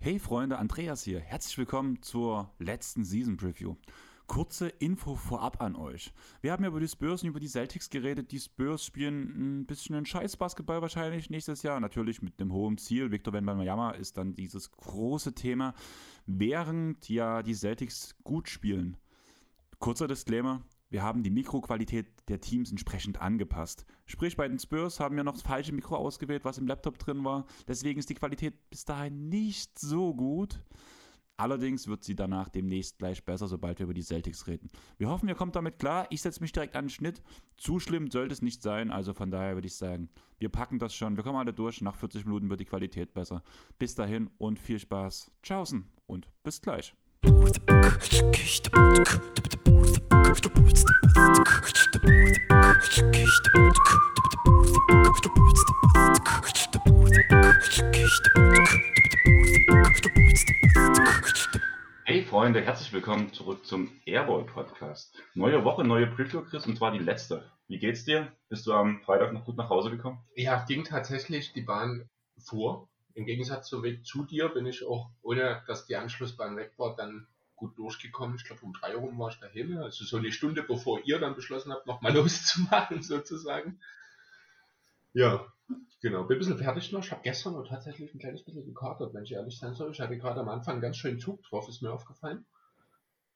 Hey Freunde, Andreas hier. Herzlich willkommen zur letzten Season Preview. Kurze Info vorab an euch. Wir haben ja über die Spurs und über die Celtics geredet. Die Spurs spielen ein bisschen einen Scheiß-Basketball wahrscheinlich nächstes Jahr. Natürlich mit einem hohen Ziel. Victor Wembanyama ist dann dieses große Thema. Während ja die Celtics gut spielen. Kurzer Disclaimer, wir haben die Mikroqualität der Teams entsprechend angepasst. Sprich, bei den Spurs haben wir noch das falsche Mikro ausgewählt, was im Laptop drin war. Deswegen ist die Qualität bis dahin nicht so gut. Allerdings wird sie danach demnächst gleich besser, sobald wir über die Celtics reden. Wir hoffen, ihr kommt damit klar. Ich setze mich direkt an den Schnitt. Zu schlimm sollte es nicht sein. Also von daher würde ich sagen, wir packen das schon. Wir kommen alle durch. Nach 40 Minuten wird die Qualität besser. Bis dahin und viel Spaß. Tschaußen und bis gleich. Hey Freunde, herzlich willkommen zurück zum Airball Podcast. Neue Woche, neue Preview, Chris, und zwar die letzte. Wie geht's dir? Bist du am Freitag noch gut nach Hause gekommen? Ja, ging tatsächlich die Bahn vor. Im Gegensatz Weg zu dir bin ich auch, ohne dass die Anschlussbahn weg war, dann gut durchgekommen. Ich glaube, um drei Uhr war ich daheim. Also so eine Stunde, bevor ihr dann beschlossen habt, nochmal loszumachen, sozusagen. Ja, genau. Bin ein bisschen fertig noch. Ich habe gestern noch tatsächlich ein kleines bisschen gekatert, wenn ich ehrlich sein soll. Ich hatte gerade am Anfang ganz schön Zug drauf, ist mir aufgefallen.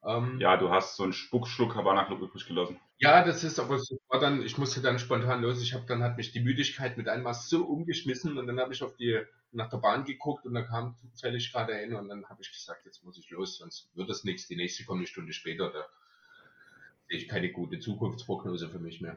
Ähm, ja, du hast so einen Spuckschluck Habanna Club übrig gelassen. Ja, das ist aber so, war dann, ich musste dann spontan los. Ich habe dann hat mich die Müdigkeit mit einmal so umgeschmissen und dann habe ich auf die nach der Bahn geguckt und da kam zufällig gerade hin und dann habe ich gesagt, jetzt muss ich los, sonst wird das nichts. Die nächste kommt eine Stunde später. Da sehe ich keine gute Zukunftsprognose für mich mehr.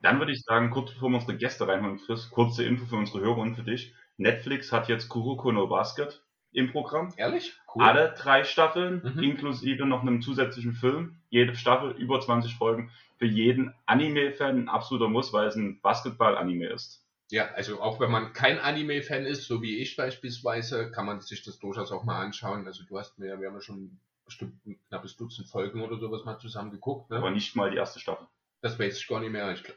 Dann würde ich sagen, kurz bevor wir unsere Gäste reinholen, Chris, kurze Info für unsere Hörer und für dich. Netflix hat jetzt Kuroko no Basket im Programm. Ehrlich? Cool. Alle drei Staffeln, mhm. inklusive noch einem zusätzlichen Film. Jede Staffel über 20 Folgen. Für jeden Anime-Fan ein absoluter Muss, weil es ein Basketball-Anime ist. Ja, also auch wenn man kein Anime-Fan ist, so wie ich beispielsweise, kann man sich das durchaus auch mal anschauen. Also du hast mir, wir haben ja schon bestimmt ein knappes Dutzend Folgen oder sowas mal zusammen geguckt. Ne? Aber nicht mal die erste Staffel. Das weiß ich gar nicht mehr. Ich glaub,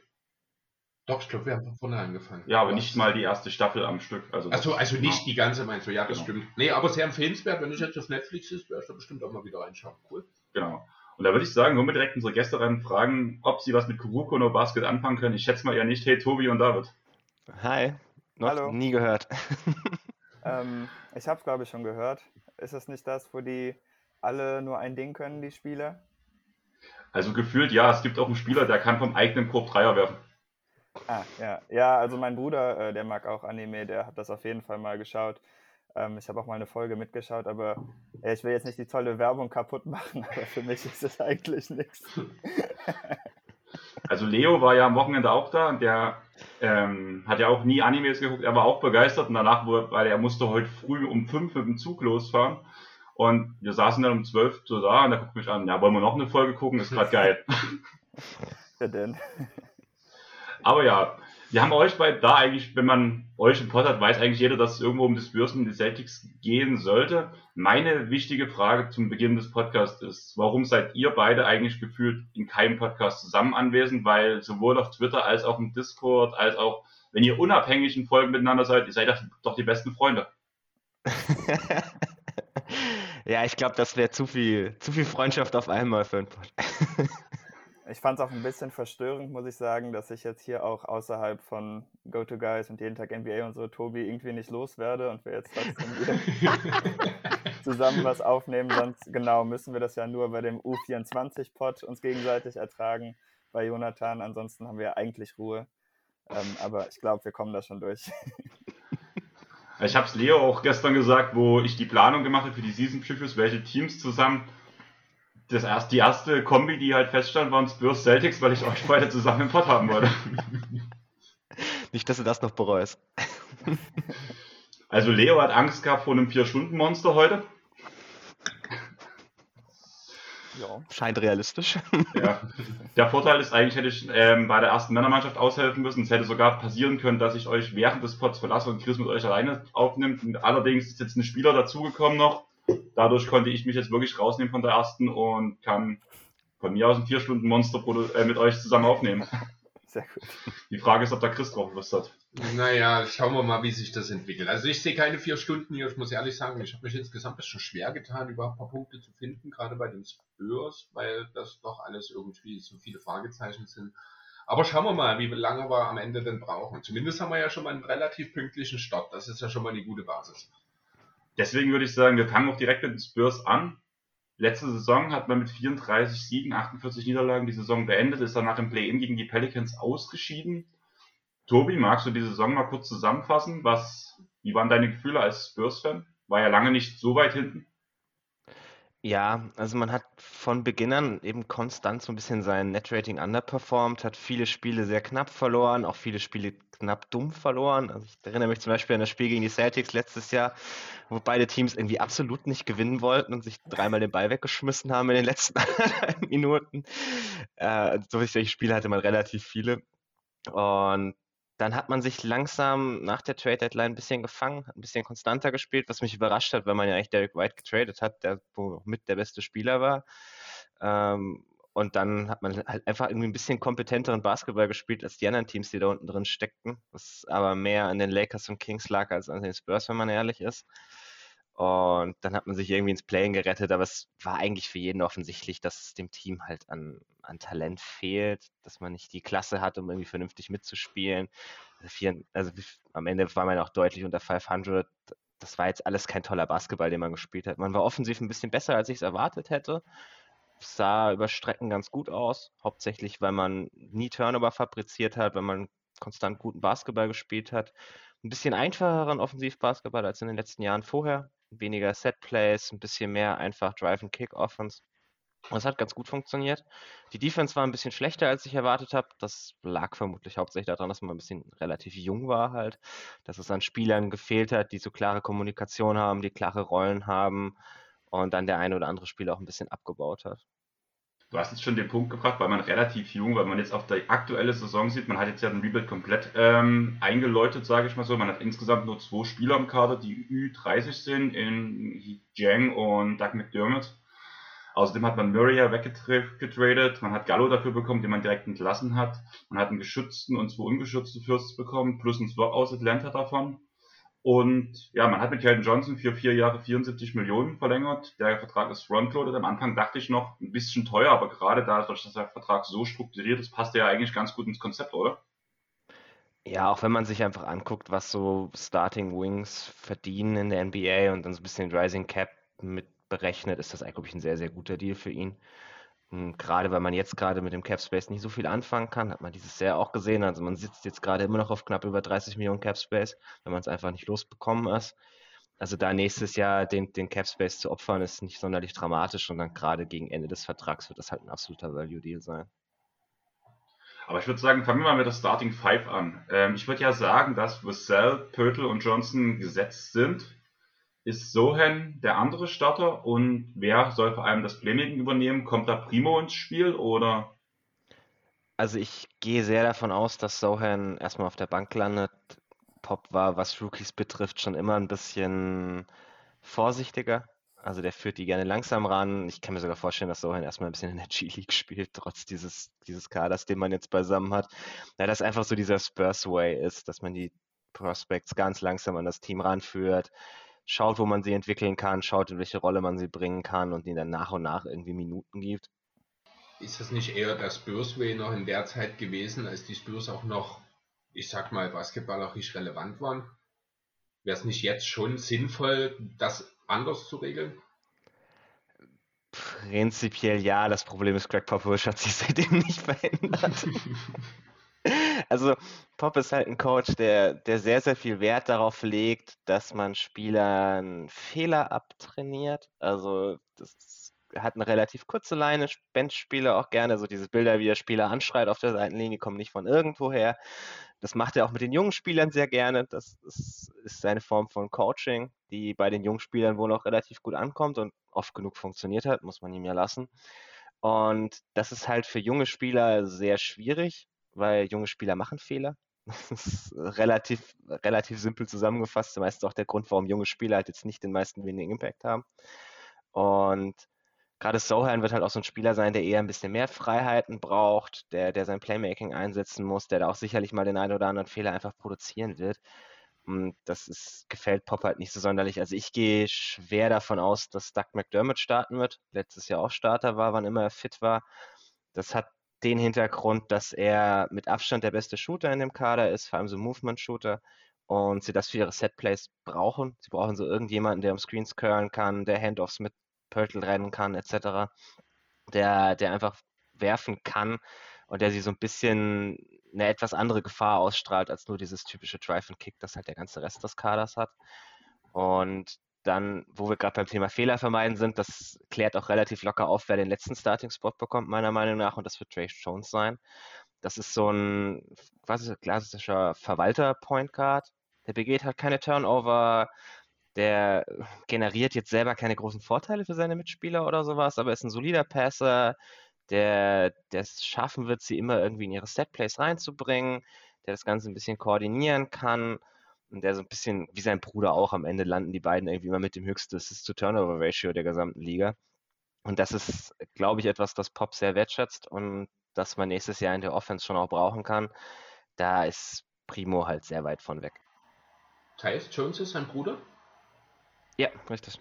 doch, ich glaube, wir haben von vorne angefangen. Ja, aber nicht mal die erste Staffel am Stück. Also Achso, also nicht die ganze meinst du, ja, das genau. stimmt. Nee, aber sehr empfehlenswert, wenn es jetzt auf Netflix ist, werde ich da bestimmt auch mal wieder reinschauen. Cool. Genau. Und da würde ich sagen, wollen wir direkt unsere Gäste rein fragen, ob sie was mit Kuruko no Basket anfangen können. Ich schätze mal eher nicht. Hey, Tobi und David. Hi. Noch Hallo. nie gehört. ähm, ich habe es, glaube ich, schon gehört. Ist es nicht das, wo die alle nur ein Ding können, die Spieler? Also gefühlt ja, es gibt auch einen Spieler, der kann vom eigenen Korb Dreier werfen. Ah, ja. Ja, also mein Bruder, äh, der mag auch Anime, der hat das auf jeden Fall mal geschaut. Ähm, ich habe auch mal eine Folge mitgeschaut, aber äh, ich will jetzt nicht die tolle Werbung kaputt machen, aber für mich ist es eigentlich nichts. Also Leo war ja am Wochenende auch da und der ähm, hat ja auch nie Animes geguckt, er war auch begeistert und danach, weil er musste heute früh um fünf mit dem Zug losfahren und wir saßen dann um zwölf so da und er guckt mich an, ja, wollen wir noch eine Folge gucken, ist gerade geil. Ja, denn. Aber ja, wir haben euch bei da eigentlich, wenn man euch im Pod hat, weiß eigentlich jeder, dass es irgendwo um das Bürsten die Celtics gehen sollte. Meine wichtige Frage zum Beginn des Podcasts ist, warum seid ihr beide eigentlich gefühlt in keinem Podcast zusammen anwesend? Weil sowohl auf Twitter als auch im Discord, als auch wenn ihr unabhängig in Folgen miteinander seid, ihr seid doch die besten Freunde. ja, ich glaube, das wäre zu viel, zu viel Freundschaft auf einmal für einen Pod. Ich fand es auch ein bisschen verstörend, muss ich sagen, dass ich jetzt hier auch außerhalb von GoToGuys und jeden Tag NBA und so Tobi irgendwie nicht loswerde und wir jetzt trotzdem zusammen was aufnehmen. Sonst genau müssen wir das ja nur bei dem U24-Pod uns gegenseitig ertragen bei Jonathan. Ansonsten haben wir eigentlich Ruhe. Ähm, aber ich glaube, wir kommen da schon durch. Ich habe es Leo auch gestern gesagt, wo ich die Planung gemacht habe für die Season Previews, welche Teams zusammen das erst, die erste Kombi, die halt feststand, waren Spurs Celtics, weil ich euch beide zusammen im Pod haben wollte. Nicht, dass du das noch bereust. Also Leo hat Angst gehabt vor einem Vier-Stunden-Monster heute. Ja, scheint realistisch. Ja. Der Vorteil ist eigentlich, hätte ich ähm, bei der ersten Männermannschaft aushelfen müssen. Es hätte sogar passieren können, dass ich euch während des Pods verlasse und Chris mit euch alleine aufnimmt. Allerdings ist jetzt ein Spieler dazugekommen noch, dadurch konnte ich mich jetzt wirklich rausnehmen von der ersten und kann von mir aus ein vier Stunden Monster äh, mit euch zusammen aufnehmen. Sehr gut. Die Frage ist, ob der Chris drauf Lust hat. Naja, schauen wir mal, wie sich das entwickelt. Also ich sehe keine vier Stunden hier, ich muss ehrlich sagen, ich habe mich insgesamt ein bisschen schwer getan, überhaupt ein paar Punkte zu finden, gerade bei den Spurs, weil das doch alles irgendwie so viele Fragezeichen sind. Aber schauen wir mal, wie lange wir am Ende denn brauchen. Zumindest haben wir ja schon mal einen relativ pünktlichen Start. Das ist ja schon mal eine gute Basis. Deswegen würde ich sagen, wir fangen auch direkt mit den Spurs an. Letzte Saison hat man mit 34 Siegen, 48 Niederlagen die Saison beendet, ist danach im Play-In gegen die Pelicans ausgeschieden. Tobi, magst du die Saison mal kurz zusammenfassen? Was, wie waren deine Gefühle als Spurs-Fan? War ja lange nicht so weit hinten. Ja, also man hat von Beginn an eben konstant so ein bisschen sein Net-Rating underperformed, hat viele Spiele sehr knapp verloren, auch viele Spiele knapp dumm verloren. Also ich erinnere mich zum Beispiel an das Spiel gegen die Celtics letztes Jahr, wo beide Teams irgendwie absolut nicht gewinnen wollten und sich dreimal den Ball weggeschmissen haben in den letzten Minuten. Äh, solche Spiele hatte man relativ viele. Und dann hat man sich langsam nach der Trade Deadline ein bisschen gefangen, ein bisschen konstanter gespielt, was mich überrascht hat, weil man ja eigentlich Derek White getradet hat, der mit der beste Spieler war. Ähm, und dann hat man halt einfach irgendwie ein bisschen kompetenteren Basketball gespielt als die anderen Teams, die da unten drin steckten. Was aber mehr an den Lakers und Kings lag als an den Spurs, wenn man ehrlich ist. Und dann hat man sich irgendwie ins Playing gerettet, aber es war eigentlich für jeden offensichtlich, dass es dem Team halt an, an Talent fehlt, dass man nicht die Klasse hat, um irgendwie vernünftig mitzuspielen. Also, vier, also am Ende war man auch deutlich unter 500. Das war jetzt alles kein toller Basketball, den man gespielt hat. Man war offensiv ein bisschen besser, als ich es erwartet hätte. Sah über Strecken ganz gut aus, hauptsächlich weil man nie Turnover fabriziert hat, weil man konstant guten Basketball gespielt hat. Ein bisschen einfacheren Offensivbasketball als in den letzten Jahren vorher weniger Setplays, ein bisschen mehr einfach Drive and Kick Offense. Das hat ganz gut funktioniert. Die Defense war ein bisschen schlechter, als ich erwartet habe. Das lag vermutlich hauptsächlich daran, dass man ein bisschen relativ jung war halt, dass es an Spielern gefehlt hat, die so klare Kommunikation haben, die klare Rollen haben und dann der eine oder andere Spieler auch ein bisschen abgebaut hat. Du hast jetzt schon den Punkt gebracht, weil man relativ jung, weil man jetzt auf die aktuelle Saison sieht, man hat jetzt ja den Rebuild komplett ähm, eingeläutet, sage ich mal so. Man hat insgesamt nur zwei Spieler im Kader, die Ü30 sind, in Jang und Doug McDermott. Außerdem hat man Murray ja weggetradet, man hat Gallo dafür bekommen, den man direkt entlassen hat. Man hat einen geschützten und zwei ungeschützte Fürsts bekommen, plus einen Swap aus Atlanta davon. Und ja, man hat mit Kelton Johnson für vier Jahre 74 Millionen verlängert. Der Vertrag ist frontloaded. Am Anfang dachte ich noch ein bisschen teuer, aber gerade dadurch, dass der Vertrag so strukturiert ist, passt er ja eigentlich ganz gut ins Konzept, oder? Ja, auch wenn man sich einfach anguckt, was so Starting Wings verdienen in der NBA und dann so ein bisschen Rising Cap mit berechnet, ist das eigentlich ein sehr, sehr guter Deal für ihn. Hm, gerade weil man jetzt gerade mit dem Cap Space nicht so viel anfangen kann, hat man dieses Jahr auch gesehen. Also man sitzt jetzt gerade immer noch auf knapp über 30 Millionen Cap Space, wenn man es einfach nicht losbekommen ist. Also da nächstes Jahr den, den Cap Space zu opfern, ist nicht sonderlich dramatisch und dann gerade gegen Ende des Vertrags wird das halt ein absoluter Value Deal sein. Aber ich würde sagen, fangen wir mal mit der Starting Five an. Ähm, ich würde ja sagen, dass Vassell, Pörtl und Johnson gesetzt sind ist Sohan der andere Starter und wer soll vor allem das Playmaking übernehmen? Kommt da Primo ins Spiel oder? Also ich gehe sehr davon aus, dass Sohan erstmal auf der Bank landet. Pop war, was Rookies betrifft, schon immer ein bisschen vorsichtiger. Also der führt die gerne langsam ran. Ich kann mir sogar vorstellen, dass Sohan erstmal ein bisschen in der G-League spielt, trotz dieses, dieses Kaders, den man jetzt beisammen hat. Ja, das einfach so dieser Spurs-Way ist, dass man die Prospects ganz langsam an das Team ranführt, schaut, wo man sie entwickeln kann, schaut, in welche Rolle man sie bringen kann und ihnen dann nach und nach irgendwie Minuten gibt. Ist das nicht eher das Spursway noch in der Zeit gewesen, als die Spurs auch noch, ich sag mal, basketballerisch relevant waren? Wäre es nicht jetzt schon sinnvoll, das anders zu regeln? Prinzipiell ja, das Problem ist, Greg Popovich hat sich seitdem nicht verändert. Also Pop ist halt ein Coach, der, der sehr, sehr viel Wert darauf legt, dass man Spielern Fehler abtrainiert. Also das hat eine relativ kurze Leine, Benchspieler auch gerne, so diese Bilder, wie der Spieler anschreit auf der Seitenlinie, kommen nicht von irgendwoher. Das macht er auch mit den jungen Spielern sehr gerne. Das ist, ist seine Form von Coaching, die bei den jungen Spielern wohl auch relativ gut ankommt und oft genug funktioniert hat, muss man ihm ja lassen. Und das ist halt für junge Spieler sehr schwierig, weil junge Spieler machen Fehler. Das ist relativ, relativ simpel zusammengefasst. Ist auch der Grund, warum junge Spieler halt jetzt nicht den meisten wenigen Impact haben. Und gerade Sohan wird halt auch so ein Spieler sein, der eher ein bisschen mehr Freiheiten braucht, der, der sein Playmaking einsetzen muss, der da auch sicherlich mal den einen oder anderen Fehler einfach produzieren wird. Und das ist, gefällt Pop halt nicht so sonderlich. Also ich gehe schwer davon aus, dass Doug McDermott starten wird. Letztes Jahr auch Starter war, wann immer er fit war. Das hat den Hintergrund, dass er mit Abstand der beste Shooter in dem Kader ist, vor allem so Movement-Shooter. Und sie das für ihre Setplays brauchen. Sie brauchen so irgendjemanden, der um Screens curlen kann, der Handoffs mit Pörtl rennen kann, etc. Der, der einfach werfen kann und der sie so ein bisschen eine etwas andere Gefahr ausstrahlt als nur dieses typische Drive and Kick, das halt der ganze Rest des Kaders hat. Und dann, wo wir gerade beim Thema Fehler vermeiden sind, das klärt auch relativ locker auf, wer den letzten Starting-Spot bekommt, meiner Meinung nach, und das wird Trace Jones sein. Das ist so ein quasi klassischer Verwalter-Point Guard. Der begeht halt keine Turnover, der generiert jetzt selber keine großen Vorteile für seine Mitspieler oder sowas, aber ist ein solider Passer, der es schaffen wird, sie immer irgendwie in ihre Setplays reinzubringen, der das Ganze ein bisschen koordinieren kann und der so ein bisschen wie sein Bruder auch am Ende landen die beiden irgendwie immer mit dem höchsten Assist-to-Turnover-Ratio der gesamten Liga. Und das ist, glaube ich, etwas, das Pop sehr wertschätzt und das man nächstes Jahr in der Offense schon auch brauchen kann. Da ist Primo halt sehr weit von weg. Tyus Jones ist sein Bruder? Ja, richtig.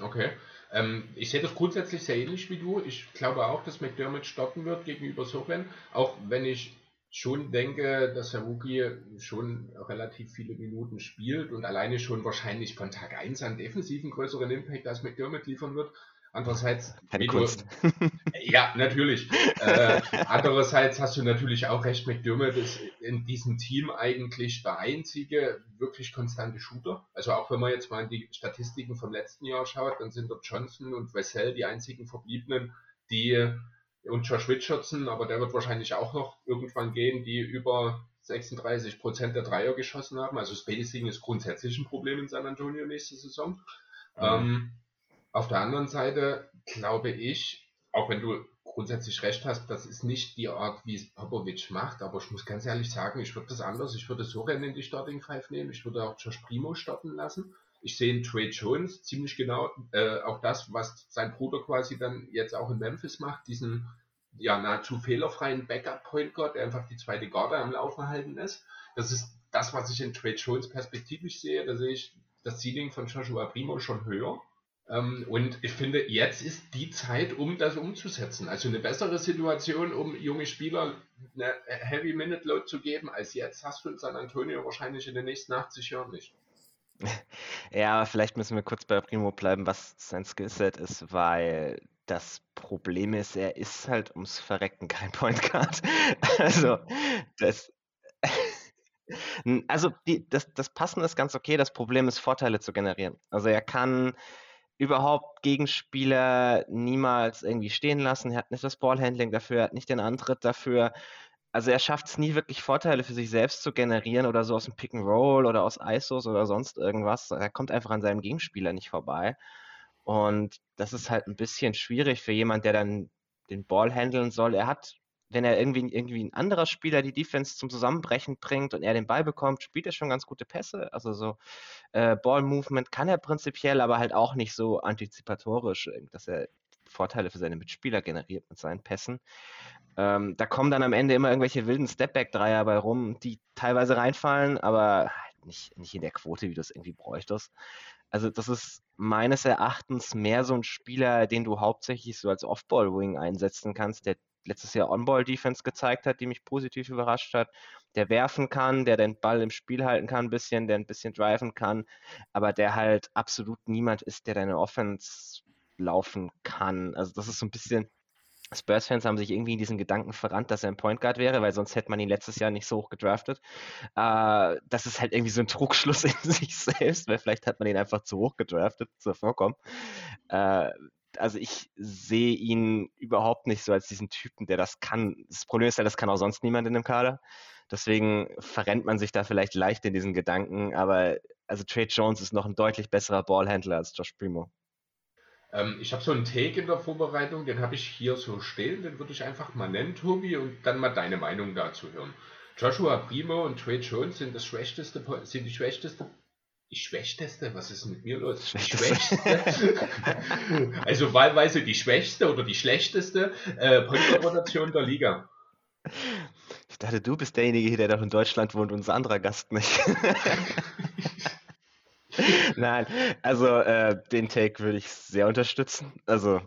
Okay. Ähm, ich sehe das grundsätzlich sehr ähnlich wie du. Ich glaube auch, dass McDermott stoppen wird gegenüber Soren, auch wenn ich schon denke, dass der Rookie schon relativ viele Minuten spielt und alleine schon wahrscheinlich von Tag 1 an defensiven größeren Impact als McDermott liefern wird. Andererseits, ja, natürlich. äh, andererseits hast du natürlich auch recht, McDermott ist in diesem Team eigentlich der einzige wirklich konstante Shooter. Also auch wenn man jetzt mal in die Statistiken vom letzten Jahr schaut, dann sind dort Johnson und Wessel die einzigen Verbliebenen, die und Josh Richardson, aber der wird wahrscheinlich auch noch irgendwann gehen, die über 36 Prozent der Dreier geschossen haben. Also Spacing ist grundsätzlich ein Problem in San Antonio nächste Saison. Mhm. Ähm, auf der anderen Seite glaube ich, auch wenn du grundsätzlich recht hast, das ist nicht die Art, wie es Popovic macht, aber ich muss ganz ehrlich sagen, ich würde das anders. Ich würde Soren in die Starting Five nehmen, ich würde auch Josh Primo starten lassen. Ich sehe in Trey Jones ziemlich genau äh, auch das, was sein Bruder quasi dann jetzt auch in Memphis macht, diesen ja nahezu fehlerfreien Backup Point Guard, der einfach die zweite Garde am Laufen halten ist. Das ist das, was ich in Trey Jones perspektivisch sehe. Da sehe ich das Ceiling von Joshua Primo schon höher. Ähm, und ich finde, jetzt ist die Zeit, um das umzusetzen. Also eine bessere Situation, um junge Spieler eine Heavy Minute Load zu geben, als jetzt hast du in San Antonio wahrscheinlich in den nächsten 80 Jahren nicht. Ja, vielleicht müssen wir kurz bei Primo bleiben, was sein Skillset ist, weil das Problem ist, er ist halt ums Verrecken kein Point Guard. Also, das. Also, die, das, das Passen ist ganz okay. Das Problem ist, Vorteile zu generieren. Also, er kann überhaupt Gegenspieler niemals irgendwie stehen lassen. Er hat nicht das Ballhandling dafür, er hat nicht den Antritt dafür. Also er schafft es nie wirklich Vorteile für sich selbst zu generieren oder so aus dem Pick and Roll oder aus ISOs oder sonst irgendwas. Er kommt einfach an seinem Gegenspieler nicht vorbei. Und das ist halt ein bisschen schwierig für jemand, der dann den Ball handeln soll. Er hat wenn er irgendwie, irgendwie ein anderer Spieler die Defense zum Zusammenbrechen bringt und er den Ball bekommt, spielt er schon ganz gute Pässe. Also so äh, Ball-Movement kann er prinzipiell, aber halt auch nicht so antizipatorisch, dass er Vorteile für seine Mitspieler generiert mit seinen Pässen. Ähm, da kommen dann am Ende immer irgendwelche wilden Stepback-Dreier bei rum, die teilweise reinfallen, aber halt nicht, nicht in der Quote, wie du es irgendwie bräuchtest. Also das ist meines Erachtens mehr so ein Spieler, den du hauptsächlich so als Off-Ball-Wing einsetzen kannst, der letztes Jahr On-Ball-Defense gezeigt hat, die mich positiv überrascht hat. Der werfen kann, der den Ball im Spiel halten kann ein bisschen, der ein bisschen driven kann, aber der halt absolut niemand ist, der deine Offense laufen kann. Also das ist so ein bisschen, Spurs-Fans haben sich irgendwie in diesen Gedanken verrannt, dass er ein Point Guard wäre, weil sonst hätte man ihn letztes Jahr nicht so hoch gedraftet. Äh, das ist halt irgendwie so ein Trugschluss in sich selbst, weil vielleicht hat man ihn einfach zu hoch gedraftet, zu vorkommen. Äh, also ich sehe ihn überhaupt nicht so als diesen Typen, der das kann. Das Problem ist ja, das kann auch sonst niemand in dem Kader. Deswegen verrennt man sich da vielleicht leicht in diesen Gedanken, aber also Trey Jones ist noch ein deutlich besserer Ballhändler als Josh Primo. Ähm, ich habe so einen Take in der Vorbereitung, den habe ich hier so stehen, den würde ich einfach mal nennen, Tobi, und dann mal deine Meinung dazu hören. Joshua Primo und Trey Jones sind das schwächste, sind die schwächste die schwächteste, was ist mit mir los? Die schwächste, also wahlweise die schwächste oder die schlechteste äh, Point-Rotation der Liga. Ich dachte, du bist derjenige hier, der doch in Deutschland wohnt, unser anderer Gast nicht. Nein, also äh, den Take würde ich sehr unterstützen. Also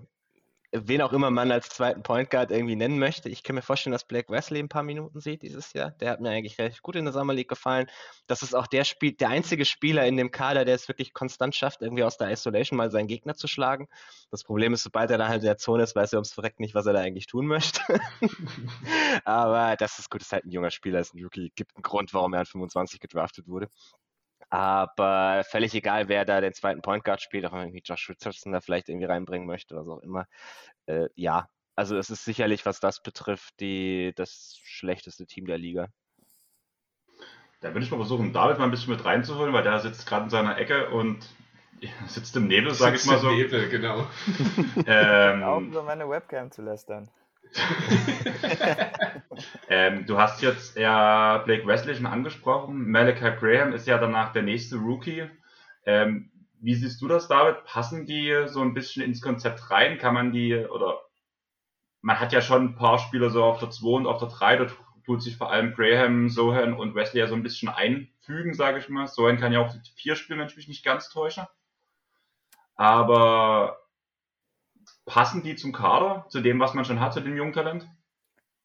wen auch immer man als zweiten Point Guard irgendwie nennen möchte. Ich kann mir vorstellen, dass Blake Wesley ein paar Minuten sieht dieses Jahr. Der hat mir eigentlich recht gut in der Summer League gefallen. Das ist auch der Spiel, der einzige Spieler in dem Kader, der es wirklich konstant schafft, irgendwie aus der Isolation mal seinen Gegner zu schlagen. Das Problem ist, sobald er da halt in der Zone ist, weiß er ums Verreck nicht, was er da eigentlich tun möchte. Aber das ist gut, ist halt ein junger Spieler, ist ein Rookie, gibt einen Grund, warum er an 25 gedraftet wurde. Aber völlig egal, wer da den zweiten Point Guard spielt, auch irgendwie Josh Richardson da vielleicht irgendwie reinbringen möchte, was auch immer. Äh, ja, also es ist sicherlich, was das betrifft, die, das schlechteste Team der Liga. Da würde ich mal versuchen, David mal ein bisschen mit reinzuholen, weil der sitzt gerade in seiner Ecke und sitzt im Nebel, sage ich mal so. Im Nebel, genau. ähm, auch über meine Webcam zu lästern. ähm, du hast jetzt ja Blake Wesley schon angesprochen. Malachi Graham ist ja danach der nächste Rookie. Ähm, wie siehst du das, David? Passen die so ein bisschen ins Konzept rein? Kann man die, oder man hat ja schon ein paar Spieler so auf der 2 und auf der 3, da tut sich vor allem Graham, Sohan und Wesley ja so ein bisschen einfügen, sage ich mal. Sohan kann ja auch die 4 spielen, wenn ich mich nicht ganz täusche. Aber Passen die zum Kader, zu dem, was man schon hat, zu dem jungen Talent?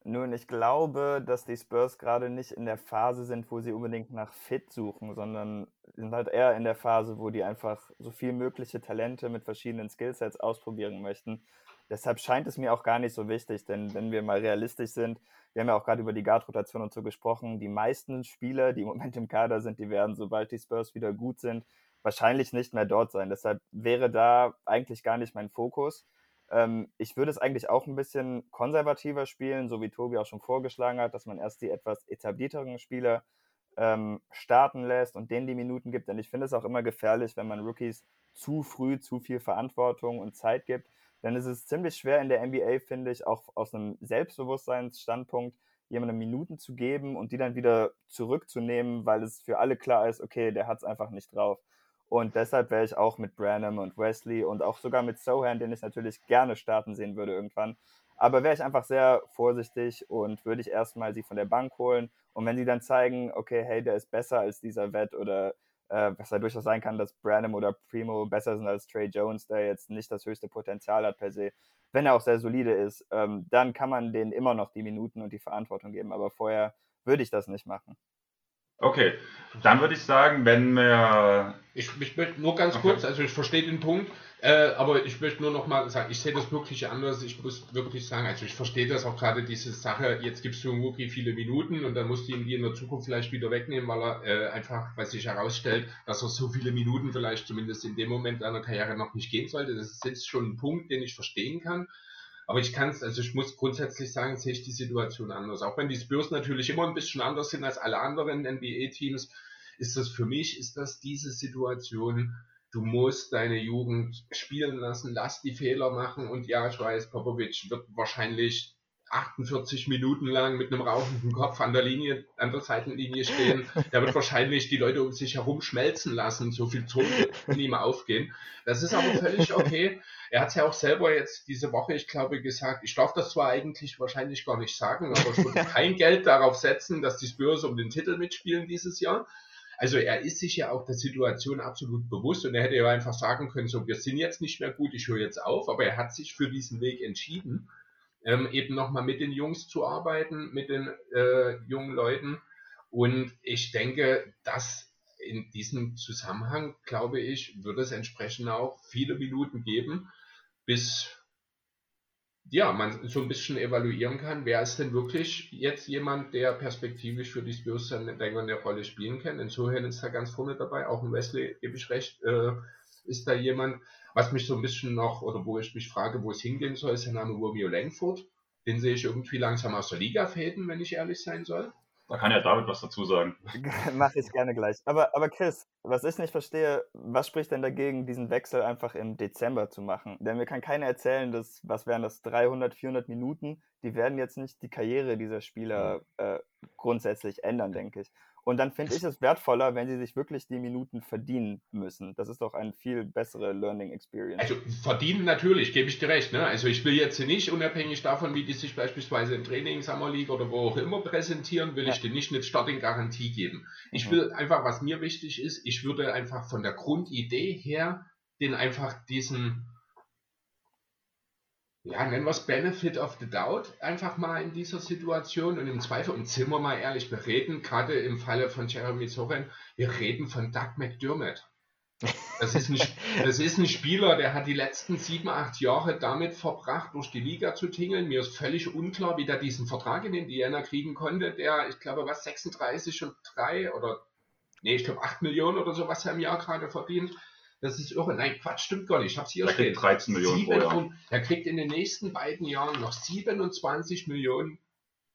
Nun, ich glaube, dass die Spurs gerade nicht in der Phase sind, wo sie unbedingt nach Fit suchen, sondern sind halt eher in der Phase, wo die einfach so viel mögliche Talente mit verschiedenen Skillsets ausprobieren möchten. Deshalb scheint es mir auch gar nicht so wichtig, denn wenn wir mal realistisch sind, wir haben ja auch gerade über die Guard-Rotation und so gesprochen, die meisten Spieler, die im Moment im Kader sind, die werden, sobald die Spurs wieder gut sind, wahrscheinlich nicht mehr dort sein. Deshalb wäre da eigentlich gar nicht mein Fokus. Ähm, ich würde es eigentlich auch ein bisschen konservativer spielen, so wie Tobi auch schon vorgeschlagen hat, dass man erst die etwas etablierteren Spieler ähm, starten lässt und denen die Minuten gibt. Denn ich finde es auch immer gefährlich, wenn man Rookies zu früh zu viel Verantwortung und Zeit gibt. Denn es ist ziemlich schwer in der NBA, finde ich, auch aus einem Selbstbewusstseinsstandpunkt, jemandem Minuten zu geben und die dann wieder zurückzunehmen, weil es für alle klar ist, okay, der hat es einfach nicht drauf. Und deshalb wäre ich auch mit Branham und Wesley und auch sogar mit Sohan, den ich natürlich gerne starten sehen würde irgendwann. Aber wäre ich einfach sehr vorsichtig und würde ich erstmal sie von der Bank holen. Und wenn sie dann zeigen, okay, hey, der ist besser als dieser Vet oder äh, was ja durchaus sein kann, dass Branham oder Primo besser sind als Trey Jones, der jetzt nicht das höchste Potenzial hat per se, wenn er auch sehr solide ist, ähm, dann kann man denen immer noch die Minuten und die Verantwortung geben. Aber vorher würde ich das nicht machen. Okay, dann würde ich sagen, wenn wir. Ich, ich möchte nur ganz okay. kurz, also ich verstehe den Punkt, äh, aber ich möchte nur noch mal sagen, ich sehe das wirklich anders. Ich muss wirklich sagen, also ich verstehe das auch gerade diese Sache, jetzt gibst du Wookie viele Minuten und dann musst du ihn die in der Zukunft vielleicht wieder wegnehmen, weil er äh, einfach, weil sich herausstellt, dass er so viele Minuten vielleicht zumindest in dem Moment seiner Karriere noch nicht gehen sollte. Das ist jetzt schon ein Punkt, den ich verstehen kann. Aber ich kann es, also ich muss grundsätzlich sagen, sehe ich die Situation anders. Auch wenn die Spurs natürlich immer ein bisschen anders sind als alle anderen NBA-Teams, ist das für mich, ist das diese Situation, du musst deine Jugend spielen lassen, lass die Fehler machen und ja, ich weiß, Popovic wird wahrscheinlich 48 Minuten lang mit einem rauchenden Kopf an der Linie, an der Seitenlinie stehen. Der wird wahrscheinlich die Leute um sich herum schmelzen lassen. So viel Ton in ihm aufgehen. Das ist aber völlig okay. Er hat es ja auch selber jetzt diese Woche, ich glaube, gesagt, ich darf das zwar eigentlich wahrscheinlich gar nicht sagen, aber ich würde kein Geld darauf setzen, dass die Spurs um den Titel mitspielen dieses Jahr. Also er ist sich ja auch der Situation absolut bewusst und er hätte ja einfach sagen können, so wir sind jetzt nicht mehr gut, ich höre jetzt auf, aber er hat sich für diesen Weg entschieden ähm, eben nochmal mit den Jungs zu arbeiten, mit den äh, jungen Leuten. Und ich denke, dass in diesem Zusammenhang, glaube ich, wird es entsprechend auch viele Minuten geben, bis ja, man so ein bisschen evaluieren kann, wer ist denn wirklich jetzt jemand, der perspektivisch für die Spurs dann eine Rolle spielen kann. Insofern ist er ganz vorne dabei, auch ein Wesley, gebe ich recht, äh, ist da jemand, was mich so ein bisschen noch, oder wo ich mich frage, wo es hingehen soll, ist der Name Romeo Langford. Den sehe ich irgendwie langsam aus der Liga fäden, wenn ich ehrlich sein soll. Da kann ja David was dazu sagen. Mache ich gerne gleich. Aber, aber Chris, was ich nicht verstehe, was spricht denn dagegen, diesen Wechsel einfach im Dezember zu machen? Denn mir kann keiner erzählen, dass, was wären das, 300, 400 Minuten, die werden jetzt nicht die Karriere dieser Spieler äh, grundsätzlich ändern, denke ich. Und dann finde ich es wertvoller, wenn sie sich wirklich die Minuten verdienen müssen. Das ist doch eine viel bessere Learning Experience. Also verdienen natürlich, gebe ich dir recht. Ne? Also ich will jetzt nicht, unabhängig davon, wie die sich beispielsweise im Training, Summer League oder wo auch immer präsentieren, will ja. ich dir nicht eine Starting-Garantie geben. Ich mhm. will einfach, was mir wichtig ist, ich würde einfach von der Grundidee her den einfach diesen ja, nennen wir es Benefit of the Doubt einfach mal in dieser Situation und im Zweifel, und sind wir mal ehrlich, wir reden gerade im Falle von Jeremy Soren, wir reden von Doug McDermott. Das ist, ein, das ist ein Spieler, der hat die letzten sieben, acht Jahre damit verbracht, durch die Liga zu tingeln. Mir ist völlig unklar, wie der diesen Vertrag in Indiana kriegen konnte, der, ich glaube, was 36 und 3 oder, nee, ich glaube 8 Millionen oder so, was er im Jahr gerade verdient. Das ist irre. Nein, Quatsch, stimmt gar nicht. Ich habe es hier stehen. 13 Millionen Sieben, pro Jahr. Er kriegt in den nächsten beiden Jahren noch 27 Millionen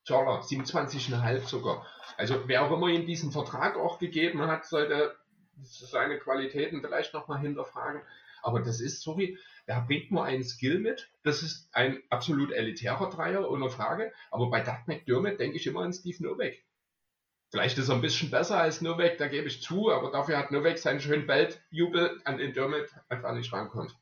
Dollar, 27,5 sogar. Also wer auch immer ihm diesen Vertrag auch gegeben hat, sollte seine Qualitäten vielleicht nochmal hinterfragen. Aber das ist, sorry, er bringt nur einen Skill mit. Das ist ein absolut elitärer Dreier, ohne Frage. Aber bei Doug McDermott denke ich immer an Steve Novak. Vielleicht ist er ein bisschen besser als Novak, da gebe ich zu, aber dafür hat Novak seinen schönen Beltjubel an den Dermot einfach nicht rankommt.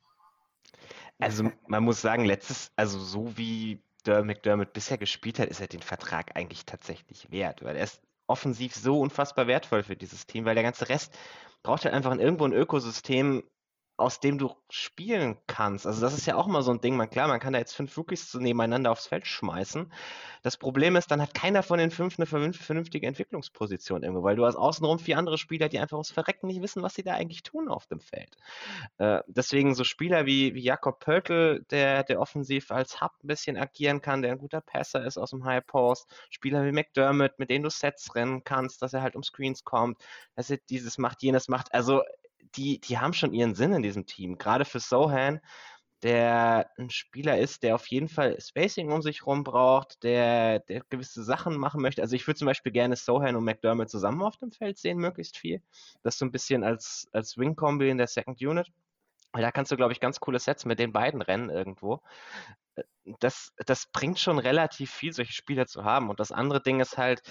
Also man muss sagen, letztes, also so wie der McDermott bisher gespielt hat, ist er den Vertrag eigentlich tatsächlich wert, weil er ist offensiv so unfassbar wertvoll für dieses Team, weil der ganze Rest braucht halt einfach irgendwo ein Ökosystem, aus dem du spielen kannst. Also das ist ja auch immer so ein Ding. Man, klar, man kann da jetzt fünf Rookies nebeneinander aufs Feld schmeißen. Das Problem ist, dann hat keiner von den fünf eine vernünftige Entwicklungsposition irgendwo, weil du hast außenrum vier andere Spieler, die einfach ums Verrecken nicht wissen, was sie da eigentlich tun auf dem Feld. Äh, deswegen so Spieler wie, wie Jakob Pöltl, der, der offensiv als Hub ein bisschen agieren kann, der ein guter Passer ist aus dem High Post. Spieler wie McDermott, mit denen du Sets rennen kannst, dass er halt um Screens kommt, dass er dieses macht, jenes macht. Also die, die haben schon ihren Sinn in diesem Team. Gerade für Sohan, der ein Spieler ist, der auf jeden Fall Spacing um sich herum braucht, der, der gewisse Sachen machen möchte. Also ich würde zum Beispiel gerne Sohan und McDermott zusammen auf dem Feld sehen, möglichst viel. Das so ein bisschen als, als Wing-Kombi in der Second Unit. Weil da kannst du, glaube ich, ganz coole Sets mit den beiden rennen irgendwo. Äh, das, das bringt schon relativ viel, solche Spieler zu haben. Und das andere Ding ist halt,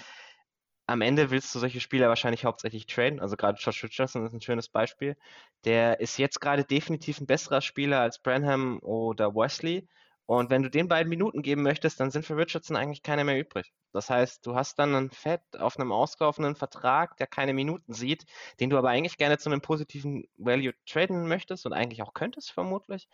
am Ende willst du solche Spieler wahrscheinlich hauptsächlich traden. Also gerade Josh Richardson ist ein schönes Beispiel. Der ist jetzt gerade definitiv ein besserer Spieler als Branham oder Wesley. Und wenn du den beiden Minuten geben möchtest, dann sind für Richardson eigentlich keine mehr übrig. Das heißt, du hast dann ein Fett auf einem ausgelaufenen Vertrag, der keine Minuten sieht, den du aber eigentlich gerne zu einem positiven Value traden möchtest und eigentlich auch könntest, vermutlich.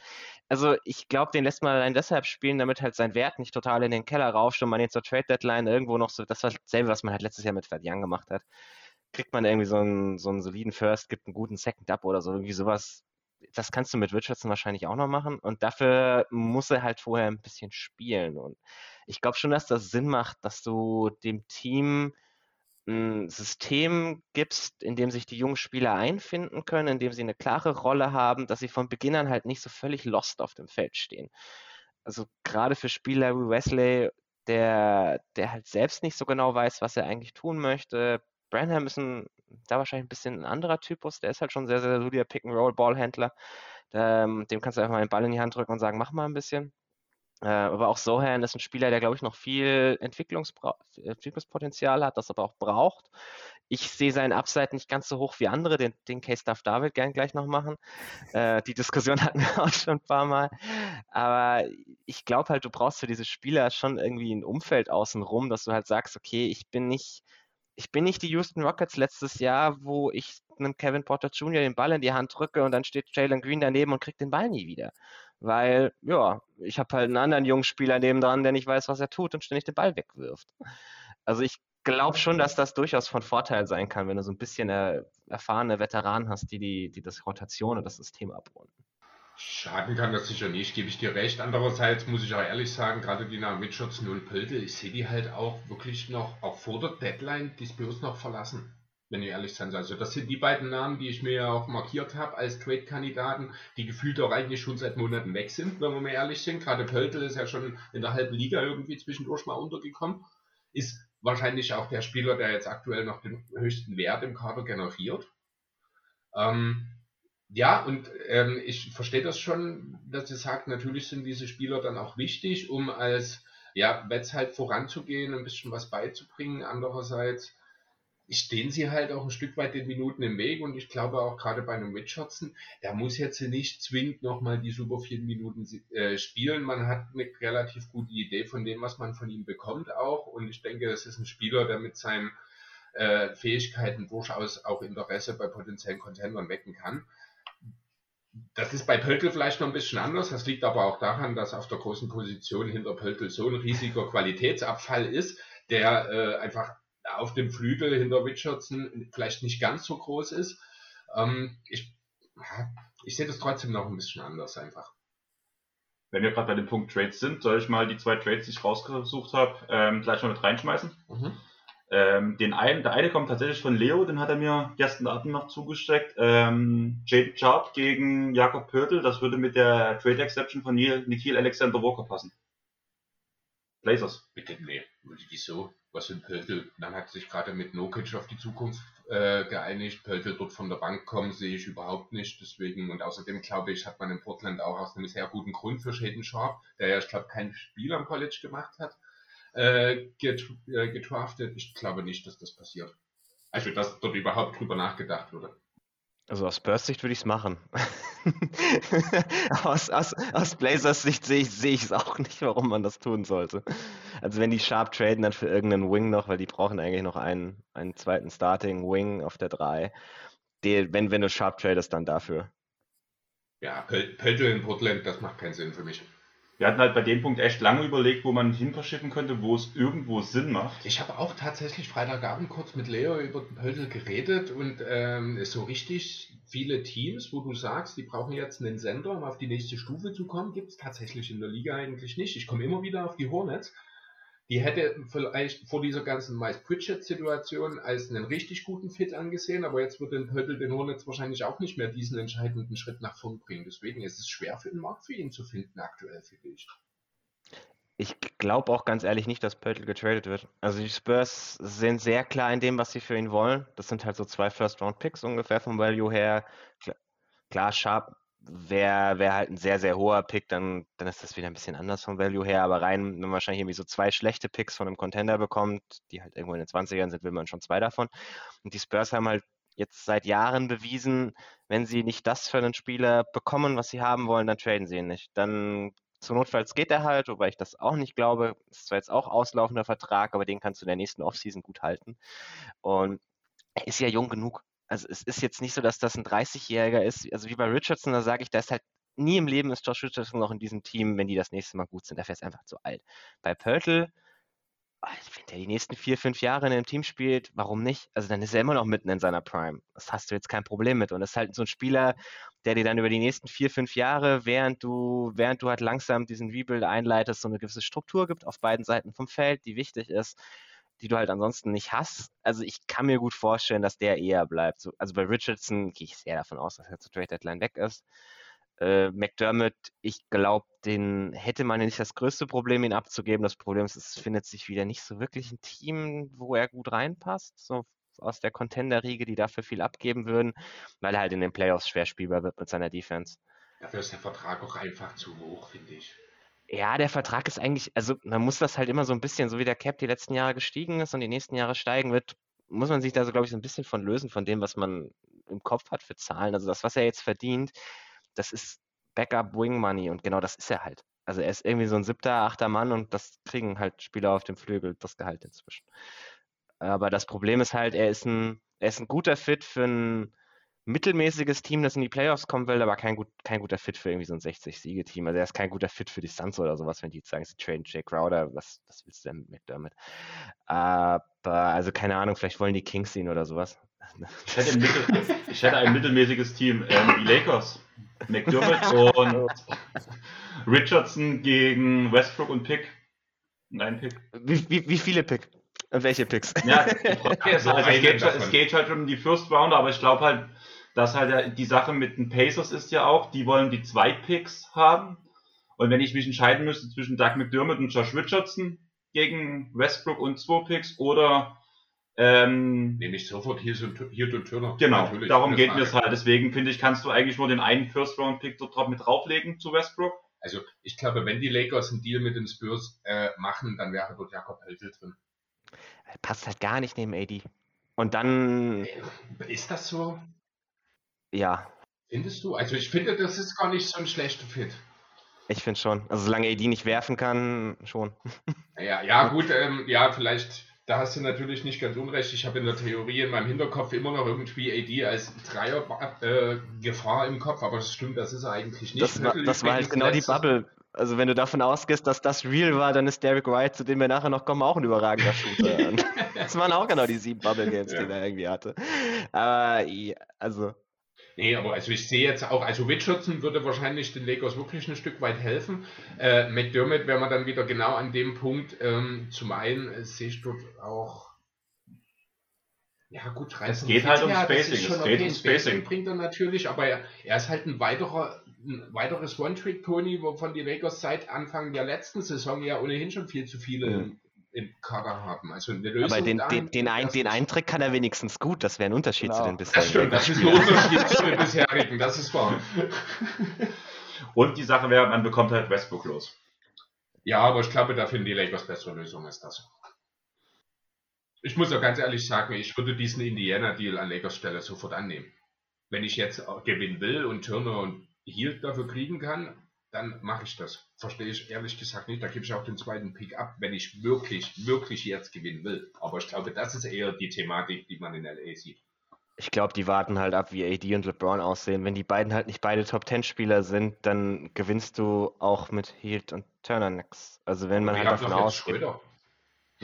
Also ich glaube, den lässt man allein deshalb spielen, damit halt sein Wert nicht total in den Keller rauscht und man ihn zur Trade Deadline irgendwo noch so, das war dasselbe, was man halt letztes Jahr mit Fat Young gemacht hat. Kriegt man irgendwie so einen, so einen soliden First, gibt einen guten Second Up oder so, irgendwie sowas das kannst du mit Richardson wahrscheinlich auch noch machen. Und dafür muss er halt vorher ein bisschen spielen. Und ich glaube schon, dass das Sinn macht, dass du dem Team ein System gibst, in dem sich die jungen Spieler einfinden können, in dem sie eine klare Rolle haben, dass sie von Beginn an halt nicht so völlig lost auf dem Feld stehen. Also gerade für Spieler wie Wesley, der, der halt selbst nicht so genau weiß, was er eigentlich tun möchte. Branham ist ein da wahrscheinlich ein bisschen ein anderer Typus. Der ist halt schon sehr, sehr solider Pick-and-Roll-Ballhändler. Ähm, dem kannst du einfach mal den Ball in die Hand drücken und sagen, mach mal ein bisschen. Äh, aber auch Sohan ist ein Spieler, der, glaube ich, noch viel Entwicklungspotenzial hat, das aber auch braucht. Ich sehe seinen Upside nicht ganz so hoch wie andere, den, den Case darf David gern gleich noch machen. Äh, die Diskussion hatten wir auch schon ein paar Mal. Aber ich glaube halt, du brauchst für diese Spieler schon irgendwie ein Umfeld außenrum, dass du halt sagst, okay, ich bin nicht ich bin nicht die Houston Rockets letztes Jahr, wo ich einem Kevin Porter Jr. den Ball in die Hand drücke und dann steht Jalen Green daneben und kriegt den Ball nie wieder. Weil, ja, ich habe halt einen anderen jungen Spieler nebendran, der nicht weiß, was er tut und ständig den Ball wegwirft. Also ich glaube schon, dass das durchaus von Vorteil sein kann, wenn du so ein bisschen erfahrene Veteranen hast, die, die, die das Rotation und das System abrunden. Schaden kann das sicher nicht, gebe ich dir recht. Andererseits muss ich auch ehrlich sagen, gerade die Namen Richardson und Pöltl, ich sehe die halt auch wirklich noch, auch vor der Deadline, die Spurs noch verlassen. Wenn ich ehrlich sein soll. Also das sind die beiden Namen, die ich mir ja auch markiert habe als Trade-Kandidaten, die gefühlt auch eigentlich schon seit Monaten weg sind, wenn wir mal ehrlich sind. Gerade Pöltl ist ja schon in der halben Liga irgendwie zwischendurch mal untergekommen. Ist wahrscheinlich auch der Spieler, der jetzt aktuell noch den höchsten Wert im Kader generiert. Ähm, ja, und ähm, ich verstehe das schon, dass ihr sagt, natürlich sind diese Spieler dann auch wichtig, um als ja, Wetz halt voranzugehen, ein bisschen was beizubringen. Andererseits, stehen sie halt auch ein Stück weit den Minuten im Weg und ich glaube auch gerade bei einem Richardson, der muss jetzt nicht zwingend nochmal die super vielen Minuten äh, spielen. Man hat eine relativ gute Idee von dem, was man von ihm bekommt auch und ich denke, das ist ein Spieler, der mit seinen äh, Fähigkeiten durchaus auch Interesse bei potenziellen Contendern wecken kann. Das ist bei Pöltl vielleicht noch ein bisschen anders. Das liegt aber auch daran, dass auf der großen Position hinter Pöltl so ein riesiger Qualitätsabfall ist, der äh, einfach auf dem Flügel hinter Richardson vielleicht nicht ganz so groß ist. Ähm, ich, ich sehe das trotzdem noch ein bisschen anders einfach. Wenn wir gerade bei dem Punkt Trades sind, soll ich mal die zwei Trades, die ich rausgesucht habe, ähm, gleich mal mit reinschmeißen? Mhm. Ähm, den einen, der eine kommt tatsächlich von Leo, den hat er mir gestern Abend noch zugesteckt. Ähm, Jaden Sharp gegen Jakob Pörtl, das würde mit der Trade Exception von Nikhil Alexander Walker passen. Blazers. Bitte, nee, wieso? Was für ein Pöltl? Man hat sich gerade mit Nokic auf die Zukunft äh, geeinigt. Pöltl dort von der Bank kommen, sehe ich überhaupt nicht. Deswegen, und außerdem glaube ich, hat man in Portland auch aus einem sehr guten Grund für Shaden Sharp, der ja, ich glaube, kein Spiel am College gemacht hat, äh, get, äh, getraftet. Ich glaube nicht, dass das passiert. Also, dass dort überhaupt drüber nachgedacht wurde. Also aus Spurs Sicht würde ich es machen. aus, aus, aus Blazers Sicht sehe ich es seh auch nicht, warum man das tun sollte. Also wenn die Sharp traden, dann für irgendeinen Wing noch, weil die brauchen eigentlich noch einen, einen zweiten Starting Wing auf der 3. Die, wenn, wenn du Sharp tradest, dann dafür. Ja, Pöltl in Portland, das macht keinen Sinn für mich. Wir hatten halt bei dem Punkt echt lange überlegt, wo man hin verschiffen könnte, wo es irgendwo Sinn macht. Ich habe auch tatsächlich Freitagabend kurz mit Leo über den Pöltl geredet und ähm, so richtig viele Teams, wo du sagst, die brauchen jetzt einen Sender, um auf die nächste Stufe zu kommen, gibt es tatsächlich in der Liga eigentlich nicht. Ich komme immer wieder auf die Hornets die hätte vielleicht vor dieser ganzen Miles Pritchett-Situation als einen richtig guten Fit angesehen, aber jetzt wird den Pöttl den Hornets wahrscheinlich auch nicht mehr diesen entscheidenden Schritt nach vorn bringen. Deswegen ist es schwer für den Markt für ihn zu finden aktuell, finde ich. Ich glaube auch ganz ehrlich nicht, dass Pöttl getradet wird. Also die Spurs sind sehr klar in dem, was sie für ihn wollen. Das sind halt so zwei First-Round-Picks ungefähr vom Value her. Klar, Sharp wäre wär halt ein sehr, sehr hoher Pick, dann, dann ist das wieder ein bisschen anders vom Value her. Aber rein, wenn man wahrscheinlich irgendwie so zwei schlechte Picks von einem Contender bekommt, die halt irgendwo in den 20ern sind, will man schon zwei davon. Und die Spurs haben halt jetzt seit Jahren bewiesen, wenn sie nicht das für einen Spieler bekommen, was sie haben wollen, dann traden sie ihn nicht. Dann zur Notfalls geht er halt, wobei ich das auch nicht glaube. Ist zwar jetzt auch auslaufender Vertrag, aber den kannst du in der nächsten Offseason gut halten. Und er ist ja jung genug also es ist jetzt nicht so, dass das ein 30-Jähriger ist, also wie bei Richardson, da sage ich, da ist halt nie im Leben ist Josh Richardson noch in diesem Team, wenn die das nächste Mal gut sind. Dafür ist einfach zu alt. Bei Pörtl, ah, wenn der die nächsten vier, fünf Jahre in einem Team spielt, warum nicht? Also dann ist er immer noch mitten in seiner Prime. Das hast du jetzt kein Problem mit. Und das ist halt so ein Spieler, der dir dann über die nächsten vier, fünf Jahre, während du, während du halt langsam diesen Rebuild einleitest, so eine gewisse Struktur gibt auf beiden Seiten vom Feld, die wichtig ist die du halt ansonsten nicht hast. Also ich kann mir gut vorstellen, dass der eher bleibt. So, also bei Richardson gehe ich sehr davon aus, dass er zur Trade Deadline weg ist. Äh, McDermott, ich glaube, den hätte man nicht das größte Problem, ihn abzugeben. Das Problem ist, es findet sich wieder nicht so wirklich ein Team, wo er gut reinpasst. So aus der Contender-Riege, die dafür viel abgeben würden, weil er halt in den Playoffs schwer spielbar wird mit seiner Defense. Dafür ist der Vertrag auch einfach zu hoch, finde ich. Ja, der Vertrag ist eigentlich, also man muss das halt immer so ein bisschen, so wie der Cap die letzten Jahre gestiegen ist und die nächsten Jahre steigen wird, muss man sich da so, glaube ich, so ein bisschen von lösen, von dem, was man im Kopf hat für Zahlen. Also das, was er jetzt verdient, das ist Backup Wing Money und genau das ist er halt. Also er ist irgendwie so ein siebter, achter Mann und das kriegen halt Spieler auf dem Flügel das Gehalt inzwischen. Aber das Problem ist halt, er ist ein, er ist ein guter Fit für ein mittelmäßiges Team, das in die Playoffs kommen will, aber kein, gut, kein guter Fit für irgendwie so ein 60-Siege-Team. Also er ist kein guter Fit für die Suns oder sowas, wenn die sagen, sie traden Jay Crowder, was, was willst du denn mit damit? Aber, also keine Ahnung, vielleicht wollen die Kings ihn oder sowas. Ich hätte, Mittel, ich hätte ein mittelmäßiges Team. Ähm, die Lakers. McDermott und Richardson gegen Westbrook und Pick. Nein, Pick. Wie, wie, wie viele Pick? Welche Picks? Ja, also, also es, geht, es, geht, halt um die First Rounder, aber ich glaube halt, dass halt die Sache mit den Pacers ist ja auch, die wollen die zwei Picks haben. Und wenn ich mich entscheiden müsste zwischen Doug McDermott und Josh Richardson gegen Westbrook und zwei Picks oder ähm, Nehme ich sofort hier und, hier und Turner. Genau, Natürlich, darum geht mir es halt. Deswegen finde ich, kannst du eigentlich nur den einen First-Round-Pick dort mit drauflegen zu Westbrook. Also ich glaube, wenn die Lakers einen Deal mit den Spurs äh, machen, dann wäre dort Jakob Hölzel drin. Passt halt gar nicht neben AD. Und dann. Ist das so? Ja. Findest du? Also ich finde, das ist gar nicht so ein schlechter Fit. Ich finde schon. Also solange AD nicht werfen kann, schon. Ja, ja gut, ähm, ja, vielleicht, da hast du natürlich nicht ganz unrecht. Ich habe in der Theorie in meinem Hinterkopf immer noch irgendwie AD als Dreier-Gefahr äh, im Kopf, aber das stimmt, das ist er eigentlich nicht. Das war, das war halt genau die Bubble. Also wenn du davon ausgehst, dass das real war, dann ist Derek White, zu dem wir nachher noch kommen, auch ein überragender Shooter. das waren auch genau die sieben Bubble Games, ja. die er irgendwie hatte. Aber also Nee, aber also ich sehe jetzt auch, also Richardson würde wahrscheinlich den Lakers wirklich ein Stück weit helfen. Äh, McDermott wäre man dann wieder genau an dem Punkt. Ähm, zum einen äh, sehe ich dort auch. Ja, gut, reißen. Es geht halt um Spacing. Es geht okay. um Spacing. bringt er natürlich, aber er, er ist halt ein weiterer ein weiteres One-Trick-Pony, wovon die Lakers seit Anfang der letzten Saison ja ohnehin schon viel zu viele mhm im Kader haben. Also eine Lösung Aber den, den, den, ein, den Eintrick kann er wenigstens gut, das wäre ein Unterschied genau. zu den bisherigen. Das stimmt, das ist ein Unterschied zu den bisherigen, das ist wahr. Und die Sache wäre, man bekommt halt Westbrook los. Ja, aber ich glaube, da finden die Lakers bessere Lösung als das. Ich muss ja ganz ehrlich sagen, ich würde diesen Indiana-Deal an Lakers Stelle sofort annehmen. Wenn ich jetzt gewinnen will und Turner und Hield dafür kriegen kann, dann mache ich das. Verstehe ich ehrlich gesagt nicht. Da gebe ich auch den zweiten Pick ab, wenn ich wirklich, wirklich jetzt gewinnen will. Aber ich glaube, das ist eher die Thematik, die man in LA sieht. Ich glaube, die warten halt ab, wie AD und LeBron aussehen. Wenn die beiden halt nicht beide Top-10-Spieler sind, dann gewinnst du auch mit Hield und Turner nix. Also wenn man halt davon ausgeht.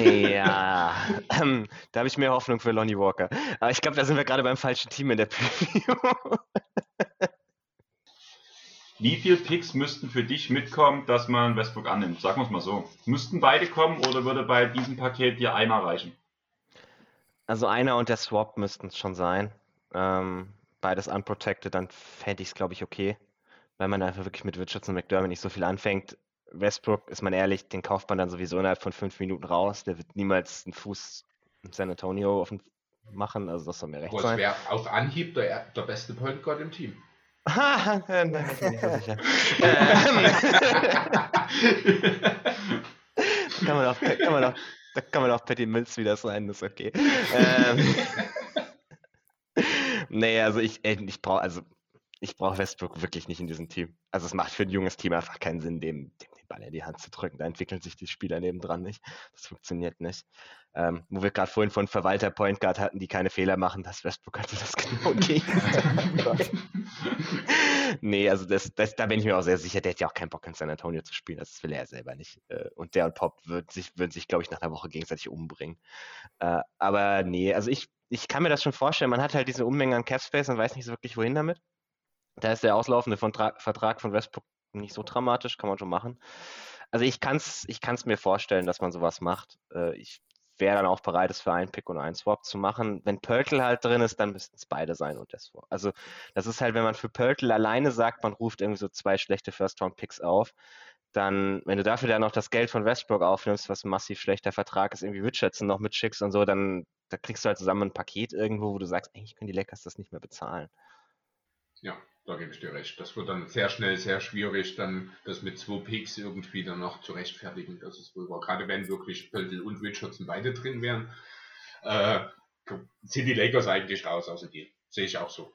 ja, ähm, da habe ich mehr Hoffnung für Lonnie Walker. Aber ich glaube, da sind wir gerade beim falschen Team in der Preview. Wie viele Picks müssten für dich mitkommen, dass man Westbrook annimmt? Sagen wir es mal so. Müssten beide kommen oder würde bei diesem Paket dir einmal reichen? Also einer und der Swap müssten es schon sein. Ähm, beides unprotected, dann fände ich es, glaube ich, okay. Weil man einfach wirklich mit Richardson und McDermott nicht so viel anfängt. Westbrook, ist man ehrlich, den kauft man dann sowieso innerhalb von fünf Minuten raus. Der wird niemals einen Fuß in San Antonio auf machen, also das soll mir recht Aber sein. wäre auf Anhieb der, der beste Point Guard im Team. Nein, bin ich so sicher. da kann man auch Patty Mills wieder sein, das ist okay. ähm, nee, also ich, ich brauche, also ich Westbrook wirklich nicht in diesem Team. Also es macht für ein junges Team einfach keinen Sinn, dem, dem den Ball in die Hand zu drücken. Da entwickeln sich die Spieler nebendran nicht. Das funktioniert nicht. Ähm, wo wir gerade vorhin von Verwalter Point Guard hatten, die keine Fehler machen, das Westbrook hatte das genau Gegenteil. nee, also das, das, da bin ich mir auch sehr sicher, der hat ja auch keinen Bock in San Antonio zu spielen, das will er selber nicht. Äh, und der und Pop würden sich, würden sich glaube ich, nach einer Woche gegenseitig umbringen. Äh, aber nee, also ich, ich kann mir das schon vorstellen, man hat halt diese Unmenge an Capspace und weiß nicht so wirklich, wohin damit. Da ist der auslaufende Vertrag von Westbrook nicht so dramatisch, kann man schon machen. Also ich kann es ich kann's mir vorstellen, dass man sowas macht. Äh, ich wäre dann auch bereit, es für einen Pick und einen Swap zu machen. Wenn Pöltl halt drin ist, dann müssten es beide sein und der Swap. Also das ist halt, wenn man für Pöltl alleine sagt, man ruft irgendwie so zwei schlechte First-Round-Picks auf, dann, wenn du dafür dann noch das Geld von Westbrook aufnimmst, was ein massiv schlechter Vertrag ist, irgendwie Richardson noch mitschickst und so, dann da kriegst du halt zusammen ein Paket irgendwo, wo du sagst, eigentlich können die Lakers das nicht mehr bezahlen. Ja, da gebe ich dir recht. Das wird dann sehr schnell sehr schwierig, dann das mit zwei Picks irgendwie dann noch zu rechtfertigen. Das ist wohl wahr. Gerade wenn wirklich Pöltl und Richardson beide drin wären, äh, sind die Lakers eigentlich raus aus dem Deal. Sehe ich auch so.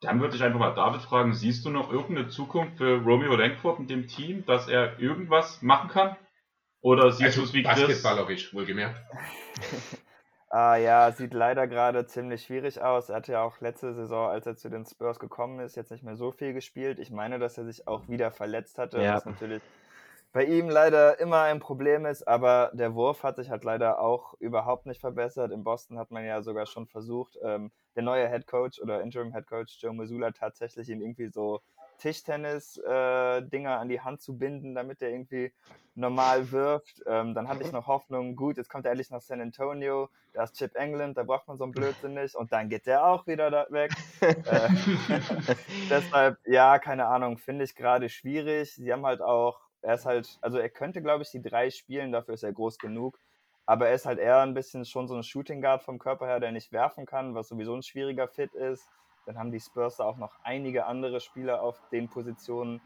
Dann würde ich einfach mal David fragen, siehst du noch irgendeine Zukunft für Romeo Langford in dem Team, dass er irgendwas machen kann? Oder siehst also, du es wie Chris? Basketballerisch, wohlgemerkt. Ah, ja, sieht leider gerade ziemlich schwierig aus. Er hatte ja auch letzte Saison, als er zu den Spurs gekommen ist, jetzt nicht mehr so viel gespielt. Ich meine, dass er sich auch wieder verletzt hatte, ja. was natürlich bei ihm leider immer ein Problem ist, aber der Wurf hat sich halt leider auch überhaupt nicht verbessert. In Boston hat man ja sogar schon versucht, ähm, der neue Head Coach oder Interim Head Coach Joe Missoula tatsächlich ihm irgendwie so Tischtennis-Dinger äh, an die Hand zu binden, damit er irgendwie normal wirft. Ähm, dann hatte ich noch Hoffnung, gut, jetzt kommt er endlich nach San Antonio, da ist Chip England, da braucht man so einen Blödsinn nicht und dann geht der auch wieder da weg. äh, deshalb, ja, keine Ahnung, finde ich gerade schwierig. Sie haben halt auch, er ist halt, also er könnte, glaube ich, die drei spielen, dafür ist er groß genug. Aber er ist halt eher ein bisschen schon so ein Shooting Guard vom Körper her, der nicht werfen kann, was sowieso ein schwieriger Fit ist. Dann haben die Spurs da auch noch einige andere Spieler auf den Positionen,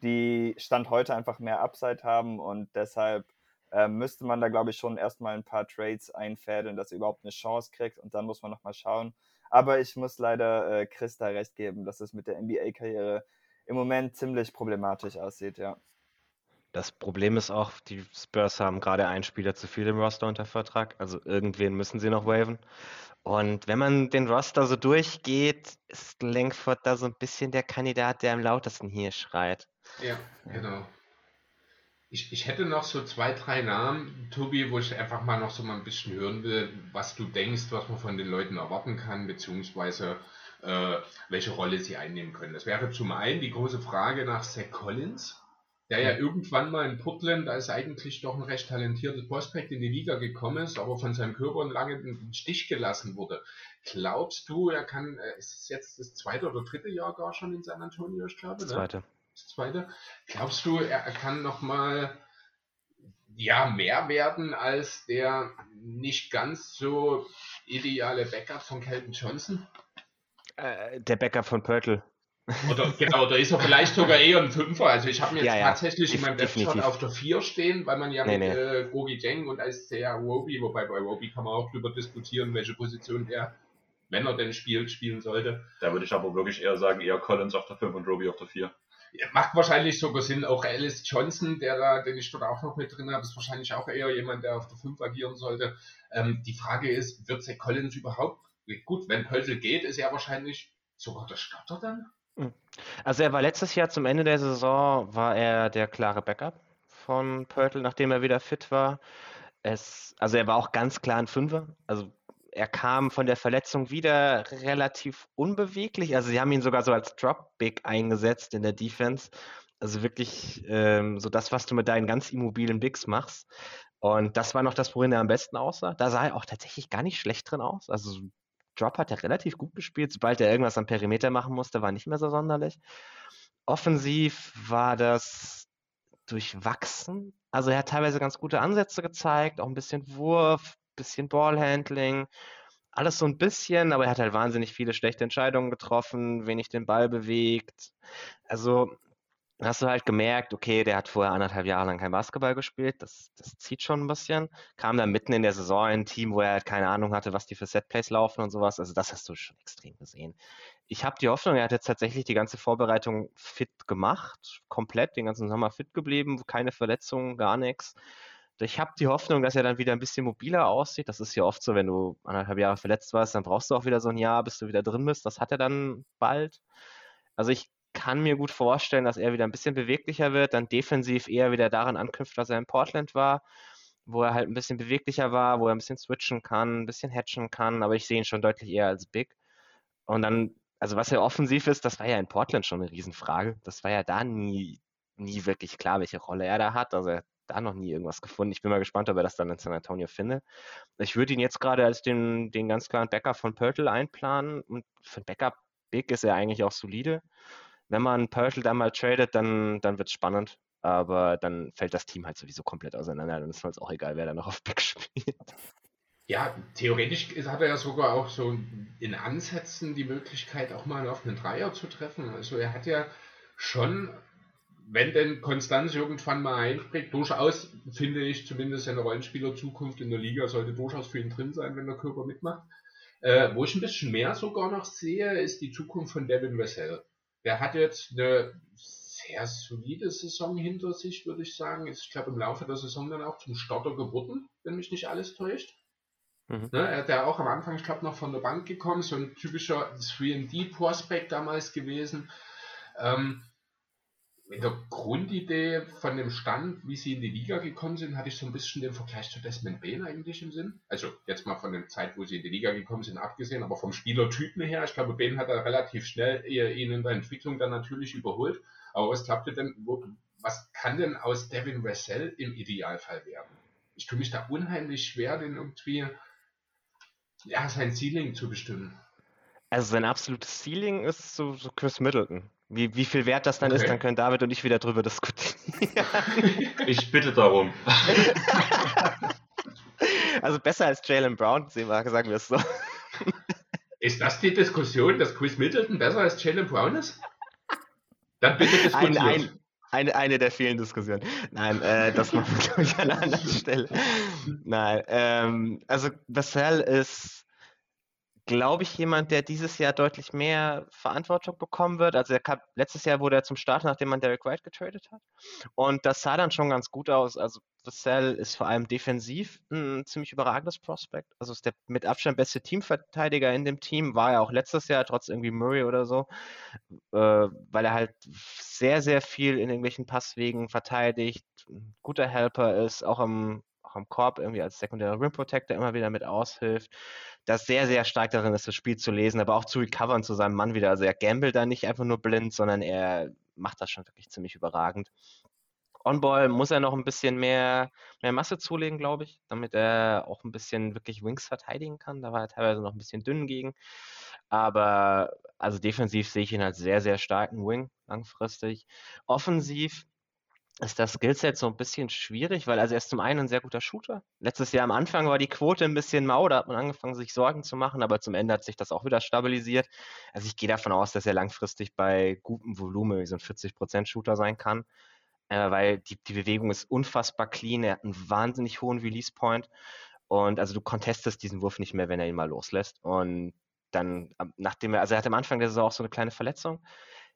die Stand heute einfach mehr Upside haben und deshalb äh, müsste man da, glaube ich, schon erstmal ein paar Trades einfädeln, dass er überhaupt eine Chance kriegt und dann muss man nochmal schauen. Aber ich muss leider äh, Chris da recht geben, dass es mit der NBA-Karriere im Moment ziemlich problematisch aussieht, ja. Das Problem ist auch, die Spurs haben gerade einen Spieler zu viel im Roster unter Vertrag, also irgendwen müssen sie noch waven. Und wenn man den Roster so durchgeht, ist Langford da so ein bisschen der Kandidat, der am lautesten hier schreit. Ja, genau. Ich, ich hätte noch so zwei, drei Namen, Tobi, wo ich einfach mal noch so mal ein bisschen hören will, was du denkst, was man von den Leuten erwarten kann, beziehungsweise äh, welche Rolle sie einnehmen können. Das wäre zum einen die große Frage nach Zach Collins, der ja irgendwann mal in Portland als eigentlich doch ein recht talentiertes Prospekt in die Liga gekommen ist, aber von seinem Körper lange im Stich gelassen wurde. Glaubst du, er kann, äh, ist es jetzt das zweite oder dritte Jahr gar schon in San Antonio, ich glaube? Das ne? zweite. Das zweite. Glaubst du, er kann nochmal ja, mehr werden als der nicht ganz so ideale Backup von Kelton Johnson? Äh, der Backup von Pörtl. Oder genau, da ist er vielleicht sogar eher ein Fünfer. Also ich habe mir jetzt ja, ja. tatsächlich in meinem Webshot auf der 4 stehen, weil man ja nee, mit nee. Äh, Gogi Jeng und Isaiah Roby, wobei bei Roby kann man auch drüber diskutieren, welche Position der, wenn er denn spielt, spielen sollte. Da würde ich aber wirklich eher sagen, eher Collins auf der 5 und Roby auf der 4. Ja, macht wahrscheinlich sogar Sinn. Auch Alice Johnson, der da, den ich dort auch noch mit drin habe, ist wahrscheinlich auch eher jemand, der auf der 5 agieren sollte. Ähm, die Frage ist, wird Zach Collins überhaupt, gut, wenn Pöltl geht, ist er wahrscheinlich sogar der Starter dann? Hm. Also er war letztes Jahr zum Ende der Saison, war er der klare Backup von Pörtl, nachdem er wieder fit war. Es, also er war auch ganz klar ein Fünfer. Also er kam von der Verletzung wieder relativ unbeweglich. Also sie haben ihn sogar so als Drop-Big eingesetzt in der Defense. Also wirklich ähm, so das, was du mit deinen ganz immobilen Bigs machst. Und das war noch das, worin er am besten aussah. Da sah er auch tatsächlich gar nicht schlecht drin aus. Also Drop hat er relativ gut gespielt. Sobald er irgendwas am Perimeter machen musste, war nicht mehr so sonderlich. Offensiv war das durchwachsen. Also er hat teilweise ganz gute Ansätze gezeigt, auch ein bisschen Wurf, bisschen Ballhandling, alles so ein bisschen, aber er hat halt wahnsinnig viele schlechte Entscheidungen getroffen, wenig den Ball bewegt. Also hast du halt gemerkt, okay, der hat vorher anderthalb Jahre lang kein Basketball gespielt, das, das zieht schon ein bisschen. Kam dann mitten in der Saison in ein Team, wo er halt keine Ahnung hatte, was die für Setplays laufen und sowas. Also das hast du schon extrem gesehen. Ich habe die Hoffnung, er hat jetzt tatsächlich die ganze Vorbereitung fit gemacht, komplett den ganzen Sommer fit geblieben, keine Verletzungen, gar nichts. Ich habe die Hoffnung, dass er dann wieder ein bisschen mobiler aussieht. Das ist ja oft so, wenn du anderthalb Jahre verletzt warst, dann brauchst du auch wieder so ein Jahr, bis du wieder drin bist. Das hat er dann bald. Also ich kann mir gut vorstellen, dass er wieder ein bisschen beweglicher wird, dann defensiv eher wieder daran anknüpft, was er in Portland war, wo er halt ein bisschen beweglicher war, wo er ein bisschen switchen kann, ein bisschen hatchen kann, aber ich sehe ihn schon deutlich eher als Big. Und dann, also was er offensiv ist, das war ja in Portland schon eine Riesenfrage. Das war ja da nie, nie wirklich klar, welche Rolle er da hat. Also er hat da noch nie irgendwas gefunden. Ich bin mal gespannt, ob er das dann in San Antonio findet. Ich würde ihn jetzt gerade als den, den ganz klaren Backup von Pörtl einplanen und für Backup Big ist er eigentlich auch solide wenn man Purtle da mal tradet, dann, dann wird es spannend. Aber dann fällt das Team halt sowieso komplett auseinander. Dann ist es auch egal, wer da noch auf Pick spielt. Ja, theoretisch hat er ja sogar auch so in Ansätzen die Möglichkeit, auch mal auf einen Dreier zu treffen. Also er hat ja schon, wenn denn Konstanz irgendwann mal einspringt, durchaus, finde ich, zumindest eine Rollenspieler-Zukunft in der Liga sollte durchaus für ihn drin sein, wenn der Körper mitmacht. Äh, wo ich ein bisschen mehr sogar noch sehe, ist die Zukunft von Devin Wessel. Der hat jetzt eine sehr solide Saison hinter sich, würde ich sagen. Ist, ich glaube, im Laufe der Saison dann auch zum Starter geworden, wenn mich nicht alles täuscht. Mhm. Ne, er hat ja auch am Anfang, ich glaube, noch von der Bank gekommen, so ein typischer 3D-Prospect damals gewesen. Ähm, in der Grundidee von dem Stand, wie sie in die Liga gekommen sind, hatte ich so ein bisschen den Vergleich zu Desmond Bain eigentlich im Sinn. Also jetzt mal von der Zeit, wo sie in die Liga gekommen sind, abgesehen, aber vom Spielertypen her, ich glaube, Bain hat da relativ schnell ihn in der Entwicklung dann natürlich überholt. Aber was klappte denn, wo, was kann denn aus Devin Russell im Idealfall werden? Ich tue mich da unheimlich schwer, den irgendwie, ja, sein Ceiling zu bestimmen. Also sein absolutes Ceiling ist so, so Chris Middleton. Wie, wie viel wert das dann okay. ist, dann können David und ich wieder drüber diskutieren. ich bitte darum. also besser als Jalen Brown, sagen wir es so. Ist das die Diskussion, dass Chris Middleton besser als Jalen Brown ist? Dann bitte diskutieren. Ein, ein, eine, eine der vielen Diskussionen. Nein, äh, das machen wir, glaube ich, an einer anderen Stelle. Nein, ähm, also Vassell ist glaube ich, jemand, der dieses Jahr deutlich mehr Verantwortung bekommen wird. Also kam, letztes Jahr wurde er zum Start, nachdem man Derek White getradet hat. Und das sah dann schon ganz gut aus. Also Vassell ist vor allem defensiv ein ziemlich überragendes Prospekt. Also ist der mit Abstand beste Teamverteidiger in dem Team, war er auch letztes Jahr, trotz irgendwie Murray oder so, äh, weil er halt sehr, sehr viel in irgendwelchen Passwegen verteidigt, guter Helper ist, auch am am Korb irgendwie als sekundärer Rim Protector immer wieder mit aushilft, das sehr, sehr stark darin ist, das Spiel zu lesen, aber auch zu recovern zu seinem Mann wieder. Also er gambelt da nicht einfach nur blind, sondern er macht das schon wirklich ziemlich überragend. On-Ball muss er noch ein bisschen mehr, mehr Masse zulegen, glaube ich, damit er auch ein bisschen wirklich Wings verteidigen kann. Da war er teilweise noch ein bisschen dünn gegen. Aber also defensiv sehe ich ihn als sehr, sehr starken Wing langfristig. Offensiv ist das Skillset so ein bisschen schwierig, weil also er ist zum einen ein sehr guter Shooter. Letztes Jahr am Anfang war die Quote ein bisschen mau, da hat man angefangen, sich Sorgen zu machen, aber zum Ende hat sich das auch wieder stabilisiert. Also ich gehe davon aus, dass er langfristig bei gutem Volumen wie so ein 40% Shooter sein kann, äh, weil die, die Bewegung ist unfassbar clean, er hat einen wahnsinnig hohen Release Point. Und also du contestest diesen Wurf nicht mehr, wenn er ihn mal loslässt. Und dann, nachdem er, also er hat am Anfang der Saison auch so eine kleine Verletzung,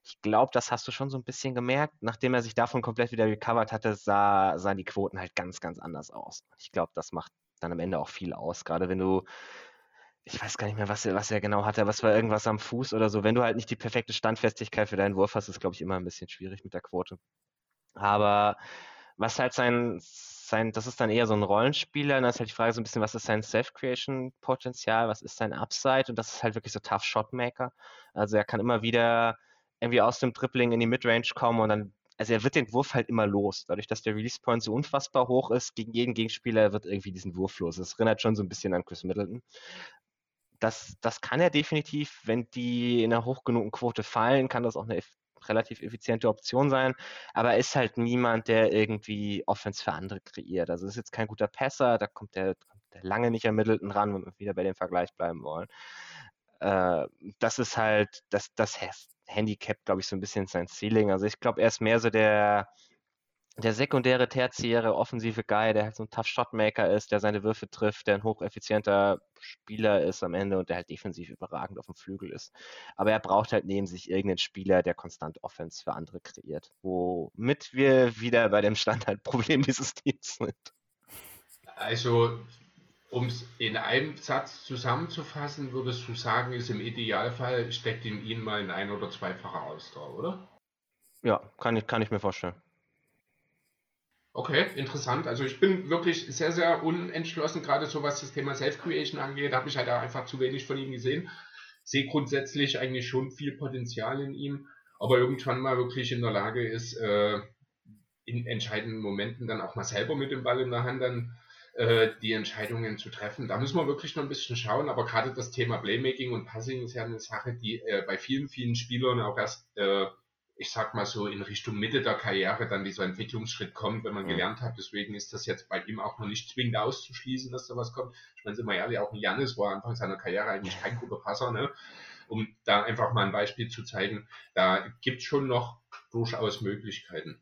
ich glaube, das hast du schon so ein bisschen gemerkt. Nachdem er sich davon komplett wieder recovered hatte, sah, sahen die Quoten halt ganz, ganz anders aus. Ich glaube, das macht dann am Ende auch viel aus. Gerade wenn du, ich weiß gar nicht mehr, was er, was er genau hatte, was war irgendwas am Fuß oder so. Wenn du halt nicht die perfekte Standfestigkeit für deinen Wurf hast, ist, glaube ich, immer ein bisschen schwierig mit der Quote. Aber was halt sein, sein, das ist dann eher so ein Rollenspieler. Und dann ist halt die Frage so ein bisschen, was ist sein Self-Creation-Potenzial, was ist sein Upside? Und das ist halt wirklich so Tough Shotmaker. Also er kann immer wieder irgendwie aus dem Dribbling in die Midrange kommen und dann, also er wird den Wurf halt immer los. Dadurch, dass der Release Point so unfassbar hoch ist, gegen jeden Gegenspieler wird irgendwie diesen Wurf los. Das erinnert schon so ein bisschen an Chris Middleton. Das, das kann er definitiv, wenn die in einer hoch genugen Quote fallen, kann das auch eine relativ effiziente Option sein, aber er ist halt niemand, der irgendwie Offense für andere kreiert. Also ist jetzt kein guter Passer, da kommt der, kommt der lange nicht an Middleton ran, wenn wir wieder bei dem Vergleich bleiben wollen. Äh, das ist halt, das, das Handicap, glaube ich, so ein bisschen sein Ceiling. Also ich glaube, er ist mehr so der, der sekundäre, tertiäre, offensive Guy, der halt so ein Tough Shotmaker ist, der seine Würfe trifft, der ein hocheffizienter Spieler ist am Ende und der halt defensiv überragend auf dem Flügel ist. Aber er braucht halt neben sich irgendeinen Spieler, der konstant Offense für andere kreiert, womit wir wieder bei dem Standardproblem dieses Teams sind. Also um es in einem Satz zusammenzufassen, würdest du sagen, ist im Idealfall steckt in ihnen mal ein ein- oder zweifacher Ausdauer, oder? Ja, kann ich, kann ich mir vorstellen. Okay, interessant. Also ich bin wirklich sehr, sehr unentschlossen, gerade so was das Thema Self-Creation angeht. Da habe ich halt einfach zu wenig von ihm gesehen. Sehe grundsätzlich eigentlich schon viel Potenzial in ihm, aber irgendwann mal wirklich in der Lage ist, äh, in entscheidenden Momenten dann auch mal selber mit dem Ball in der Hand dann äh, die Entscheidungen zu treffen. Da müssen wir wirklich noch ein bisschen schauen, aber gerade das Thema Playmaking und Passing ist ja eine Sache, die äh, bei vielen, vielen Spielern auch erst, äh, ich sag mal so, in Richtung Mitte der Karriere dann dieser Entwicklungsschritt kommt, wenn man gelernt hat. Deswegen ist das jetzt bei ihm auch noch nicht zwingend auszuschließen, dass da was kommt. Ich meine, sind wir ehrlich, auch ein Janis war Anfang seiner Karriere eigentlich kein guter Passer, ne? um da einfach mal ein Beispiel zu zeigen. Da gibt es schon noch durchaus Möglichkeiten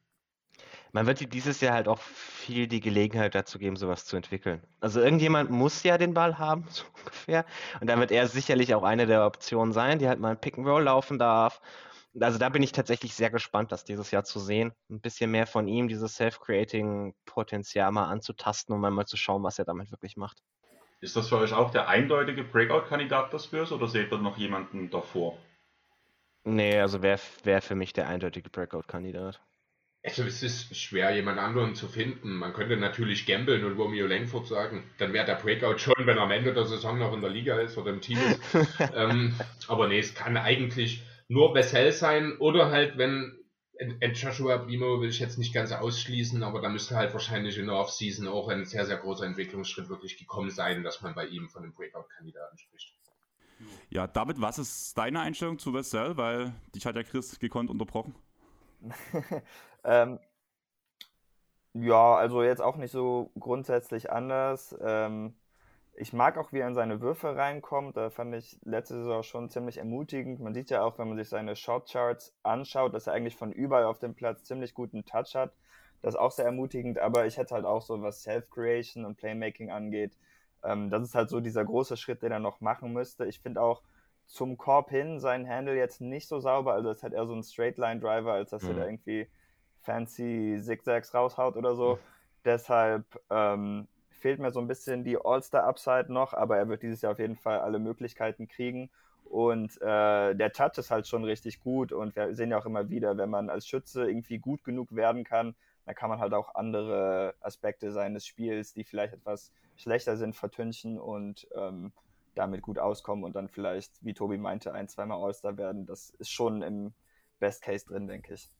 man wird dir dieses Jahr halt auch viel die Gelegenheit dazu geben, sowas zu entwickeln. Also irgendjemand muss ja den Ball haben, so ungefähr. Und dann wird er sicherlich auch eine der Optionen sein, die halt mal ein Pick and Roll laufen darf. Also da bin ich tatsächlich sehr gespannt, das dieses Jahr zu sehen. Ein bisschen mehr von ihm, dieses Self-Creating-Potenzial mal anzutasten und mal zu schauen, was er damit wirklich macht. Ist das für euch auch der eindeutige Breakout-Kandidat des Spurs oder seht ihr noch jemanden davor? Nee, also wäre wär für mich der eindeutige Breakout-Kandidat. Also es ist schwer, jemand anderen zu finden. Man könnte natürlich gambeln und Romeo Langford sagen, dann wäre der Breakout schon, wenn er am Ende der Saison noch in der Liga ist oder im Team ist. ähm, aber nee, es kann eigentlich nur Bessel sein oder halt, wenn Joshua Primo will ich jetzt nicht ganz ausschließen, aber da müsste halt wahrscheinlich in der Offseason auch ein sehr, sehr großer Entwicklungsschritt wirklich gekommen sein, dass man bei ihm von einem Breakout-Kandidaten spricht. Ja, David, was ist deine Einstellung zu Bessel? Weil dich hat ja Chris gekonnt unterbrochen. ähm, ja, also jetzt auch nicht so grundsätzlich anders. Ähm, Ich mag auch, wie er in seine Würfe reinkommt. Da fand ich letzte Saison schon ziemlich ermutigend. Man sieht ja auch, wenn man sich seine Shotcharts anschaut, dass er eigentlich von überall auf dem Platz ziemlich guten Touch hat. Das ist auch sehr ermutigend, aber ich hätte halt auch so, was Self-Creation und Playmaking angeht, ähm, das ist halt so dieser große Schritt, den er noch machen müsste. Ich finde auch zum Korb hin sein Handle jetzt nicht so sauber, also es hat eher so ein Straight-Line-Driver, als dass mhm. er da irgendwie fancy Zigzags raushaut oder so. Deshalb ähm, fehlt mir so ein bisschen die All-Star-Upside noch, aber er wird dieses Jahr auf jeden Fall alle Möglichkeiten kriegen. Und äh, der Touch ist halt schon richtig gut und wir sehen ja auch immer wieder, wenn man als Schütze irgendwie gut genug werden kann, dann kann man halt auch andere Aspekte seines Spiels, die vielleicht etwas schlechter sind, vertünchen und ähm, damit gut auskommen und dann vielleicht, wie Tobi meinte, ein, zweimal All-Star werden. Das ist schon im Best Case drin, denke ich.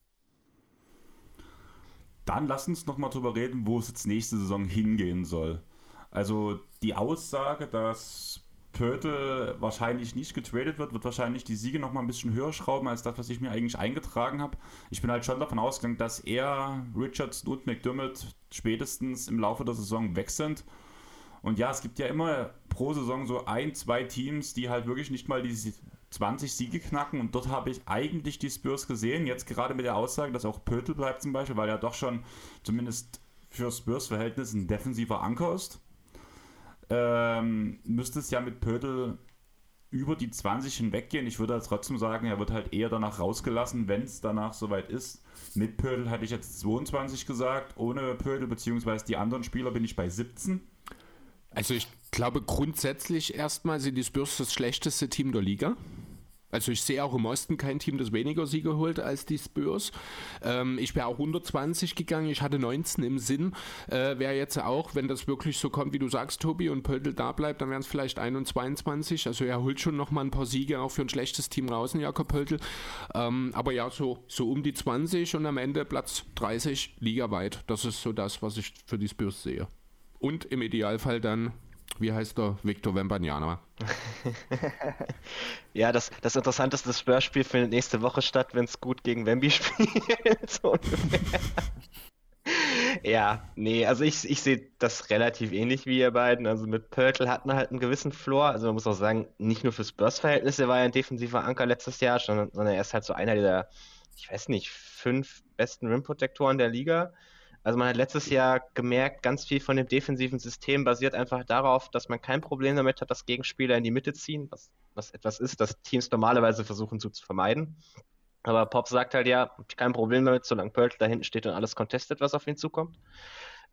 Dann lass uns noch mal drüber reden, wo es jetzt nächste Saison hingehen soll. Also die Aussage, dass Pörtl wahrscheinlich nicht getradet wird, wird wahrscheinlich die Siege noch mal ein bisschen höher schrauben als das, was ich mir eigentlich eingetragen habe. Ich bin halt schon davon ausgegangen, dass er, Richardson und McDermott spätestens im Laufe der Saison weg sind. Und ja, es gibt ja immer pro Saison so ein, zwei Teams, die halt wirklich nicht mal die 20 Siege knacken und dort habe ich eigentlich die Spurs gesehen. Jetzt gerade mit der Aussage, dass auch Pötel bleibt zum Beispiel, weil er doch schon zumindest für Spurs Verhältnis ein defensiver Anker ist. Ähm, müsste es ja mit Pötel über die 20 hinweggehen. Ich würde halt trotzdem sagen, er wird halt eher danach rausgelassen, wenn es danach soweit ist. Mit Pötel hatte ich jetzt 22 gesagt, ohne Pötel beziehungsweise die anderen Spieler bin ich bei 17. Also ich glaube grundsätzlich erstmal sind die Spurs das schlechteste Team der Liga. Also ich sehe auch im Osten kein Team, das weniger Siege holt als die Spurs. Ähm, ich wäre auch 120 gegangen, ich hatte 19 im Sinn. Äh, wäre jetzt auch, wenn das wirklich so kommt, wie du sagst, Tobi, und Pöltl da bleibt, dann wären es vielleicht 21. Also er holt schon nochmal ein paar Siege auch für ein schlechtes Team raus, Jakob Pöltl. Ähm, aber ja, so, so um die 20 und am Ende Platz 30 ligaweit. Das ist so das, was ich für die Spurs sehe. Und im Idealfall dann, wie heißt der, Victor Wembanyama. ja, das, das Interessante ist, das Spurs-Spiel findet nächste Woche statt, wenn es gut gegen Wemby spielt. so ja, nee, also ich, ich sehe das relativ ähnlich wie ihr beiden. Also mit Pörtl hat man halt einen gewissen Floor. Also man muss auch sagen, nicht nur für Spurs-Verhältnisse war er ein defensiver Anker letztes Jahr, sondern, sondern er ist halt so einer der, ich weiß nicht, fünf besten Rim-Protektoren der Liga. Also man hat letztes Jahr gemerkt, ganz viel von dem defensiven System basiert einfach darauf, dass man kein Problem damit hat, dass Gegenspieler in die Mitte ziehen, was, was etwas ist, das Teams normalerweise versuchen zu, zu vermeiden. Aber Pop sagt halt ja, kein Problem damit, solange Pörtl da hinten steht und alles contestet, was auf ihn zukommt.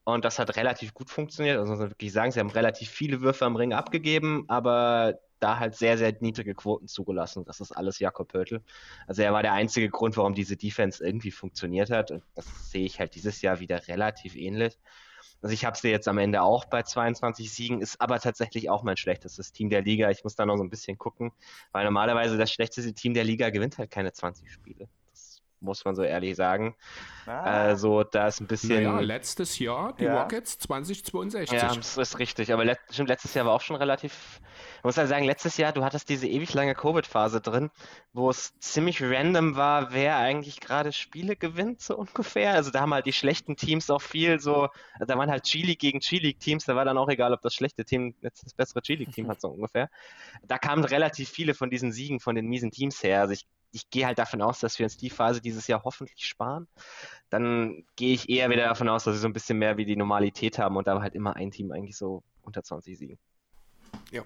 Und das hat relativ gut funktioniert. Also muss man wirklich sagen, sie haben relativ viele Würfe am Ring abgegeben, aber da halt sehr, sehr niedrige Quoten zugelassen. Das ist alles Jakob Pörtl. Also er war der einzige Grund, warum diese Defense irgendwie funktioniert hat. Und das sehe ich halt dieses Jahr wieder relativ ähnlich. Also ich habe sie jetzt am Ende auch bei 22 Siegen, ist aber tatsächlich auch mein schlechtestes Team der Liga. Ich muss da noch so ein bisschen gucken, weil normalerweise das schlechteste Team der Liga gewinnt halt keine 20 Spiele muss man so ehrlich sagen. Ah. Also da ist ein bisschen. Ja, letztes Jahr die ja. Rockets 2062. Ja, das ist richtig. Aber let letztes Jahr war auch schon relativ. Man muss halt sagen, letztes Jahr, du hattest diese ewig lange Covid-Phase drin, wo es ziemlich random war, wer eigentlich gerade Spiele gewinnt, so ungefähr. Also da haben halt die schlechten Teams auch viel so, da waren halt Chili gegen Chili-Teams, da war dann auch egal, ob das schlechte Team jetzt das bessere Chili-Team hat, so ungefähr. Da kamen relativ viele von diesen Siegen von den miesen Teams her. Also ich ich gehe halt davon aus, dass wir uns die Phase dieses Jahr hoffentlich sparen. Dann gehe ich eher wieder davon aus, dass wir so ein bisschen mehr wie die Normalität haben und da halt immer ein Team eigentlich so unter 20 siegen. Ja.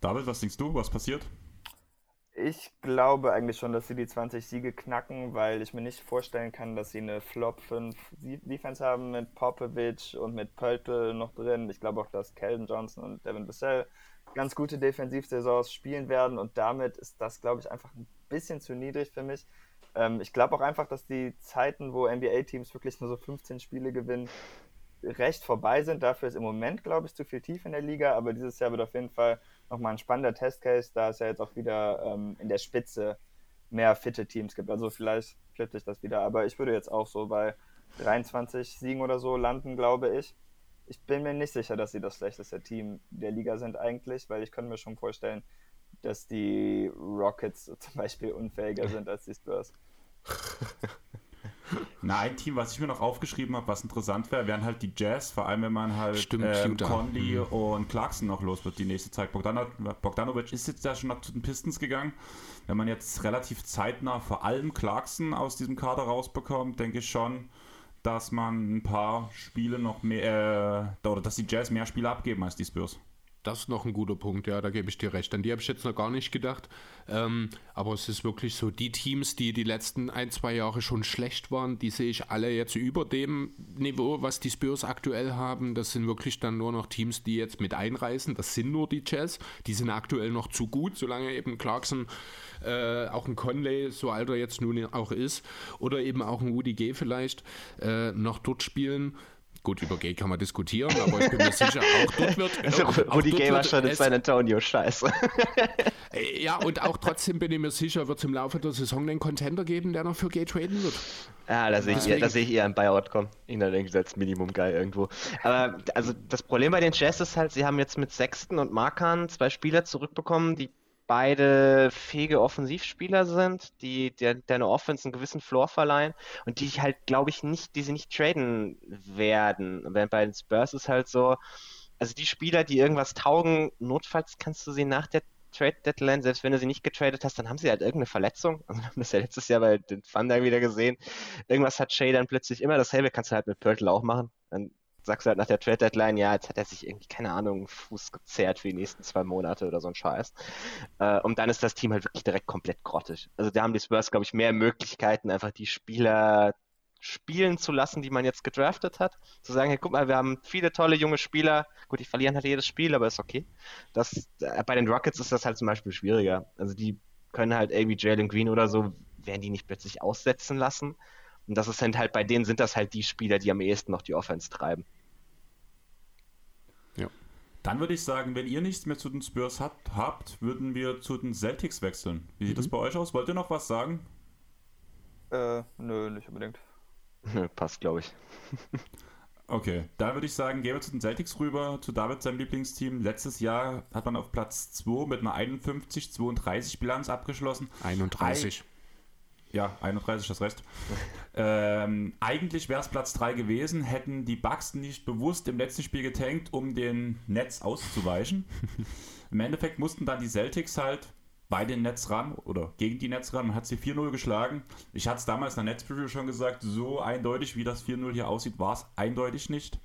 David, was denkst du? Was passiert? Ich glaube eigentlich schon, dass sie die 20 Siege knacken, weil ich mir nicht vorstellen kann, dass sie eine Flop 5 Defense haben mit Popovic und mit Pöltl noch drin. Ich glaube auch, dass Calvin Johnson und Devin Bissell ganz gute Defensivsaisons spielen werden und damit ist das, glaube ich, einfach ein bisschen zu niedrig für mich. Ähm, ich glaube auch einfach, dass die Zeiten, wo NBA-Teams wirklich nur so 15 Spiele gewinnen, recht vorbei sind. Dafür ist im Moment, glaube ich, zu viel tief in der Liga, aber dieses Jahr wird auf jeden Fall nochmal ein spannender Testcase, da es ja jetzt auch wieder ähm, in der Spitze mehr fitte Teams gibt. Also vielleicht flippe sich das wieder, aber ich würde jetzt auch so bei 23 Siegen oder so landen, glaube ich. Ich bin mir nicht sicher, dass sie das schlechteste Team der Liga sind eigentlich, weil ich könnte mir schon vorstellen, dass die Rockets zum Beispiel unfähiger sind als die Spurs. Na, ein Team, was ich mir noch aufgeschrieben habe, was interessant wäre, wären halt die Jazz, vor allem wenn man halt Stimmt, ähm. Conley Mhm. und Clarkson noch los wird die nächste Zeit. Bogdano, Bogdanovic ist jetzt ja schon noch zu den Pistons gegangen. Wenn man jetzt relativ zeitnah vor allem Clarkson aus diesem Kader rausbekommt, denke ich schon, dass man ein paar Spiele noch mehr, äh, oder dass die Jazz mehr Spiele abgeben als die Spurs. Das ist noch ein guter Punkt, ja, da gebe ich dir recht. An die habe ich jetzt noch gar nicht gedacht. Ähm, aber es ist wirklich so, die Teams, die die letzten ein, zwei Jahre schon schlecht waren, die sehe ich alle jetzt über dem Niveau, was die Spurs aktuell haben. Das sind wirklich dann nur noch Teams, die jetzt mit einreißen. Das sind nur die Jazz. Die sind aktuell noch zu gut, solange eben Clarkson, äh, auch ein Conley, so alt er jetzt nun auch ist, oder eben auch ein Woody G vielleicht, äh, noch dort spielen. Gut, über Gay kann man diskutieren, aber ich bin mir sicher, auch dort wird. Also, dort Gay war schon in San Antonio, scheiße. Äh, Ja, und auch trotzdem bin ich mir sicher, wird es im Laufe der Saison einen Contender geben, der noch für Gay traden wird. Ja, da sehe ich, eher- da sehe ich eher ein Buyout kommen. Dann irgendwie als Minimum-Guy irgendwo. Aber also das Problem bei den Jazz ist halt, sie haben jetzt mit Sexton und Markan zwei Spieler zurückbekommen, die beide fähige Offensivspieler sind, die der, der eine Offense einen gewissen Floor verleihen und die ich halt, glaube ich, nicht, die sie nicht traden werden. Während bei den Spurs ist halt so, also die Spieler, die irgendwas taugen, notfalls kannst du sie nach der Trade Deadline, selbst wenn du sie nicht getradet hast, dann haben sie halt irgendeine Verletzung. Also wir haben das ja letztes Jahr bei den Thunder wieder gesehen. Irgendwas hat Shay dann plötzlich immer dasselbe, kannst du halt mit Pörtl auch machen. Dann sagst du halt nach der Trade Deadline, ja, jetzt hat er sich irgendwie, keine Ahnung, Fuß gezerrt für die nächsten zwei Monate oder so ein Scheiß. Äh, und dann ist das Team halt wirklich direkt komplett grottig. Also da haben die Spurs, glaube ich, mehr Möglichkeiten, einfach die Spieler spielen zu lassen, die man jetzt gedraftet hat. Zu sagen, hey, guck mal, wir haben viele tolle junge Spieler. Gut, die verlieren halt jedes Spiel, aber ist okay. Das, äh, bei den Rockets ist das halt zum Beispiel schwieriger. Also die können halt irgendwie Jalen Green oder so, werden die nicht plötzlich aussetzen lassen. Und das ist halt, halt bei denen sind das halt die Spieler, die am ehesten noch die Offense treiben. Dann würde ich sagen, wenn ihr nichts mehr zu den Spurs habt, habt würden wir zu den Celtics wechseln. Wie Mhm. sieht das bei euch aus? Wollt ihr noch was sagen? Äh, nö, nicht unbedingt. Passt, glaube ich. Okay, dann würde ich sagen, gehen wir zu den Celtics rüber, zu David, seinem Lieblingsteam. Letztes Jahr hat man auf Platz 2 mit einer 51-32 Bilanz abgeschlossen. 31. Ja, 31, das Rest. ähm, eigentlich wäre es Platz 3 gewesen, hätten die Bucks nicht bewusst im letzten Spiel getankt, um den Netz auszuweichen. Im Endeffekt mussten dann die Celtics halt bei den Nets ran oder gegen die Nets ran und hat sie 4-0 geschlagen. Ich hatte es damals in der Netzpreview schon gesagt, so eindeutig wie das 4-0 hier aussieht, war es eindeutig nicht.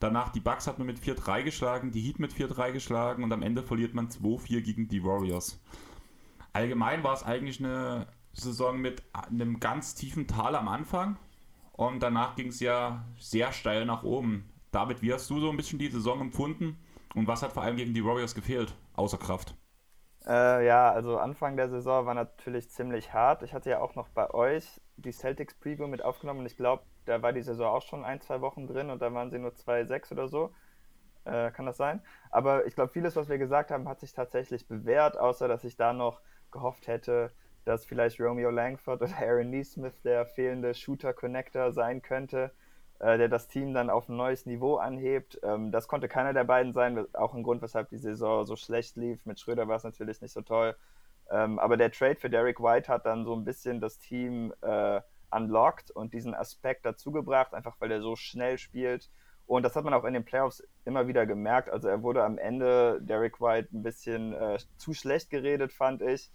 Danach die Bucks hat man mit 4-3 geschlagen, die Heat mit 4-3 geschlagen und am Ende verliert man 2-4 gegen die Warriors. Allgemein war es eigentlich eine Saison mit einem ganz tiefen Tal am Anfang und danach ging es ja sehr steil nach oben. David, wie hast du so ein bisschen die Saison empfunden und was hat vor allem gegen die Warriors gefehlt, außer Kraft? Äh, ja, also Anfang der Saison war natürlich ziemlich hart. Ich hatte ja auch noch bei euch die Celtics Preview mit aufgenommen und ich glaube, da war die Saison auch schon ein, zwei Wochen drin und da waren sie nur 2-6 oder so. Äh, kann das sein? Aber ich glaube, vieles, was wir gesagt haben, hat sich tatsächlich bewährt, außer dass ich da noch gehofft hätte, dass vielleicht Romeo Langford oder Aaron Neesmith der fehlende Shooter-Connector sein könnte, äh, der das Team dann auf ein neues Niveau anhebt. Ähm, das konnte keiner der beiden sein, auch ein Grund, weshalb die Saison so schlecht lief. Mit Schröder war es natürlich nicht so toll. Ähm, aber der Trade für Derek White hat dann so ein bisschen das Team äh, unlocked und diesen Aspekt dazugebracht, einfach weil er so schnell spielt. Und das hat man auch in den Playoffs immer wieder gemerkt. Also er wurde am Ende Derek White ein bisschen äh, zu schlecht geredet, fand ich.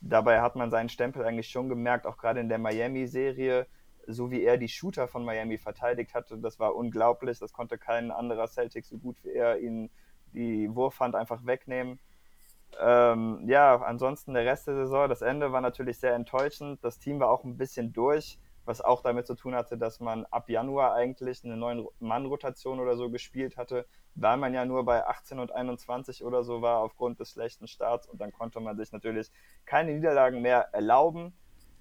Dabei hat man seinen Stempel eigentlich schon gemerkt, auch gerade in der Miami-Serie, so wie er die Shooter von Miami verteidigt hatte, das war unglaublich. Das konnte kein anderer Celtic so gut wie er ihn die Wurfhand einfach wegnehmen. Ähm, ja, ansonsten der Rest der Saison, das Ende war natürlich sehr enttäuschend. Das Team war auch ein bisschen durch, was auch damit zu tun hatte, dass man ab Januar eigentlich eine neuen Mann-Rotation oder so gespielt hatte, weil man ja nur bei 18 und 21 oder so war aufgrund des schlechten Starts und dann konnte man sich natürlich keine Niederlagen mehr erlauben.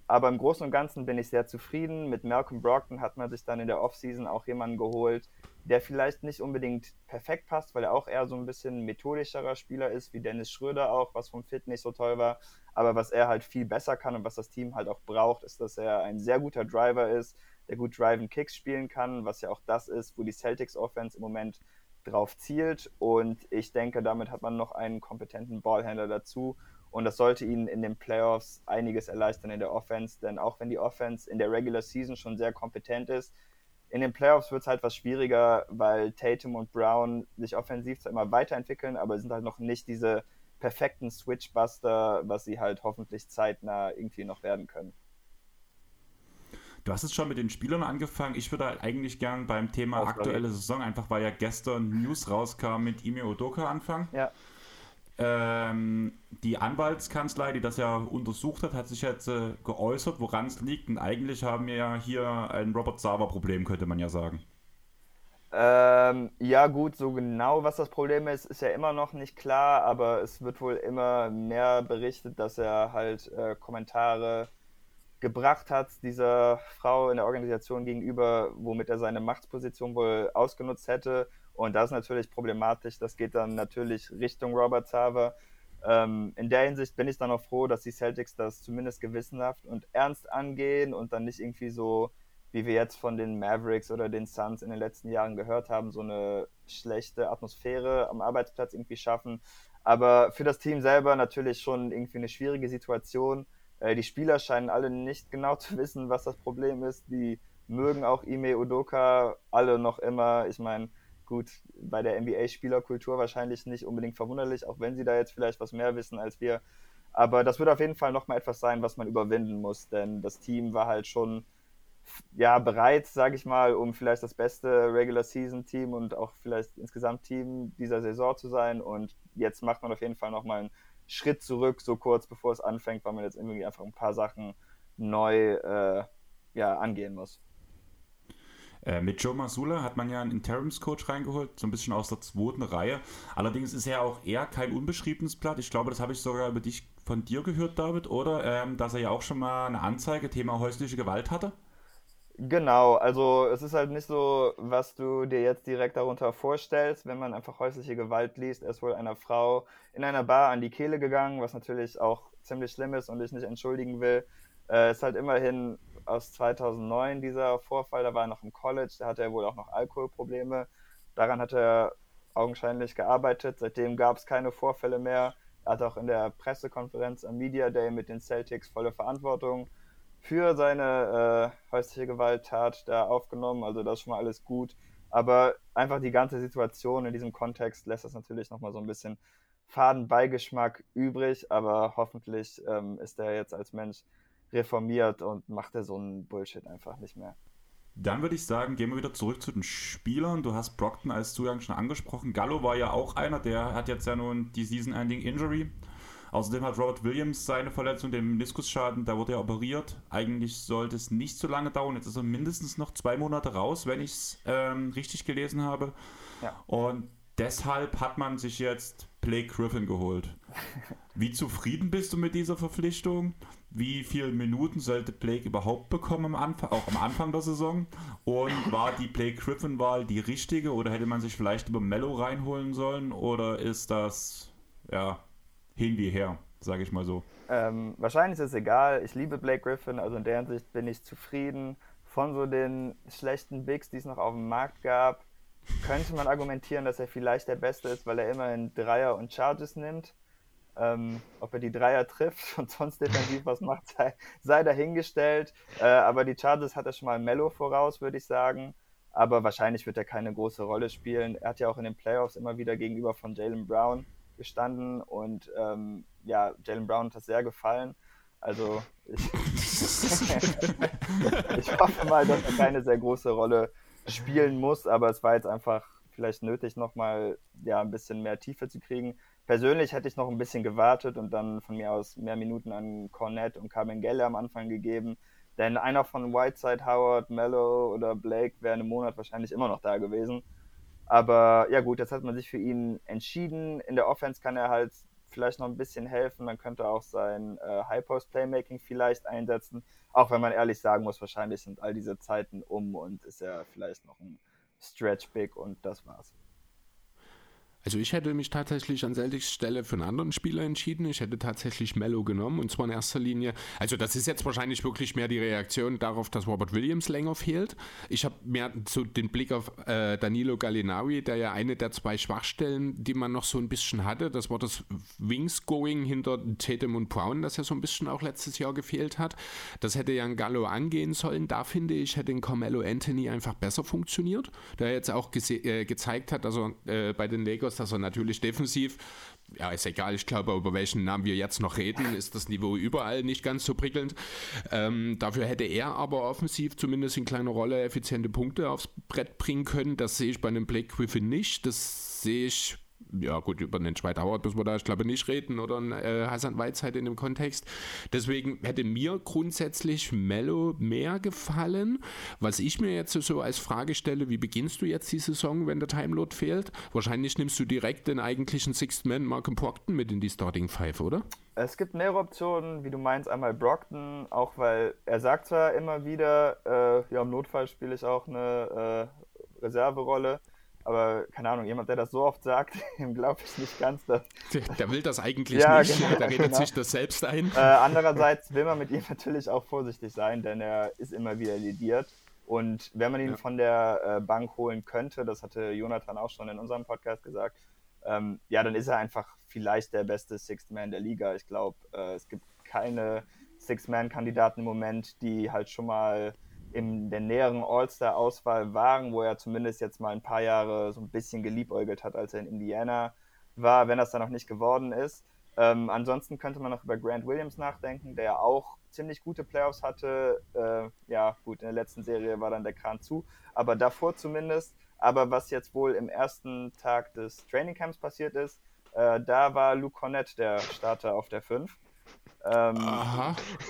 Aber im Großen und Ganzen bin ich sehr zufrieden. Mit Malcolm Brockton hat man sich dann in der Offseason auch jemanden geholt, der vielleicht nicht unbedingt perfekt passt, weil er auch eher so ein bisschen methodischerer Spieler ist, wie Dennis Schröder auch, was vom Fit nicht so toll war. Aber was er halt viel besser kann und was das Team halt auch braucht, ist, dass er ein sehr guter Driver ist, der gut Drive Kicks spielen kann, was ja auch das ist, wo die Celtics Offense im Moment drauf zielt. Und ich denke, damit hat man noch einen kompetenten Ballhändler dazu. Und das sollte ihnen in den Playoffs einiges erleichtern in der Offense, denn auch wenn die Offense in der Regular Season schon sehr kompetent ist, in den Playoffs wird es halt was schwieriger, weil Tatum und Brown sich offensiv zwar immer weiterentwickeln, aber sind halt noch nicht diese perfekten Switchbuster, was sie halt hoffentlich zeitnah irgendwie noch werden können. Du hast es schon mit den Spielern angefangen. Ich würde halt eigentlich gern beim Thema oh, aktuelle Saison, einfach weil ja gestern News rauskam, mit Ime Odoka anfangen. Ja. Ähm, die Anwaltskanzlei, die das ja untersucht hat, hat sich jetzt äh, geäußert, woran es liegt. Und eigentlich haben wir ja hier ein Robert Sava-Problem, könnte man ja sagen. Ähm, ja, gut, so genau was das Problem ist, ist ja immer noch nicht klar, aber es wird wohl immer mehr berichtet, dass er halt äh, Kommentare gebracht hat, dieser Frau in der Organisation gegenüber, womit er seine Machtsposition wohl ausgenutzt hätte und das ist natürlich problematisch. Das geht dann natürlich Richtung Robert Sava. Ähm, in der Hinsicht bin ich dann auch froh, dass die Celtics das zumindest gewissenhaft und ernst angehen und dann nicht irgendwie so, wie wir jetzt von den Mavericks oder den Suns in den letzten Jahren gehört haben, so eine schlechte Atmosphäre am Arbeitsplatz irgendwie schaffen. Aber für das Team selber natürlich schon irgendwie eine schwierige Situation. Äh, die Spieler scheinen alle nicht genau zu wissen, was das Problem ist. Die mögen auch Ime Udoka alle noch immer. Ich meine, gut, bei der NBA-Spielerkultur wahrscheinlich nicht unbedingt verwunderlich, auch wenn sie da jetzt vielleicht was mehr wissen als wir. Aber das wird auf jeden Fall nochmal etwas sein, was man überwinden muss, denn das Team war halt schon ja, bereit, sage ich mal, um vielleicht das beste Regular-Season-Team und auch vielleicht insgesamt Team dieser Saison zu sein. Und jetzt macht man auf jeden Fall nochmal einen Schritt zurück, so kurz bevor es anfängt, weil man jetzt irgendwie einfach ein paar Sachen neu äh, ja, angehen muss. Äh, mit Joe Masula hat man ja einen Interims-Coach reingeholt, so ein bisschen aus der zweiten Reihe. Allerdings ist er auch eher kein unbeschriebenes Blatt. Ich glaube, das habe ich sogar über dich von dir gehört, David, oder? Ähm, dass er ja auch schon mal eine Anzeige, Thema häusliche Gewalt hatte. Genau, also es ist halt nicht so, was du dir jetzt direkt darunter vorstellst, wenn man einfach häusliche Gewalt liest. Er ist wohl einer Frau in einer Bar an die Kehle gegangen, was natürlich auch ziemlich schlimm ist und ich nicht entschuldigen will. Äh, ist halt immerhin aus 2009, dieser Vorfall, da war er noch im College, da hatte er wohl auch noch Alkoholprobleme. Daran hat er augenscheinlich gearbeitet. Seitdem gab es keine Vorfälle mehr. Er hat auch in der Pressekonferenz am Media Day mit den Celtics volle Verantwortung für seine äh, häusliche Gewalttat da aufgenommen. Also das ist schon mal alles gut. Aber einfach die ganze Situation in diesem Kontext lässt das natürlich nochmal so ein bisschen Fadenbeigeschmack übrig. Aber hoffentlich ähm, ist er jetzt als Mensch reformiert und macht er so einen Bullshit einfach nicht mehr. Dann würde ich sagen, gehen wir wieder zurück zu den Spielern. Du hast Brockton als Zugang schon angesprochen. Gallo war ja auch einer, der hat jetzt ja nun die Season-Ending Injury. Außerdem hat Robert Williams seine Verletzung, den Meniskusschaden, da wurde er operiert. Eigentlich sollte es nicht so lange dauern. Jetzt ist er mindestens noch zwei Monate raus, wenn ich es ähm, richtig gelesen habe. Ja. Und deshalb hat man sich jetzt Blake Griffin geholt. Wie zufrieden bist du mit dieser Verpflichtung? wie viele Minuten sollte Blake überhaupt bekommen am Anfang, auch am Anfang der Saison? Und war die Blake Griffin-Wahl die richtige oder hätte man sich vielleicht über Mello reinholen sollen? Oder ist das, ja, hin wie her, sage ich mal so? Ähm, wahrscheinlich ist es egal. Ich liebe Blake Griffin, also in der Hinsicht bin ich zufrieden. Von so den schlechten Bigs, die es noch auf dem Markt gab, könnte man argumentieren, dass er vielleicht der Beste ist, weil er immerhin Dreier und Charges nimmt. Ähm, ob er die Dreier trifft und sonst defensiv was macht, sei, sei dahingestellt. Äh, aber die Chargers hat er schon mal Mello voraus, würde ich sagen. Aber wahrscheinlich wird er keine große Rolle spielen. Er hat ja auch in den Playoffs immer wieder gegenüber von Jalen Brown gestanden und ähm, ja, Jalen Brown hat das sehr gefallen. Also ich, ich hoffe mal, dass er keine sehr große Rolle spielen muss, aber es war jetzt einfach vielleicht nötig, nochmal ja, ein bisschen mehr Tiefe zu kriegen. Persönlich hätte ich noch ein bisschen gewartet und dann von mir aus mehr Minuten an Cornett und Carmen Gelle am Anfang gegeben. Denn einer von Whiteside, Howard, Mello oder Blake wäre in einem Monat wahrscheinlich immer noch da gewesen. Aber ja gut, jetzt hat man sich für ihn entschieden. In der Offense kann er halt vielleicht noch ein bisschen helfen. Man könnte auch sein äh, High-Post-Playmaking vielleicht einsetzen. Auch wenn man ehrlich sagen muss, wahrscheinlich sind all diese Zeiten um und ist er vielleicht noch ein Stretch-Big und das war's. Also ich hätte mich tatsächlich an Celtics Stelle für einen anderen Spieler entschieden. Ich hätte tatsächlich Mello genommen und zwar in erster Linie. Also das ist jetzt wahrscheinlich wirklich mehr die Reaktion darauf, dass Robert Williams länger fehlt. Ich habe mehr so den Blick auf äh, Danilo Gallinari, der ja eine der zwei Schwachstellen, die man noch so ein bisschen hatte, das war das Wings-Going hinter Tatum und Brown, das ja so ein bisschen auch letztes Jahr gefehlt hat. Das hätte ja ein Gallo angehen sollen. Da finde ich, hätte ein Carmelo Anthony einfach besser funktioniert, der jetzt auch äh, gezeigt hat, dass er äh, bei den Lakers dass er natürlich defensiv, ja, ist egal, ich glaube, über welchen Namen wir jetzt noch reden, ist das Niveau überall nicht ganz so prickelnd. Ähm, dafür hätte er aber offensiv zumindest in kleiner Rolle effiziente Punkte aufs Brett bringen können. Das sehe ich bei einem Blake Griffin nicht. Das sehe ich ja gut, über den Dwight Howard müssen wir da, ich glaube, nicht reden oder äh, Hassan Whiteside in dem Kontext. Deswegen hätte mir grundsätzlich Mello mehr gefallen. Was ich mir jetzt so als Frage stelle, wie beginnst du jetzt die Saison, wenn der Timelot fehlt? Wahrscheinlich nimmst du direkt den eigentlichen Sixth Man, Malcolm Brockton, mit in die Starting Five, oder? Es gibt mehrere Optionen, wie du meinst. Einmal Brockton, auch weil er sagt zwar immer wieder, äh, ja, im Notfall spiele ich auch eine äh, Reserverolle. Aber keine Ahnung, jemand, der das so oft sagt, dem glaube ich nicht ganz. Dass, der, der will das eigentlich ja, nicht, genau, der redet genau. sich das selbst ein. Äh, andererseits will man mit ihm natürlich auch vorsichtig sein, denn er ist immer wieder lediert. Und wenn man ihn ja. von der äh, Bank holen könnte, das hatte Jonathan auch schon in unserem Podcast gesagt, ähm, ja, dann ist er einfach vielleicht der beste Sixth Man der Liga. Ich glaube, äh, es gibt keine Sixth-Man-Kandidaten im Moment, die halt schon mal in der näheren All-Star-Auswahl waren, wo er zumindest jetzt mal ein paar Jahre so ein bisschen geliebäugelt hat, als er in Indiana war, wenn das dann noch nicht geworden ist. Ähm, ansonsten könnte man noch über Grant Williams nachdenken, der ja auch ziemlich gute Playoffs hatte. Äh, ja, gut, in der letzten Serie war dann der Kran zu, aber davor zumindest. Aber was jetzt wohl im ersten Tag des Trainingcamps passiert ist, äh, da war Luke Cornett der Starter auf der 5. Ähm,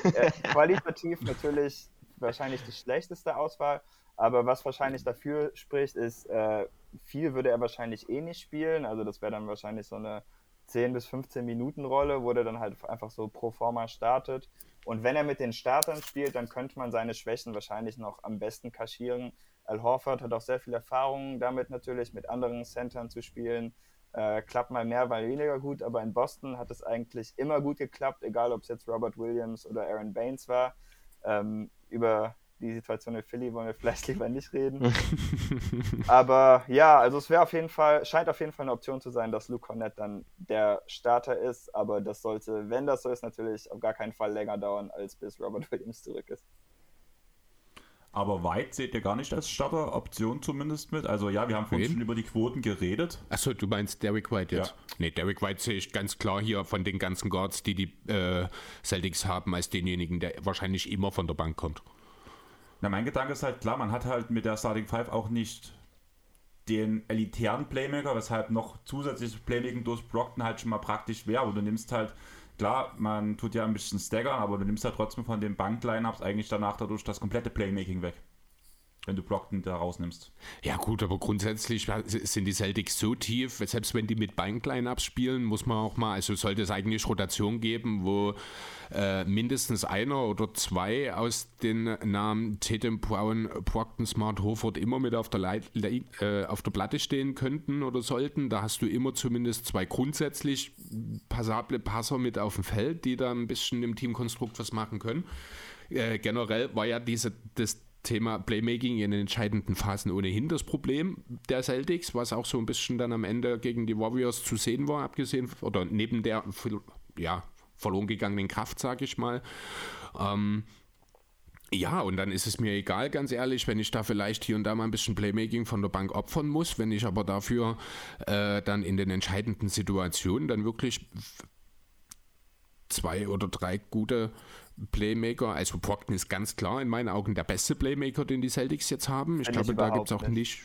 äh, qualitativ natürlich wahrscheinlich die schlechteste Auswahl. Aber was wahrscheinlich dafür spricht, ist, äh, viel würde er wahrscheinlich eh nicht spielen. Also das wäre dann wahrscheinlich so eine 10 bis 15 Minuten Rolle, wo der dann halt einfach so pro forma startet. Und wenn er mit den Startern spielt, dann könnte man seine Schwächen wahrscheinlich noch am besten kaschieren. Al Horford hat auch sehr viel Erfahrung damit natürlich, mit anderen Centern zu spielen. Äh, klappt mal mehr, mal weniger gut, aber in Boston hat es eigentlich immer gut geklappt, egal ob es jetzt Robert Williams oder Aaron Baines war. Ähm, über die Situation in Philly wollen wir vielleicht lieber nicht reden. Aber ja, also es wäre auf jeden Fall, scheint auf jeden Fall eine Option zu sein, dass Luke Cornett dann der Starter ist. Aber das sollte, wenn das so ist, natürlich auf gar keinen Fall länger dauern, als bis Robert Williams zurück ist. Aber White seht ihr gar nicht als Starter-Option zumindest mit. Also ja, wir haben vorhin schon über die Quoten geredet. Achso, du meinst Derek White jetzt? Ja. Nee, Derek White sehe ich ganz klar hier von den ganzen Guards, die die äh, Celtics haben, als denjenigen, der wahrscheinlich immer von der Bank kommt. Na, mein Gedanke ist halt klar, man hat halt mit der Starting Five auch nicht den elitären Playmaker, weshalb noch zusätzliches Playmaking durch Brockton halt schon mal praktisch wäre. Aber du nimmst halt klar, man tut ja ein bisschen staggern, aber du nimmst ja trotzdem von den Bank-Lineups eigentlich danach dadurch das komplette Playmaking weg wenn du Brockton da rausnimmst. Ja gut, aber grundsätzlich sind die Celtics so tief, selbst wenn die mit Bank-Lineups spielen, muss man auch mal, also sollte es eigentlich Rotation geben, wo äh, mindestens einer oder zwei aus den Namen Tatum, Brown, Brockton, Smart, Hoford immer mit auf der, Leit, äh, auf der Platte stehen könnten oder sollten. Da hast du immer zumindest zwei grundsätzlich passable Passer mit auf dem Feld, die da ein bisschen im Teamkonstrukt was machen können. Äh, generell war ja diese, das Thema Playmaking in den entscheidenden Phasen ohnehin das Problem der Celtics, was auch so ein bisschen dann am Ende gegen die Warriors zu sehen war, abgesehen oder neben der ja, verloren gegangenen Kraft, sage ich mal. Ähm, ja, und dann ist es mir egal, ganz ehrlich, wenn ich da vielleicht hier und da mal ein bisschen Playmaking von der Bank opfern muss, wenn ich aber dafür äh, dann in den entscheidenden Situationen dann wirklich zwei oder drei gute Playmaker, also Brockton ist ganz klar in meinen Augen der beste Playmaker, den die Celtics jetzt haben. Ich glaube, da gibt es auch nicht.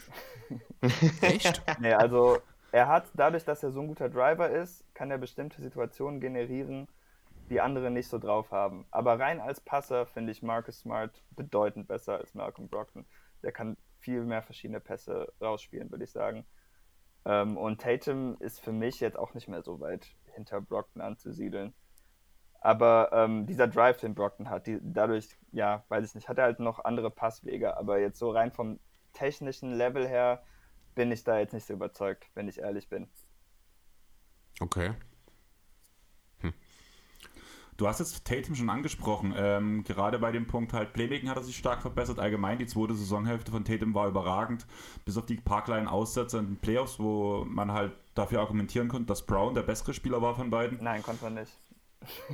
nicht. Echt? Nee, also er hat, dadurch, dass er so ein guter Driver ist, kann er bestimmte Situationen generieren, die andere nicht so drauf haben. Aber rein als Passer finde ich Marcus Smart bedeutend besser als Malcolm Brockton. Der kann viel mehr verschiedene Pässe rausspielen, würde ich sagen. Ähm, und Tatum ist für mich jetzt auch nicht mehr so weit hinter Brockton anzusiedeln. Aber ähm, dieser Drive, den Brockton hat, die, dadurch, ja, weiß ich nicht, hat er halt noch andere Passwege. Aber jetzt so rein vom technischen Level her bin ich da jetzt nicht so überzeugt, wenn ich ehrlich bin. Okay. Du hast jetzt Tatum schon angesprochen. Ähm, gerade bei dem Punkt halt Playmaking hat er sich stark verbessert. Allgemein die zweite Saisonhälfte von Tatum war überragend. Bis auf die paar kleinen Aussätze in den Playoffs, wo man halt dafür argumentieren konnte, dass Brown der bessere Spieler war von beiden. Nein, konnte man nicht.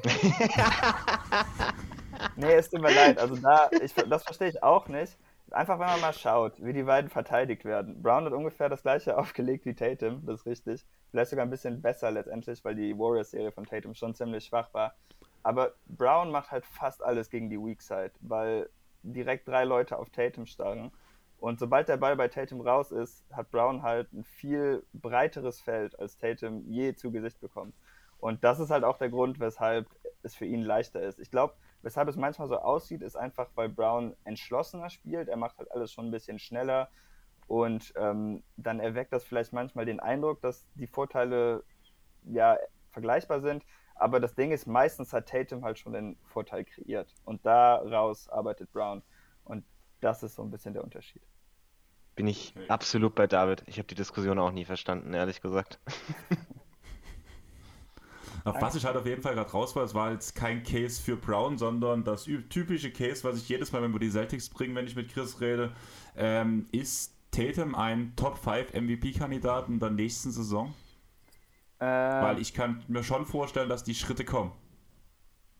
nee, es tut mir leid. Also da, ich, das verstehe ich auch nicht. Einfach wenn man mal schaut, wie die beiden verteidigt werden. Brown hat ungefähr das gleiche aufgelegt wie Tatum, das ist richtig. Vielleicht sogar ein bisschen besser letztendlich, weil die Warriors-Serie von Tatum schon ziemlich schwach war. Aber Brown macht halt fast alles gegen die Weak Side, weil direkt drei Leute auf Tatum starren. Und sobald der Ball bei Tatum raus ist, hat Brown halt ein viel breiteres Feld, als Tatum je zu Gesicht bekommt. Und das ist halt auch der Grund, weshalb es für ihn leichter ist. Ich glaube, weshalb es manchmal so aussieht, ist einfach, weil Brown entschlossener spielt. Er macht halt alles schon ein bisschen schneller. Und ähm, dann erweckt das vielleicht manchmal den Eindruck, dass die Vorteile ja vergleichbar sind. Aber das Ding ist, meistens hat Tatum halt schon den Vorteil kreiert. Und daraus arbeitet Brown. Und das ist so ein bisschen der Unterschied. Bin ich absolut bei David. Ich habe die Diskussion auch nie verstanden, ehrlich gesagt. Auf was ich halt auf jeden Fall gerade raus war, es war jetzt kein Case für Brown, sondern das typische Case, was ich jedes Mal, wenn wir die Celtics bringen, wenn ich mit Chris rede, ähm, ist Tatum ein Top 5 MVP-Kandidat in der nächsten Saison? Äh, Weil ich kann mir schon vorstellen, dass die Schritte kommen.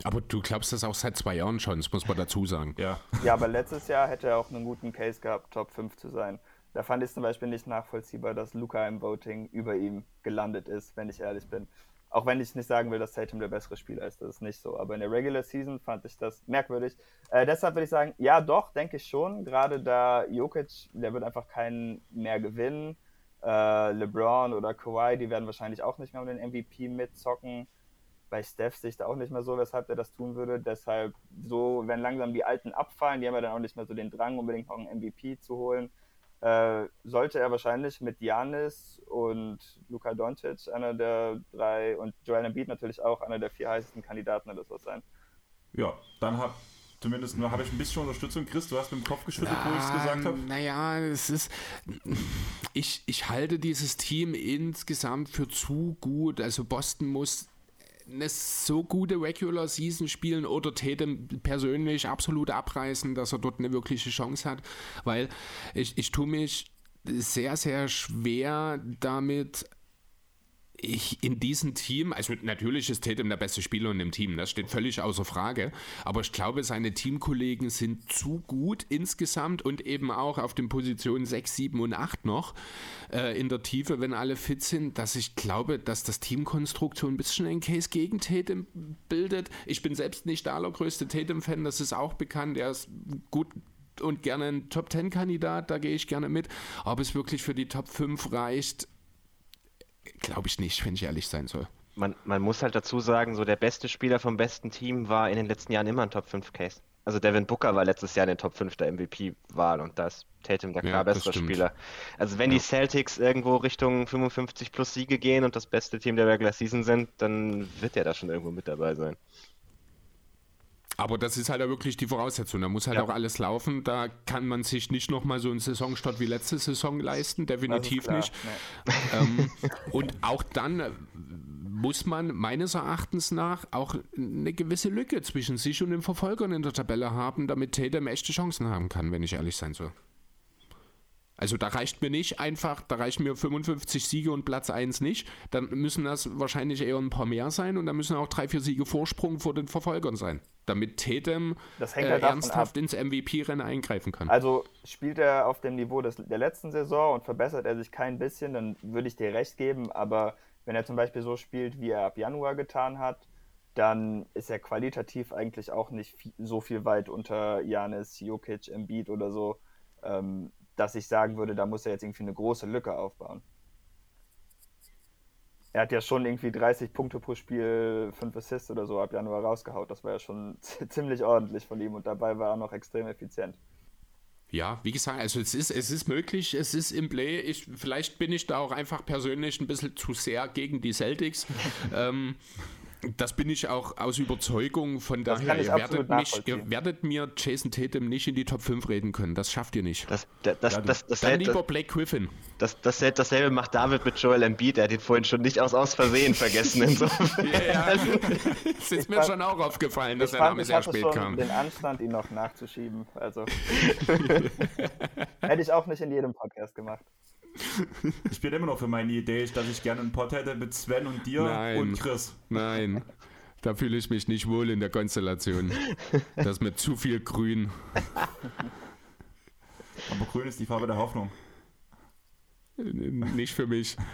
Aber du glaubst das auch seit zwei Jahren schon, das muss man dazu sagen. Ja. ja, aber letztes Jahr hätte er auch einen guten Case gehabt, Top 5 zu sein. Da fand ich es zum Beispiel nicht nachvollziehbar, dass Luca im Voting über ihm gelandet ist, wenn ich ehrlich bin. Auch wenn ich nicht sagen will, dass Tatum der bessere Spieler ist, das ist nicht so. Aber in der Regular Season fand ich das merkwürdig. Äh, deshalb würde ich sagen, ja doch, denke ich schon. Gerade da Jokic, der wird einfach keinen mehr gewinnen. Äh, LeBron oder Kawhi, die werden wahrscheinlich auch nicht mehr um den MVP mitzocken. Bei Steph sehe ich da auch nicht mehr so, weshalb er das tun würde. Deshalb so, wenn langsam die Alten abfallen, die haben ja dann auch nicht mehr so den Drang, unbedingt noch einen MVP zu holen äh, sollte er wahrscheinlich mit Janis und Luka Doncic einer der drei und Joel Embiid natürlich auch einer der vier heißesten Kandidaten oder sowas sein. Ja, dann habe zumindest habe ich ein bisschen Unterstützung. Chris, du hast mit dem Kopf geschüttelt, wo ich es gesagt habe. Naja, es ist. Ich, ich halte dieses Team insgesamt für zu gut. Also Boston muss eine so gute Regular Season spielen oder Tatum persönlich absolut abreißen, dass er dort eine wirkliche Chance hat, weil ich, ich tue mich sehr, sehr schwer damit, ich in diesem Team, also natürlich ist Tatum der beste Spieler in dem Team, das steht völlig außer Frage, aber ich glaube, seine Teamkollegen sind zu gut insgesamt und eben auch auf den Positionen 6, 7 und 8 noch äh, in der Tiefe, wenn alle fit sind, dass ich glaube, dass das Teamkonstrukt so ein bisschen ein Case gegen Tatum bildet. Ich bin selbst nicht der allergrößte Tatum-Fan, das ist auch bekannt, er ist gut und gerne ein Top 10 Kandidat, da gehe ich gerne mit. Ob es wirklich für die Top 5 reicht, Glaube ich nicht, wenn ich ehrlich sein soll. Man, man muss halt dazu sagen, so der beste Spieler vom besten Team war in den letzten Jahren immer ein Top 5 Case. Also Devin Booker war letztes Jahr in den Top 5 der MVP-Wahl und da ist Tatum der klar ja, bessere Spieler. Also wenn ja. die Celtics irgendwo Richtung 55 plus Siege gehen und das beste Team der Regular Season sind, dann wird er da schon irgendwo mit dabei sein. Aber das ist halt wirklich die Voraussetzung. Da muss halt ja. auch alles laufen. Da kann man sich nicht nochmal so einen Saisonstart wie letzte Saison leisten. Definitiv nicht. Nee. Ähm, und auch dann äh, muss man meines Erachtens nach auch eine gewisse Lücke zwischen sich und den Verfolgern in der Tabelle haben, damit Tatum echte Chancen haben kann, wenn ich ehrlich sein soll. Also da reicht mir nicht einfach, da reichen mir 55 Siege und Platz 1 nicht. Dann müssen das wahrscheinlich eher ein paar mehr sein und dann müssen auch drei, vier Siege Vorsprung vor den Verfolgern sein, damit Tatum halt äh, ernsthaft ins MVP-Rennen eingreifen kann. Also spielt er auf dem Niveau des, der letzten Saison und verbessert er sich kein bisschen, dann würde ich dir recht geben, aber wenn er zum Beispiel so spielt, wie er ab Januar getan hat, dann ist er qualitativ eigentlich auch nicht so viel weit unter Janis, Jokic, Embiid oder so. Ähm, dass ich sagen würde, da muss er jetzt irgendwie eine große Lücke aufbauen. Er hat ja schon irgendwie 30 Punkte pro Spiel, 5 Assists oder so ab Januar rausgehaut. Das war ja schon ziemlich ordentlich von ihm und dabei war er noch extrem effizient. Ja, wie gesagt, also es ist, es ist möglich, es ist im Play. Ich, vielleicht bin ich da auch einfach persönlich ein bisschen zu sehr gegen die Celtics. ähm, Das bin ich auch aus Überzeugung. Von Das daher, ich ihr werdet, mich, ihr werdet mir Jason Tatum nicht in die Top 5 reden können. Das schafft ihr nicht. Das, das, das, Ja, das, das, Dann lieber Blake Griffin. das, das, dasselbe macht David mit Joel Embiid. Er hat ihn vorhin schon nicht aus, aus Versehen vergessen. Insofern. Ja, ja. Es ist mir fand- schon auch aufgefallen, dass Ich der Name ich sehr spät schon kam. den Anstand, ihn noch nachzuschieben. Also hätte ich auch nicht in jedem Podcast gemacht. Ich bin immer noch für meine Idee, dass ich gerne einen Pod hätte mit Sven und dir Nein. und Chris. Nein, da fühle ich mich nicht wohl in der Konstellation. Das ist mir zu viel Grün. Aber grün ist die Farbe der Hoffnung. Nicht für mich.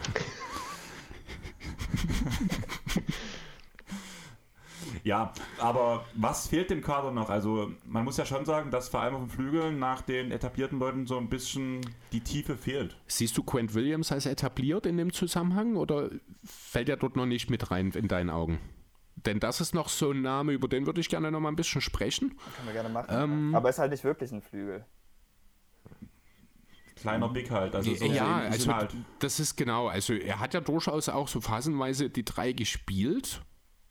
Ja, aber was fehlt dem Kader noch? Also man muss ja schon sagen, dass vor allem auf den Flügeln nach den etablierten Leuten so ein bisschen die Tiefe fehlt. Siehst du Quent Williams als etabliert in dem Zusammenhang oder fällt er dort noch nicht mit rein in deinen Augen? Denn das ist noch so ein Name, über den würde ich gerne noch mal ein bisschen sprechen. Können wir gerne machen. Ähm, Aber ist halt nicht wirklich ein Flügel. Kleiner Big halt. Also so ja, ein bisschen also halt. das ist genau. Also er hat ja durchaus auch so phasenweise die drei gespielt.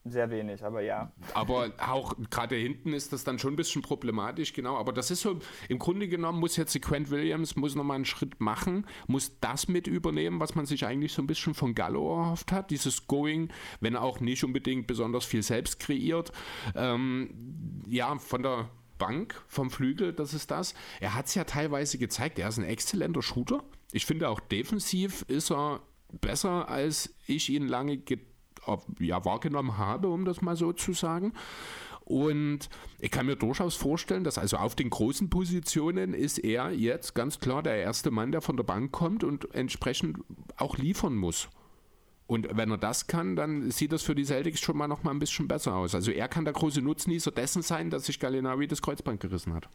Sehr wenig, aber ja. Aber auch gerade hinten ist das dann schon ein bisschen problematisch, genau. Aber das ist so, im Grunde genommen muss jetzt die Quent Williams muss nochmal einen Schritt machen, muss das mit übernehmen, was man sich eigentlich so ein bisschen von Gallo erhofft hat. Dieses Going, wenn auch nicht unbedingt besonders viel selbst kreiert. Ähm, ja, von der Bank, vom Flügel, das ist das. Er hat es ja teilweise gezeigt, er ist ein exzellenter Shooter. Ich finde auch defensiv ist er besser, als ich ihn lange ge auf- ja, wahrgenommen habe, um das mal so zu sagen. Und ich kann mir durchaus vorstellen, dass also auf den großen Positionen ist er jetzt ganz klar der erste Mann, der von der Bank kommt und entsprechend auch liefern muss. Und wenn er das kann, dann sieht das für die Celtics schon mal noch mal ein bisschen besser aus. Also er kann der große Nutznießer dessen sein, dass sich Gallinari das Kreuzband gerissen hat.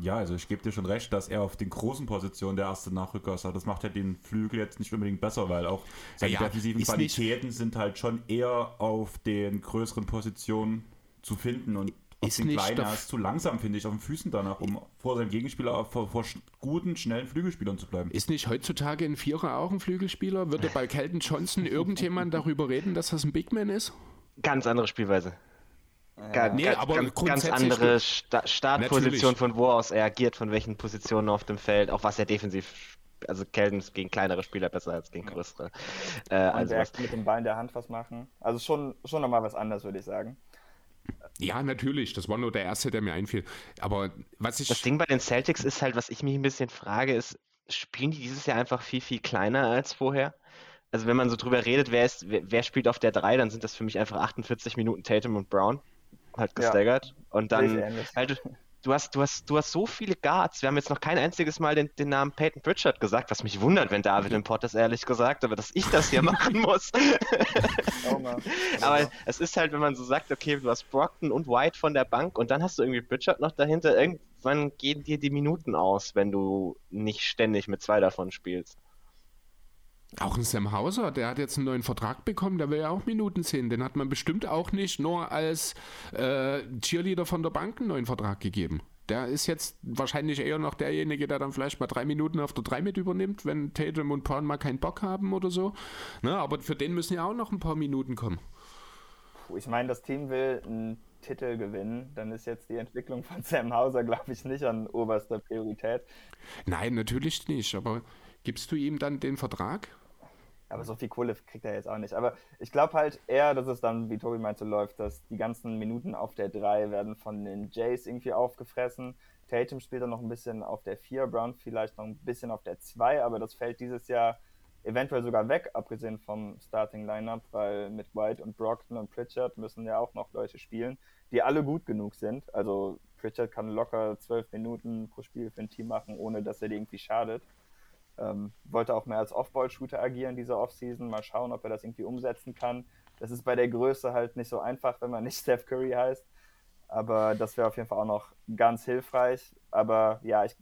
Ja, also ich gebe dir schon recht, dass er auf den großen Positionen der erste Nachrücker ist. Das macht ja den Flügel jetzt nicht unbedingt besser, weil auch seine Ja, defensiven nicht- Qualitäten sind halt schon eher auf den größeren Positionen zu finden. Und auf Ist den nicht kleinen, er ist zu langsam, finde ich, auf den Füßen danach, um vor seinem Gegenspieler, vor, vor guten, schnellen Flügelspielern zu bleiben. Ist nicht heutzutage ein Vierer auch ein Flügelspieler? Würde bei Kelton Johnson irgendjemand darüber reden, dass das ein Big Man ist? Ganz andere Spielweise. Ga- Nee, ga- aber ganz, ganz andere Sta Startposition, Natürlich. von wo aus er agiert, von welchen Positionen auf dem Feld, auch was er defensiv, also Kelden ist gegen kleinere Spieler besser als gegen größere. Äh, also er was, mit dem Ball in der Hand was machen. Also schon, schon nochmal was anderes, würde ich sagen. Ja, natürlich. Das war nur der erste, der mir einfiel. Aber was ich. das Ding bei den Celtics ist halt, was ich mich ein bisschen frage, ist, spielen die dieses Jahr einfach viel, viel kleiner als vorher? Also wenn man so drüber redet, wer, ist, wer, wer spielt auf der 3, dann sind das für mich einfach 48 Minuten Tatum und Brown, halt Ja. gestaggert. Und Sehe ich dann halt, du hast, du hast, du hast so viele Guards. Wir haben jetzt noch kein einziges Mal den, den Namen Peyton Pritchard gesagt, was mich wundert, wenn David im Pod das ehrlich gesagt, aber dass ich das hier machen muss. Aber es ist halt, wenn man so sagt, okay, du hast Brockton und White von der Bank und dann hast du irgendwie Pritchard noch dahinter, irgendwann gehen dir die Minuten aus, wenn du nicht ständig mit zwei davon spielst. Auch ein Sam Hauser, der hat jetzt einen neuen Vertrag bekommen, der will ja auch Minuten sehen. Den hat man bestimmt auch nicht nur als äh, Cheerleader von der Bank einen neuen Vertrag gegeben. Der ist jetzt wahrscheinlich eher noch derjenige, der dann vielleicht mal drei Minuten auf der 3 mit übernimmt, wenn Tatum und Brown mal keinen Bock haben oder so. Ne, aber für den müssen ja auch noch ein paar Minuten kommen. Ich meine, das Team will einen Titel gewinnen. Dann ist jetzt die Entwicklung von Sam Hauser, glaube ich, nicht an oberster Priorität. Nein, natürlich nicht. Aber gibst du ihm dann den Vertrag? Aber so viel Kohle kriegt er jetzt auch nicht. Aber ich glaube halt eher, dass es dann, wie Tobi meinte, läuft, dass die ganzen Minuten auf der 3 werden von den Jays irgendwie aufgefressen. Tatum spielt dann noch ein bisschen auf der 4, Brown vielleicht noch ein bisschen auf der 2, aber das fällt dieses Jahr eventuell sogar weg, abgesehen vom Starting Lineup, weil mit White und Brockton und Pritchard müssen ja auch noch Leute spielen, die alle gut genug sind. Also Pritchard kann locker 12 Minuten pro Spiel für ein Team machen, ohne dass er dir irgendwie schadet. Ähm, wollte auch mehr als Off-Ball-Shooter agieren diese Offseason. Mal schauen, ob er das irgendwie umsetzen kann. Das ist bei der Größe halt nicht so einfach, wenn man nicht Steph Curry heißt. Aber das wäre auf jeden Fall auch noch ganz hilfreich. Aber ja, ich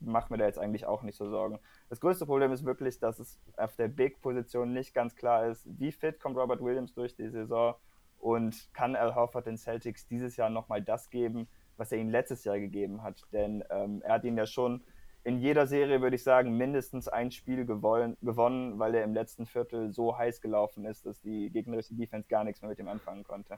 mache mir da jetzt eigentlich auch nicht so Sorgen. Das größte Problem ist wirklich, dass es auf der Big-Position nicht ganz klar ist, wie fit kommt Robert Williams durch die Saison und kann Al Horford den Celtics dieses Jahr nochmal das geben, was er ihnen letztes Jahr gegeben hat. Denn ähm, er hat ihnen ja schon in jeder Serie, würde ich sagen, mindestens ein Spiel gewonnen, gewonnen, weil er im letzten Viertel so heiß gelaufen ist, dass die gegnerische Defense gar nichts mehr mit ihm anfangen konnte.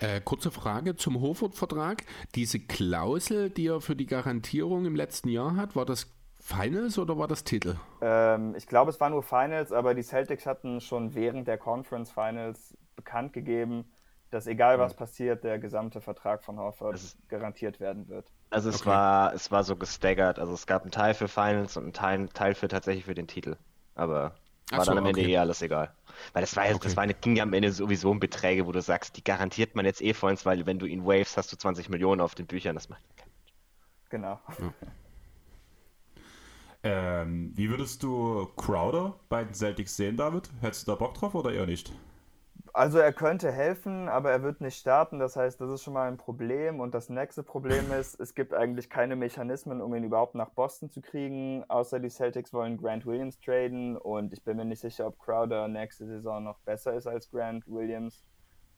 Äh, kurze Frage zum Hofort-Vertrag. Diese Klausel, die er für die Garantierung im letzten Jahr hat, war das Finals oder war das Titel? Ähm, ich glaube, es war nur Finals, aber die Celtics hatten schon während der Conference Finals bekannt gegeben, dass egal was passiert, der gesamte Vertrag von Horford garantiert werden wird. Also es Okay. war, es war so gestaggert. Also es gab einen Teil für Finals und einen Teil, Teil für tatsächlich für den Titel. Aber war so, dann am Ende okay. eh alles egal. Weil das war ja, Okay. das war eine, ging ja am Ende sowieso um Beträge, wo du sagst, die garantiert man jetzt eh vollends, weil wenn du ihn waves, hast du 20 Millionen auf den Büchern. Das macht keinen Genau. Ähm, wie würdest du Crowder bei den Celtics sehen, David? Hättest du da Bock drauf oder eher nicht? Also er könnte helfen, aber er wird nicht starten. Das heißt, das ist schon mal ein Problem. Und das nächste Problem ist, es gibt eigentlich keine Mechanismen, um ihn überhaupt nach Boston zu kriegen, außer die Celtics wollen Grant Williams traden. Und ich bin mir nicht sicher, ob Crowder nächste Saison noch besser ist als Grant Williams,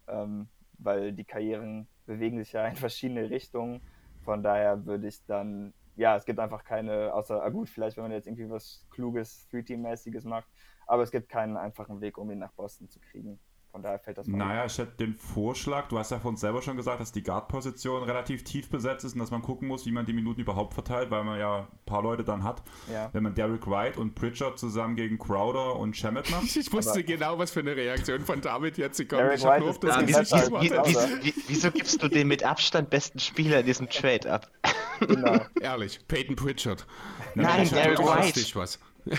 ähm, weil die Karrieren bewegen sich ja in verschiedene Richtungen. Von daher würde ich dann, ja, es gibt einfach keine, außer, ah gut, vielleicht wenn man jetzt irgendwie was Kluges, Three-Team-mäßiges macht, aber es gibt keinen einfachen Weg, um ihn nach Boston zu kriegen. Von daher fällt das mal Naja, ich hätte den Vorschlag, du hast ja von uns selber schon gesagt, dass die Guard-Position relativ tief besetzt ist und dass man gucken muss, wie man die Minuten überhaupt verteilt, weil man ja ein paar Leute dann hat. Ja. Wenn man Derek White und Pritchard zusammen gegen Crowder und Shamet macht. Ich wusste Aber- genau, was für eine Reaktion von David jetzt kommt. Derek Ich habe nur auf das Gesicht wieso- wieso, gibst du den mit Abstand besten Spieler in diesem Trade ab? Genau. Ehrlich, Peyton Pritchard. Nein, Derek White. was.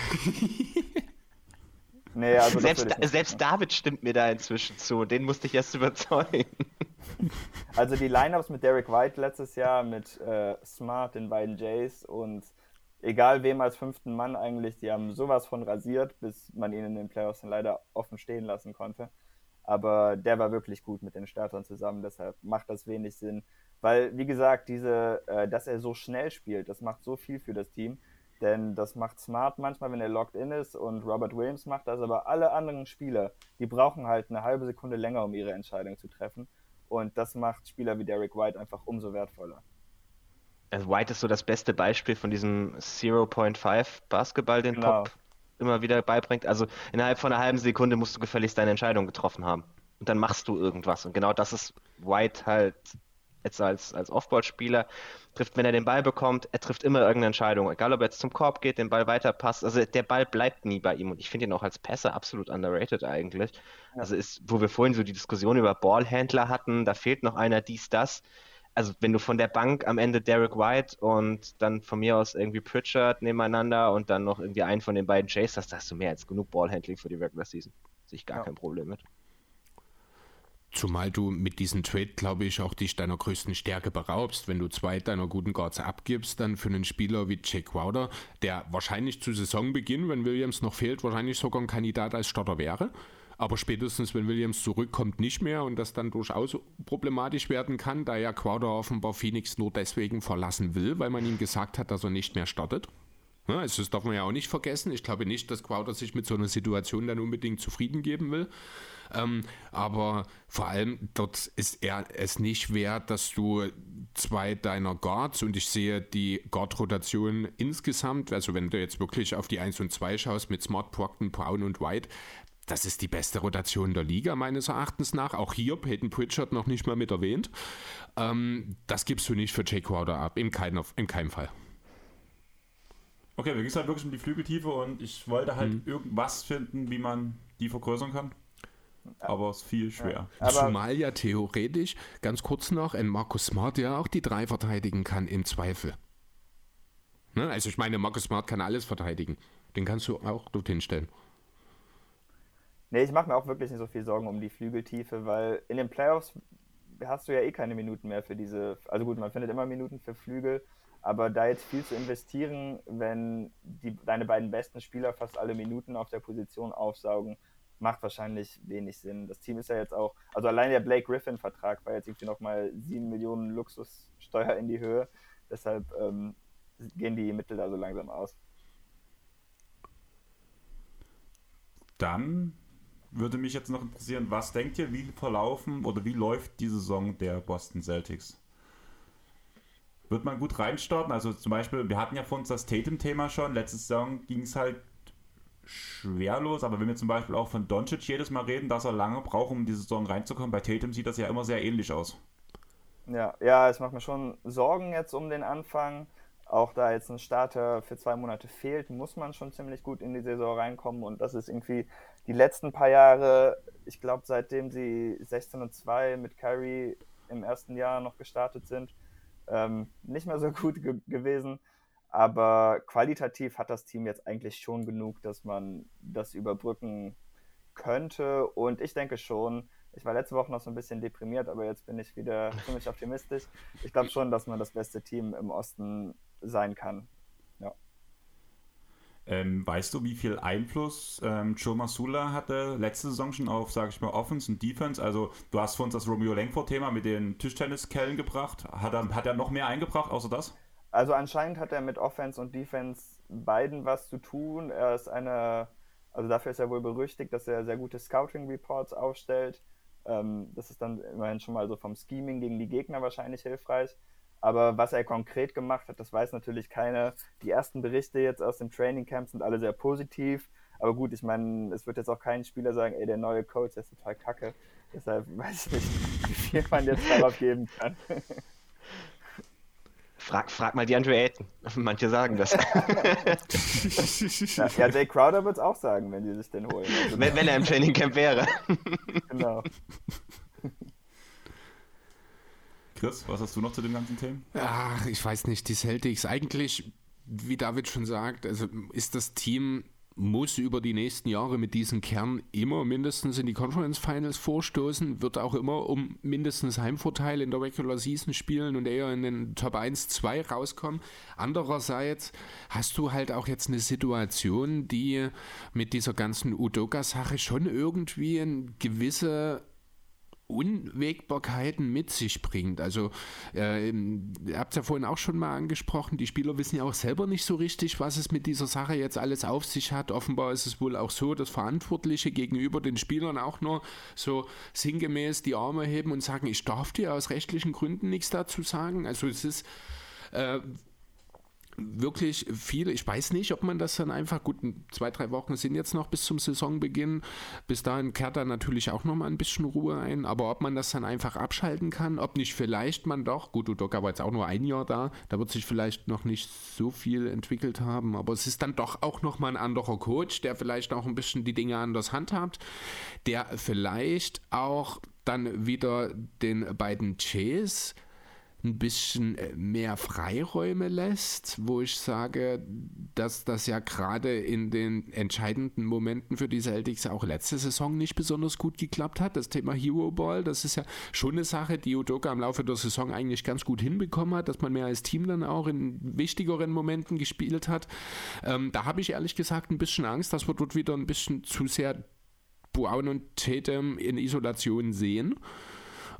Nee, also Selbst, selbst. David stimmt mir da inzwischen zu. Den musste ich erst überzeugen. Also die Lineups mit Derek White letztes Jahr, mit äh, Smart, den beiden Jays und egal wem als fünften Mann eigentlich, die haben sowas von rasiert, bis man ihn in den Playoffs dann leider offen stehen lassen konnte. Aber der war wirklich gut mit den Startern zusammen, deshalb macht das wenig Sinn. Weil, wie gesagt, diese, äh, dass er so schnell spielt, das macht so viel für das Team. Denn das macht Smart manchmal, wenn er locked in ist und Robert Williams macht das, aber alle anderen Spieler, die brauchen halt eine halbe Sekunde länger, um ihre Entscheidung zu treffen. Und das macht Spieler wie Derek White einfach umso wertvoller. Also White ist so das beste Beispiel von diesem 0.5 Basketball, den Genau. Pop immer wieder beibringt. Also innerhalb von einer halben Sekunde musst du gefälligst deine Entscheidung getroffen haben. Und dann machst du irgendwas. Und genau das ist White halt jetzt als, als Offball-Spieler. Trifft, wenn er den Ball bekommt, er trifft immer irgendeine Entscheidung. Egal, ob er jetzt zum Korb geht, den Ball weiterpasst. Also der Ball bleibt nie bei ihm. Und ich finde ihn auch als Passer absolut underrated eigentlich. Ja. Also ist, wo wir vorhin so die Diskussion über Ballhändler hatten, da fehlt noch einer, dies, das also wenn du von der Bank am Ende Derek White und dann von mir aus irgendwie Pritchard nebeneinander und dann noch irgendwie einen von den beiden Chase hast, da hast du mehr als genug Ballhandling für die Regular Season. Sehe ich gar Ja. kein Problem mit. Zumal du mit diesem Trade, glaube ich, auch dich deiner größten Stärke beraubst. Wenn du zwei deiner guten Guards abgibst, dann für einen Spieler wie Jake Crowder, der wahrscheinlich zu Saisonbeginn, wenn Williams noch fehlt, wahrscheinlich sogar ein Kandidat als Starter wäre. Aber spätestens, wenn Williams zurückkommt, nicht mehr und das dann durchaus problematisch werden kann, da ja Crowder offenbar Phoenix nur deswegen verlassen will, weil man ihm gesagt hat, dass er nicht mehr startet. Ja, also das darf man ja auch nicht vergessen. Ich glaube nicht, dass Crowder sich mit so einer Situation dann unbedingt zufrieden geben will. Ähm, aber vor allem dort ist er es nicht wert, dass du zwei deiner Guards und ich sehe die Guard-Rotation insgesamt, also wenn du jetzt wirklich auf die 1 und 2 schaust mit Smart, Brockton, Brown und White, das ist die beste Rotation der Liga meines Erachtens nach. Auch hier Peyton Pritchard noch nicht mal mit erwähnt. Ähm, das gibst du nicht für Jay Crowder ab, in, keiner, in keinem Fall. Okay, mir ging es halt wirklich um die Flügeltiefe und ich wollte halt irgendwas finden, wie man die vergrößern kann. Aber es ist viel schwer. Aber Zumal ja theoretisch, ganz kurz noch, ein Markus Smart ja auch die drei verteidigen kann im Zweifel. Ne? Also ich meine, Markus Smart kann alles verteidigen. Den kannst du auch dorthin stellen. nee, ich mache mir auch wirklich nicht so viel Sorgen um die Flügeltiefe, weil in den Playoffs hast du ja eh keine Minuten mehr für diese. Also gut, man findet immer Minuten für Flügel, aber da jetzt viel zu investieren, wenn die, deine beiden besten Spieler fast alle Minuten auf der Position aufsaugen, macht wahrscheinlich wenig Sinn. Das Team ist ja jetzt auch, also allein der Blake Griffin-Vertrag war jetzt irgendwie nochmal 7 Millionen Luxussteuer in die Höhe. Deshalb ähm, gehen die Mittel da so langsam aus. Dann würde mich jetzt noch interessieren, was denkt ihr, wie verlaufen oder wie läuft die Saison der Boston Celtics? Wird man gut reinstarten. Also zum Beispiel, wir hatten ja von uns das Tatum-Thema schon. Letzte Saison ging es halt schwerlos, aber wenn wir zum Beispiel auch von Doncic jedes Mal reden, dass er lange braucht, um in die Saison reinzukommen, bei Tatum sieht das ja immer sehr ähnlich aus. Ja, ja, es macht mir schon Sorgen jetzt um den Anfang. Auch da jetzt ein Starter für zwei Monate fehlt, muss man schon ziemlich gut in die Saison reinkommen. Und das ist irgendwie die letzten paar Jahre, ich glaube, seitdem sie 16 und 2 mit Kyrie im ersten Jahr noch gestartet sind, ähm, nicht mehr so gut ge gewesen. Aber qualitativ hat das Team jetzt eigentlich schon genug, dass man das überbrücken könnte. Und ich denke schon, ich war letzte Woche noch so ein bisschen deprimiert, aber jetzt bin ich wieder ziemlich optimistisch. Ich glaube schon, dass man das beste Team im Osten sein kann. Ähm, weißt du, wie viel Einfluss ähm, Joe Masula hatte letzte Saison schon auf, sage ich mal, Offense und Defense? Also du hast für uns das Romeo Langford-Thema mit den Tischtenniskellen gebracht. Hat er, hat er noch mehr eingebracht, außer das? Also anscheinend hat er mit Offense und Defense beiden was zu tun. Er ist eine, also dafür ist er wohl berüchtigt, dass er sehr gute Scouting-Reports aufstellt. Ähm, das ist dann immerhin schon mal so vom Scheming gegen die Gegner wahrscheinlich hilfreich. Aber was er konkret gemacht hat, das weiß natürlich keiner. Die ersten Berichte jetzt aus dem Training Camp sind alle sehr positiv. Aber gut, ich meine, es wird jetzt auch kein Spieler sagen, ey, der neue Coach ist total kacke. Deshalb weiß ich nicht, wie viel man jetzt darauf geben kann. Frag, frag mal die Andrew Ayton. Manche sagen das. ja, ja, Jay Crowder wird es auch sagen, wenn die sich den holen. Also, wenn, wenn er im Training Camp wäre. genau. Chris, was hast du noch zu den ganzen Themen? Ach, ich weiß nicht, die Celtics eigentlich, wie David schon sagt, also ist das Team muss über die nächsten Jahre mit diesem Kern immer mindestens in die Conference Finals vorstoßen, wird auch immer um mindestens Heimvorteil in der Regular Season spielen und eher in den Top 1, 2 rauskommen. Andererseits hast du halt auch jetzt eine Situation, die mit dieser ganzen Udoka-Sache schon irgendwie eine gewisse Unwägbarkeiten mit sich bringt. Also, äh, ihr habt es ja vorhin auch schon mal angesprochen, die Spieler wissen ja auch selber nicht so richtig, was es mit dieser Sache jetzt alles auf sich hat. Offenbar ist es wohl auch so, dass Verantwortliche gegenüber den Spielern auch nur so sinngemäß die Arme heben und sagen, ich darf dir aus rechtlichen Gründen nichts dazu sagen. Also es ist äh, wirklich viele, ich weiß nicht, ob man das dann einfach, gut, zwei, drei Wochen sind jetzt noch bis zum Saisonbeginn, bis dahin kehrt da natürlich auch noch mal ein bisschen Ruhe ein, aber ob man das dann einfach abschalten kann, ob nicht vielleicht man doch, gut, Udoka war jetzt auch nur ein Jahr da, da wird sich vielleicht noch nicht so viel entwickelt haben, aber es ist dann doch auch noch mal ein anderer Coach, der vielleicht auch ein bisschen die Dinge anders handhabt, der vielleicht auch dann wieder den beiden Chase ein bisschen äh, mehr Freiräume lässt, wo ich sage, dass das ja gerade in den entscheidenden Momenten für die Celtics auch letzte Saison nicht besonders gut geklappt hat. Das Thema Hero Ball, das ist ja schon eine Sache, die Udoka im Laufe der Saison eigentlich ganz gut hinbekommen hat, dass man mehr als Team dann auch in wichtigeren Momenten gespielt hat. Ähm, da habe ich ehrlich gesagt ein bisschen Angst, dass wir dort wieder ein bisschen zu sehr Brown und Tatum in Isolation sehen.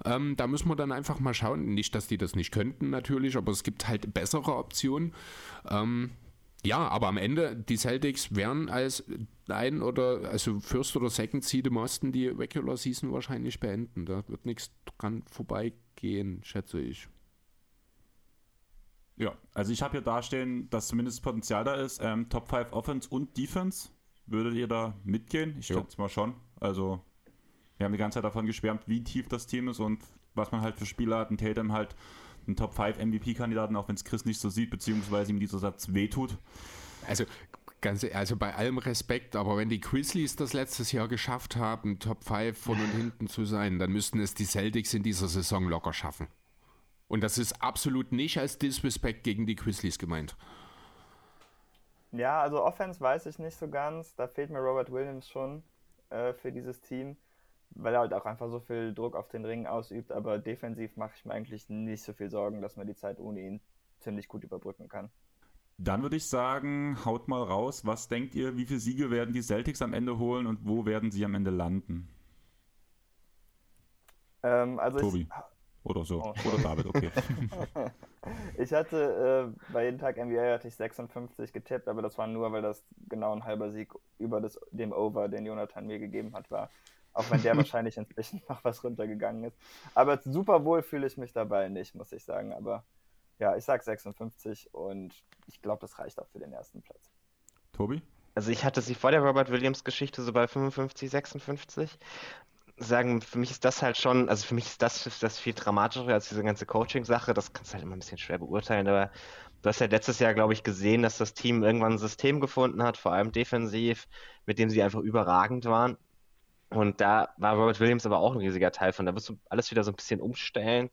Ähm, da müssen wir dann einfach mal schauen. Nicht, dass die das nicht könnten, natürlich, aber es gibt halt bessere Optionen. Ähm, ja, aber am Ende, die Celtics werden als ein oder, also First oder Second Seed im Osten die Regular Season wahrscheinlich beenden. Da wird nichts dran vorbeigehen, schätze ich. Ja, also ich habe hier dastehen, dass zumindest Potenzial da ist. Ähm, Top 5 Offense und Defense. Würdet ihr da mitgehen? Ich schätze mal schon. Also wir haben die ganze Zeit davon geschwärmt, wie tief das Team ist und was man halt für Spieler hat. Ein Tatum halt ein Top 5 MVP-Kandidaten, auch wenn es Chris nicht so sieht, beziehungsweise ihm dieser Satz wehtut. Also Ganz, also bei allem Respekt, aber wenn die Grizzlies das letztes Jahr geschafft haben, Top 5 von und hinten zu sein, dann müssten es die Celtics in dieser Saison locker schaffen. Und das ist absolut nicht als Disrespect gegen die Grizzlies gemeint. Ja, also Offense weiß ich nicht so ganz. Da fehlt mir Robert Williams schon äh, für dieses Team weil er halt auch einfach so viel Druck auf den Ring ausübt. Aber defensiv mache ich mir eigentlich nicht so viel Sorgen, dass man die Zeit ohne ihn ziemlich gut überbrücken kann. Dann würde ich sagen, haut mal raus. Was denkt ihr, wie viele Siege werden die Celtics am Ende holen und wo werden sie am Ende landen? Ähm, also Tobi. Ich, oder so. Oh. Oder David, okay. ich hatte äh, bei jeden Tag NBA hatte ich 56 getippt, aber das war nur, weil das genau ein halber Sieg über das, dem Over, den Jonathan mir gegeben hat, war. Auch wenn der wahrscheinlich inzwischen noch was runtergegangen ist. Aber super wohl fühle ich mich dabei nicht, muss ich sagen. Aber ja, ich sag 56 und ich glaube, das reicht auch für den ersten Platz. Tobi? Also ich hatte sie vor der Robert Williams Geschichte so bei 55, 56. Sagen, für mich ist das halt schon, also für mich ist das, das viel dramatischer als diese ganze Coaching-Sache. Das kannst du halt immer ein bisschen schwer beurteilen, aber du hast ja letztes Jahr, glaube ich, gesehen, dass das Team irgendwann ein System gefunden hat, vor allem defensiv, mit dem sie einfach überragend waren. Und da war Robert Williams aber auch ein riesiger Teil von. Da wirst du alles wieder so ein bisschen umstellen.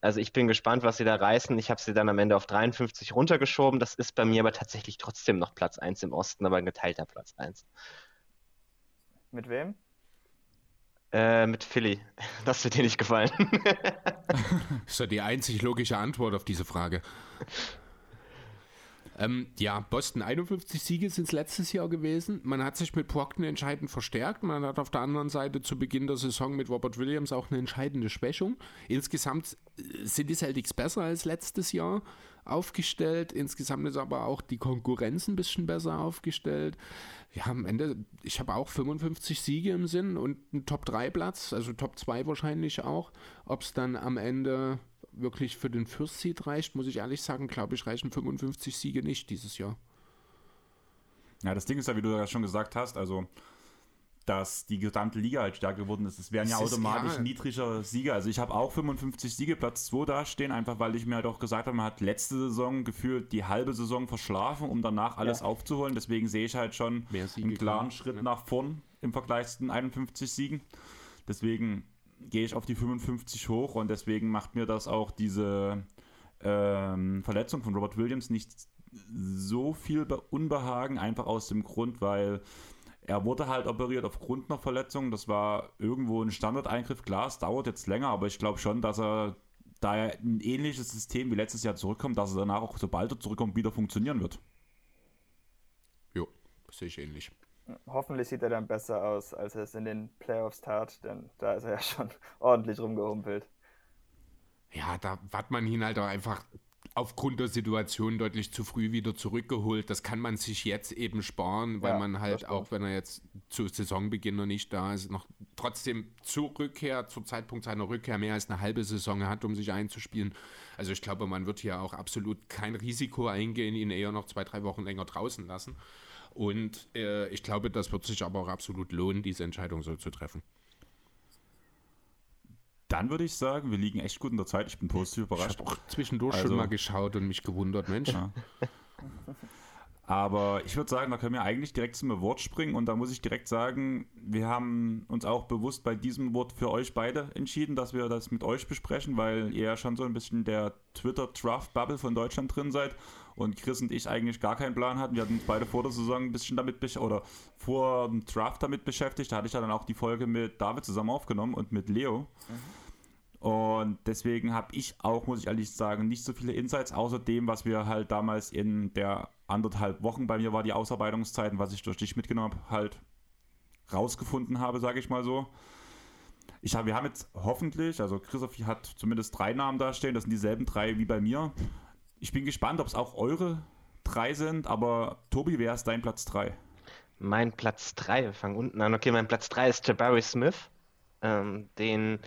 Also ich bin gespannt, was sie da reißen. Ich habe sie dann am Ende auf 53 runtergeschoben. Das ist bei mir aber tatsächlich trotzdem noch Platz 1 im Osten, aber ein geteilter Platz 1. Mit wem? Äh, mit Philly. Das wird dir nicht gefallen. das ist ja die einzig logische Antwort auf diese Frage. Ähm, ja, Boston 51 Siege sind es letztes Jahr gewesen. Man hat sich mit Brockton entscheidend verstärkt. Man hat auf der anderen Seite zu Beginn der Saison mit Robert Williams auch eine entscheidende Schwächung. Insgesamt äh, sind die Celtics besser als letztes Jahr aufgestellt. Insgesamt ist aber auch die Konkurrenz ein bisschen besser aufgestellt. Ja, am Ende, ich habe auch 55 Siege im Sinn und einen Top-3-Platz, also Top 2 wahrscheinlich auch. Ob es dann am Ende wirklich für den First Seed reicht, muss ich ehrlich sagen, glaube ich, reichen 55 Siege nicht dieses Jahr. Ja, das Ding ist ja, wie du ja schon gesagt hast, also dass die gesamte Liga halt stärker geworden ist. Es wären ja automatisch ist, niedriger Sieger. Also ich habe auch 55 Siege, Platz 2 dastehen, einfach weil ich mir halt auch gesagt habe, man hat letzte Saison gefühlt die halbe Saison verschlafen, um danach alles ja. aufzuholen. Deswegen sehe ich halt schon einen klaren Schritt ja. nach vorn im Vergleich zu den 51 Siegen. Deswegen gehe ich auf die 55 hoch und deswegen macht mir das auch diese ähm, Verletzung von Robert Williams nicht so viel Unbehagen, einfach aus dem Grund, weil er wurde halt operiert aufgrund einer Verletzung. Das war irgendwo ein Standardeingriff. Klar, es dauert jetzt länger, aber ich glaube schon, dass er, da er ein ähnliches System wie letztes Jahr zurückkommt, dass er danach auch, sobald er zurückkommt, wieder funktionieren wird. Jo, sehe ich ähnlich. Hoffentlich sieht er dann besser aus, als er es in den Playoffs tat, denn da ist er ja schon ordentlich rumgehumpelt. Ja, da hat man ihn halt auch einfach aufgrund der Situation deutlich zu früh wieder zurückgeholt. Das kann man sich jetzt eben sparen, weil ja, man halt auch, wenn er jetzt zu Saisonbeginn noch nicht da ist, noch trotzdem zur Rückkehr, zum Zeitpunkt seiner Rückkehr mehr als eine halbe Saison hat, um sich einzuspielen. Also ich glaube, man wird hier auch absolut kein Risiko eingehen, ihn eher noch zwei, drei Wochen länger draußen lassen. Und äh, ich glaube, das wird sich aber auch absolut lohnen, diese Entscheidung so zu treffen. Dann würde ich sagen, wir liegen echt gut in der Zeit. Ich bin positiv überrascht. Ich habe auch zwischendurch also, schon mal geschaut und mich gewundert, Mensch. Ja. Aber ich würde sagen, da können wir eigentlich direkt zum Award springen und da muss ich direkt sagen, wir haben uns auch bewusst bei diesem Wort für euch beide entschieden, dass wir das mit euch besprechen, weil ihr ja schon so ein bisschen der Twitter-Draft-Bubble von Deutschland drin seid und Chris und ich eigentlich gar keinen Plan hatten. Wir hatten uns beide vor der Saison ein bisschen damit oder vor dem Draft damit beschäftigt. Da hatte ich dann auch die Folge mit David zusammen aufgenommen und mit Leo. Mhm. Und deswegen habe ich auch, muss ich ehrlich sagen, nicht so viele Insights, außer dem, was wir halt damals in der anderthalb Wochen bei mir war die Ausarbeitungszeit, was ich durch dich mitgenommen habe, halt rausgefunden habe, sage ich mal so. Ich hab, wir haben jetzt hoffentlich, also Christoph hat zumindest drei Namen da stehen, das sind dieselben drei wie bei mir. Ich bin gespannt, ob es auch eure drei sind, aber Tobi, wer ist dein Platz drei? Mein Platz drei, wir fangen unten an. Okay, mein Platz drei ist Jabari Smith. Ähm, den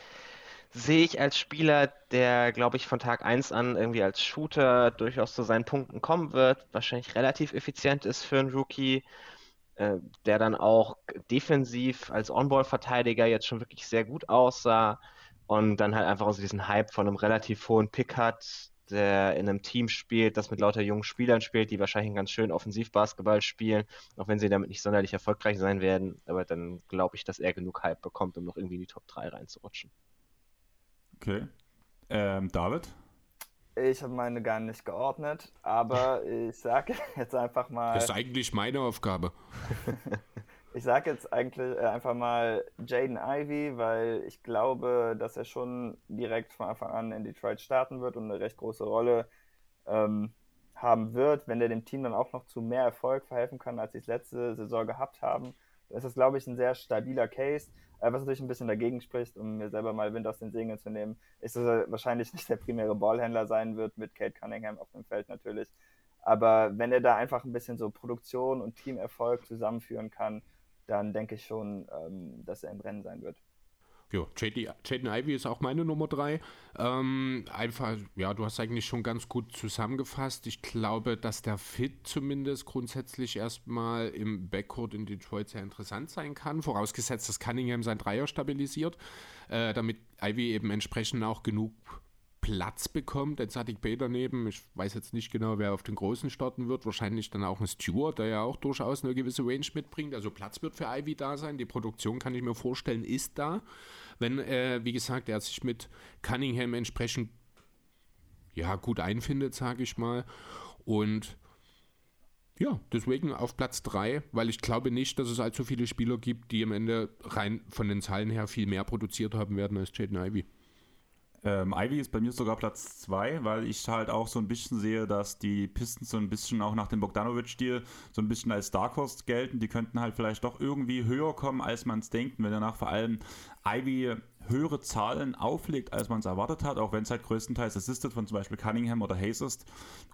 sehe ich als Spieler, der, glaube ich, von Tag 1 an irgendwie als Shooter durchaus zu seinen Punkten kommen wird, wahrscheinlich relativ effizient ist für einen Rookie, äh, der dann auch defensiv als On-Ball-Verteidiger jetzt schon wirklich sehr gut aussah und dann halt einfach aus diesem Hype von einem relativ hohen Pick hat, der in einem Team spielt, das mit lauter jungen Spielern spielt, die wahrscheinlich einen ganz schönen Offensivbasketball spielen, auch wenn sie damit nicht sonderlich erfolgreich sein werden. Aber dann glaube ich, dass er genug Hype bekommt, um noch irgendwie in die Top 3 reinzurutschen. Okay. Ähm, David? Ich habe meine gar nicht geordnet, aber ich sage jetzt einfach mal. Das ist eigentlich meine Aufgabe. ich sage jetzt eigentlich äh, einfach mal Jaden Ivy, weil ich glaube, dass er schon direkt von Anfang an in Detroit starten wird und eine recht große Rolle ähm, haben wird. Wenn er dem Team dann auch noch zu mehr Erfolg verhelfen kann, als sie es letzte Saison gehabt haben, dann ist das, glaube ich, ein sehr stabiler Case. Äh, was natürlich ein bisschen dagegen spricht, um mir selber mal Wind aus den Segeln zu nehmen, ist, dass er wahrscheinlich nicht der primäre Ballhändler sein wird, mit Kate Cunningham auf dem Feld natürlich. Aber wenn er da einfach ein bisschen so Produktion und Teamerfolg zusammenführen kann, dann denke ich schon, ähm, dass er im Rennen sein wird. ja, Jaden Ivy ist auch meine Nummer drei. Ähm, einfach, ja, du hast eigentlich schon ganz gut zusammengefasst. Ich glaube, dass der Fit zumindest grundsätzlich erstmal im Backcourt in Detroit sehr interessant sein kann, vorausgesetzt, dass Cunningham sein Dreier stabilisiert, äh, damit Ivy eben entsprechend auch genug Platz bekommt. Jetzt hatte ich Bay daneben. Ich weiß jetzt nicht genau, wer auf den Großen starten wird. Wahrscheinlich dann auch ein Stewart, der ja auch durchaus eine gewisse Range mitbringt. Also Platz wird für Ivy da sein. Die Produktion kann ich mir vorstellen, ist da. Wenn, äh, wie gesagt, er sich mit Cunningham entsprechend ja, gut einfindet, sage ich mal. Und ja, deswegen auf Platz 3, weil ich glaube nicht, dass es allzu viele Spieler gibt, die am Ende rein von den Zahlen her viel mehr produziert haben werden als Jaden Ivy. Ähm, Ivy ist bei mir sogar Platz 2, weil ich halt auch so ein bisschen sehe, dass die Pistons so ein bisschen auch nach dem Bogdanovic-Stil so ein bisschen als Dark Horse gelten. Die könnten halt vielleicht doch irgendwie höher kommen, als man es denkt. Wenn danach vor allem Ivy höhere Zahlen auflegt, als man es erwartet hat, auch wenn es halt größtenteils assisted von zum Beispiel Cunningham oder Hayes ist.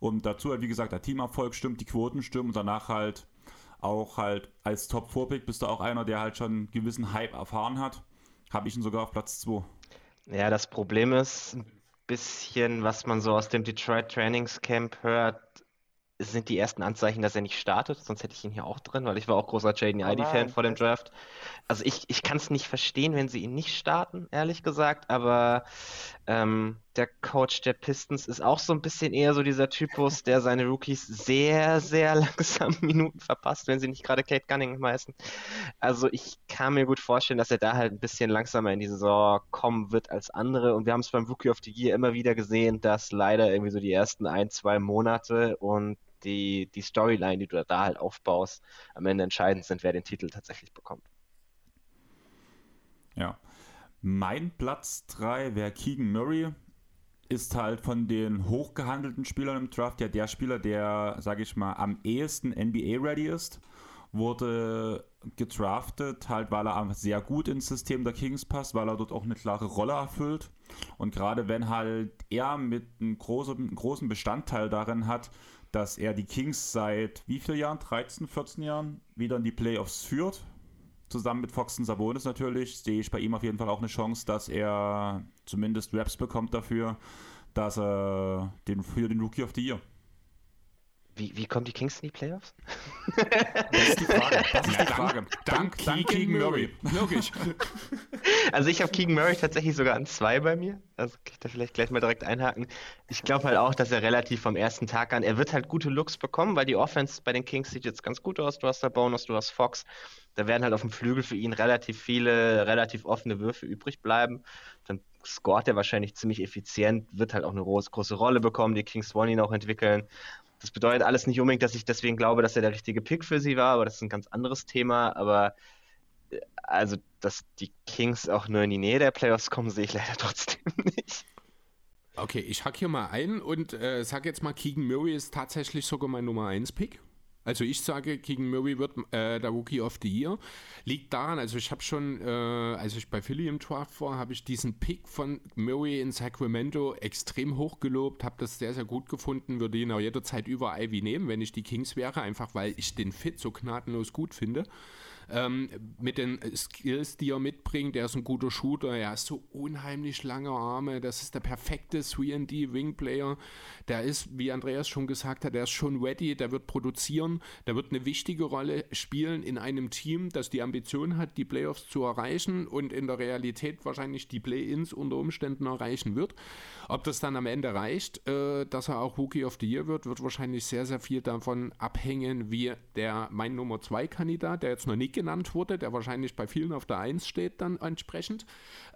Und dazu halt, wie gesagt, der Teamerfolg stimmt, die Quoten stimmen und danach halt auch halt als Top-Vorpick bist du auch einer, der halt schon einen gewissen Hype erfahren hat. Habe ich ihn sogar auf Platz 2. Ja, das Problem ist ein bisschen, was man so aus dem Detroit Trainingscamp hört, sind die ersten Anzeichen, dass er nicht startet. Sonst hätte ich ihn hier auch drin, weil ich war auch großer Jaden Ivey-Fan vor dem Draft. Also ich, ich kann es nicht verstehen, wenn sie ihn nicht starten, ehrlich gesagt. Aber ähm, der Coach der Pistons ist auch so ein bisschen eher so dieser Typus, der seine Rookies sehr, sehr langsam Minuten verpasst, wenn sie nicht gerade Kate Gunning meisten. Also ich kann mir gut vorstellen, dass er da halt ein bisschen langsamer in die Saison kommen wird als andere. Und wir haben es beim Rookie of the Year immer wieder gesehen, dass leider irgendwie so die ersten ein, zwei Monate und die, die Storyline, die du da halt aufbaust, am Ende entscheidend sind, wer den Titel tatsächlich bekommt. Ja. Mein Platz 3 wäre Keegan Murray. Ist halt von den hochgehandelten Spielern im Draft ja der Spieler, der, sage ich mal, am ehesten NBA-ready ist. Wurde gedraftet, halt, weil er sehr gut ins System der Kings passt, weil er dort auch eine klare Rolle erfüllt. Und gerade wenn halt er mit einem großen, großen Bestandteil darin hat, dass er die Kings seit wie vielen Jahren? 13, 14 Jahren wieder in die Playoffs führt. Zusammen mit Foxen Sabonis natürlich sehe ich bei ihm auf jeden Fall auch eine Chance, dass er zumindest Raps bekommt dafür, dass er den, für den Rookie of the Year wie, wie kommen die Kings in die Playoffs? Das ist die Frage. Das ist die Frage. Dank, Dank Keegan Murray. Logisch. Also ich habe Keegan Murray tatsächlich sogar an zwei bei mir. Also kann ich da vielleicht gleich mal direkt einhaken. Ich glaube halt auch, dass er relativ vom ersten Tag an, er wird halt gute Looks bekommen, weil die Offense bei den Kings sieht jetzt ganz gut aus. Du hast da Bonus, du hast Fox. Da werden halt auf dem Flügel für ihn relativ viele, relativ offene Würfe übrig bleiben. Dann scoret er wahrscheinlich ziemlich effizient, wird halt auch eine große, große Rolle bekommen. Die Kings wollen ihn auch entwickeln. Das bedeutet alles nicht unbedingt, dass ich deswegen glaube, dass er der richtige Pick für sie war, aber das ist ein ganz anderes Thema. Aber äh, also, dass die Kings auch nur in die Nähe der Playoffs kommen, sehe ich leider trotzdem nicht. Okay, ich hack hier mal ein und äh, sage jetzt mal, Keegan Murray ist tatsächlich sogar mein Nummer 1 Pick. Also ich sage, Keegan Murray wird äh, der Rookie of the Year. Liegt daran, also ich habe schon, äh, als ich bei Philly im Draft war, habe ich diesen Pick von Murray in Sacramento extrem hoch gelobt, habe das sehr, sehr gut gefunden, würde ihn auch jederzeit über Ivy nehmen, wenn ich die Kings wäre, einfach weil ich den Fit so gnadenlos gut finde ähm, mit den Skills, die er mitbringt. Er ist ein guter Shooter, er hat so unheimlich lange Arme. Das ist der perfekte 3D-Wing-Player. Der ist, wie Andreas schon gesagt hat, der ist schon ready, der wird produzieren, der wird eine wichtige Rolle spielen in einem Team, das die Ambition hat, die Playoffs zu erreichen und in der Realität wahrscheinlich die Play-Ins unter Umständen erreichen wird. Ob das dann am Ende reicht, äh, dass er auch Rookie of the Year wird, wird wahrscheinlich sehr, sehr viel davon abhängen, wie der mein Nummer 2 Kandidat, der jetzt noch nicht genannt wurde, der wahrscheinlich bei vielen auf der 1 steht dann entsprechend,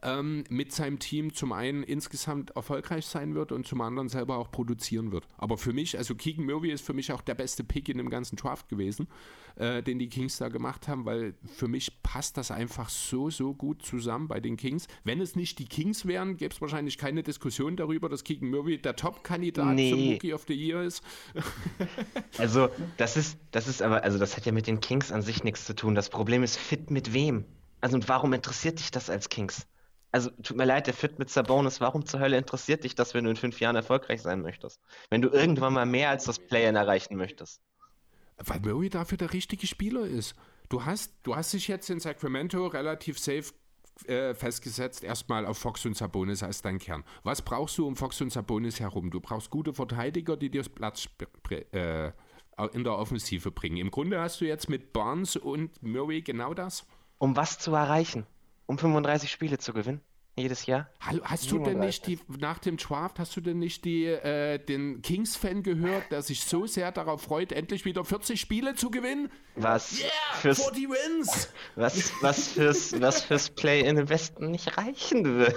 ähm, mit seinem Team zum einen insgesamt erfolgreich sein wird und zum anderen selber auch produzieren wird. Aber für mich, also Keegan Murray ist für mich auch der beste Pick in dem ganzen Draft gewesen, äh, den die Kings da gemacht haben, weil für mich passt das einfach so, so gut zusammen bei den Kings. Wenn es nicht die Kings wären, gäbe es wahrscheinlich keine Diskussion darüber, dass Keegan Murray der Top-Kandidat nee. zum Rookie of the Year ist. also, das ist, das ist aber, also das hat ja mit den Kings an sich nichts zu tun. Das Problem ist, fit mit wem? Also, und warum interessiert dich das als Kings? Also, tut mir leid, der Fit mit Sabonis, warum zur Hölle interessiert dich das, wenn du in fünf Jahren erfolgreich sein möchtest? Wenn du irgendwann mal mehr als das Play-In erreichen möchtest? Weil Murray dafür der richtige Spieler ist. Du hast, du hast dich jetzt in Sacramento relativ safe äh, festgesetzt, erstmal auf Fox und Sabonis als dein Kern. Was brauchst du um Fox und Sabonis herum? Du brauchst gute Verteidiger, die dir Platz äh, in der Offensive bringen. Im Grunde hast du jetzt mit Barnes und Murray genau das. Um was zu erreichen? Um 35 Spiele zu gewinnen? jedes Jahr. Hallo, hast du denn nicht die, nach dem Draft, hast du denn nicht die, äh, den Kings-Fan gehört, der sich so sehr darauf freut, endlich wieder 40 Spiele zu gewinnen? Was yeah, fürs, 40 Wins! Was, was fürs, was fürs Play in den Westen nicht reichen wird.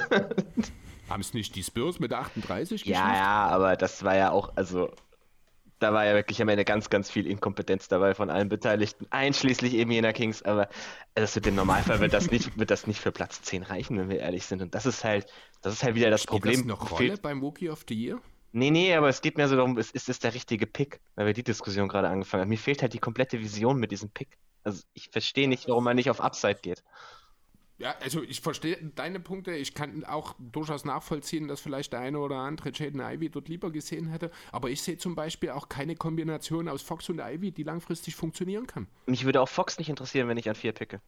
Haben es nicht die Spurs mit 38 geschafft? Ja, ja, aber das war ja auch, also da war ja wirklich am Ende ganz, ganz viel Inkompetenz dabei von allen Beteiligten, einschließlich eben jener Kings, aber das wird im Normalfall wird das nicht, wird das nicht für Platz 10 reichen, wenn wir ehrlich sind. Und das ist halt, das ist halt wieder das Spielt Problem. Das noch Rolle beim Rookie of the Year? Nee, nee, aber es geht mir so darum, ist, ist es der richtige Pick, weil wir die Diskussion gerade angefangen haben. Mir fehlt halt die komplette Vision mit diesem Pick. Also ich verstehe nicht, warum man nicht auf Upside geht. Ja, also ich verstehe deine Punkte. Ich kann auch durchaus nachvollziehen, dass vielleicht der eine oder andere Jaden Ivy dort lieber gesehen hätte. Aber ich sehe zum Beispiel auch keine Kombination aus Fox und Ivy, die langfristig funktionieren kann. Mich würde auch Fox nicht interessieren, wenn ich an vier picke.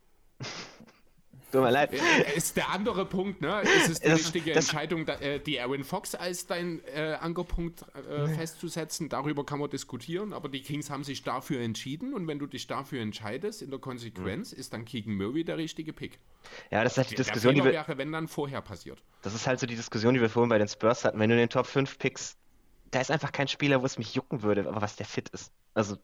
Tut mir leid. Äh, ist der andere Punkt, ne? Ist es die das, richtige das, Entscheidung, äh, die Aaron Fox als dein äh, Ankerpunkt äh, festzusetzen? Darüber kann man diskutieren, aber die Kings haben sich dafür entschieden und wenn du dich dafür entscheidest, in der Konsequenz, mhm. ist dann Keegan Murray der richtige Pick. Ja, das ist halt die Diskussion, die wir, wäre, wenn dann vorher passiert. Das ist halt so die Diskussion, die wir vorhin bei den Spurs hatten. Wenn du den Top 5 Picks, da ist einfach kein Spieler, wo es mich jucken würde, aber was der fit ist. Also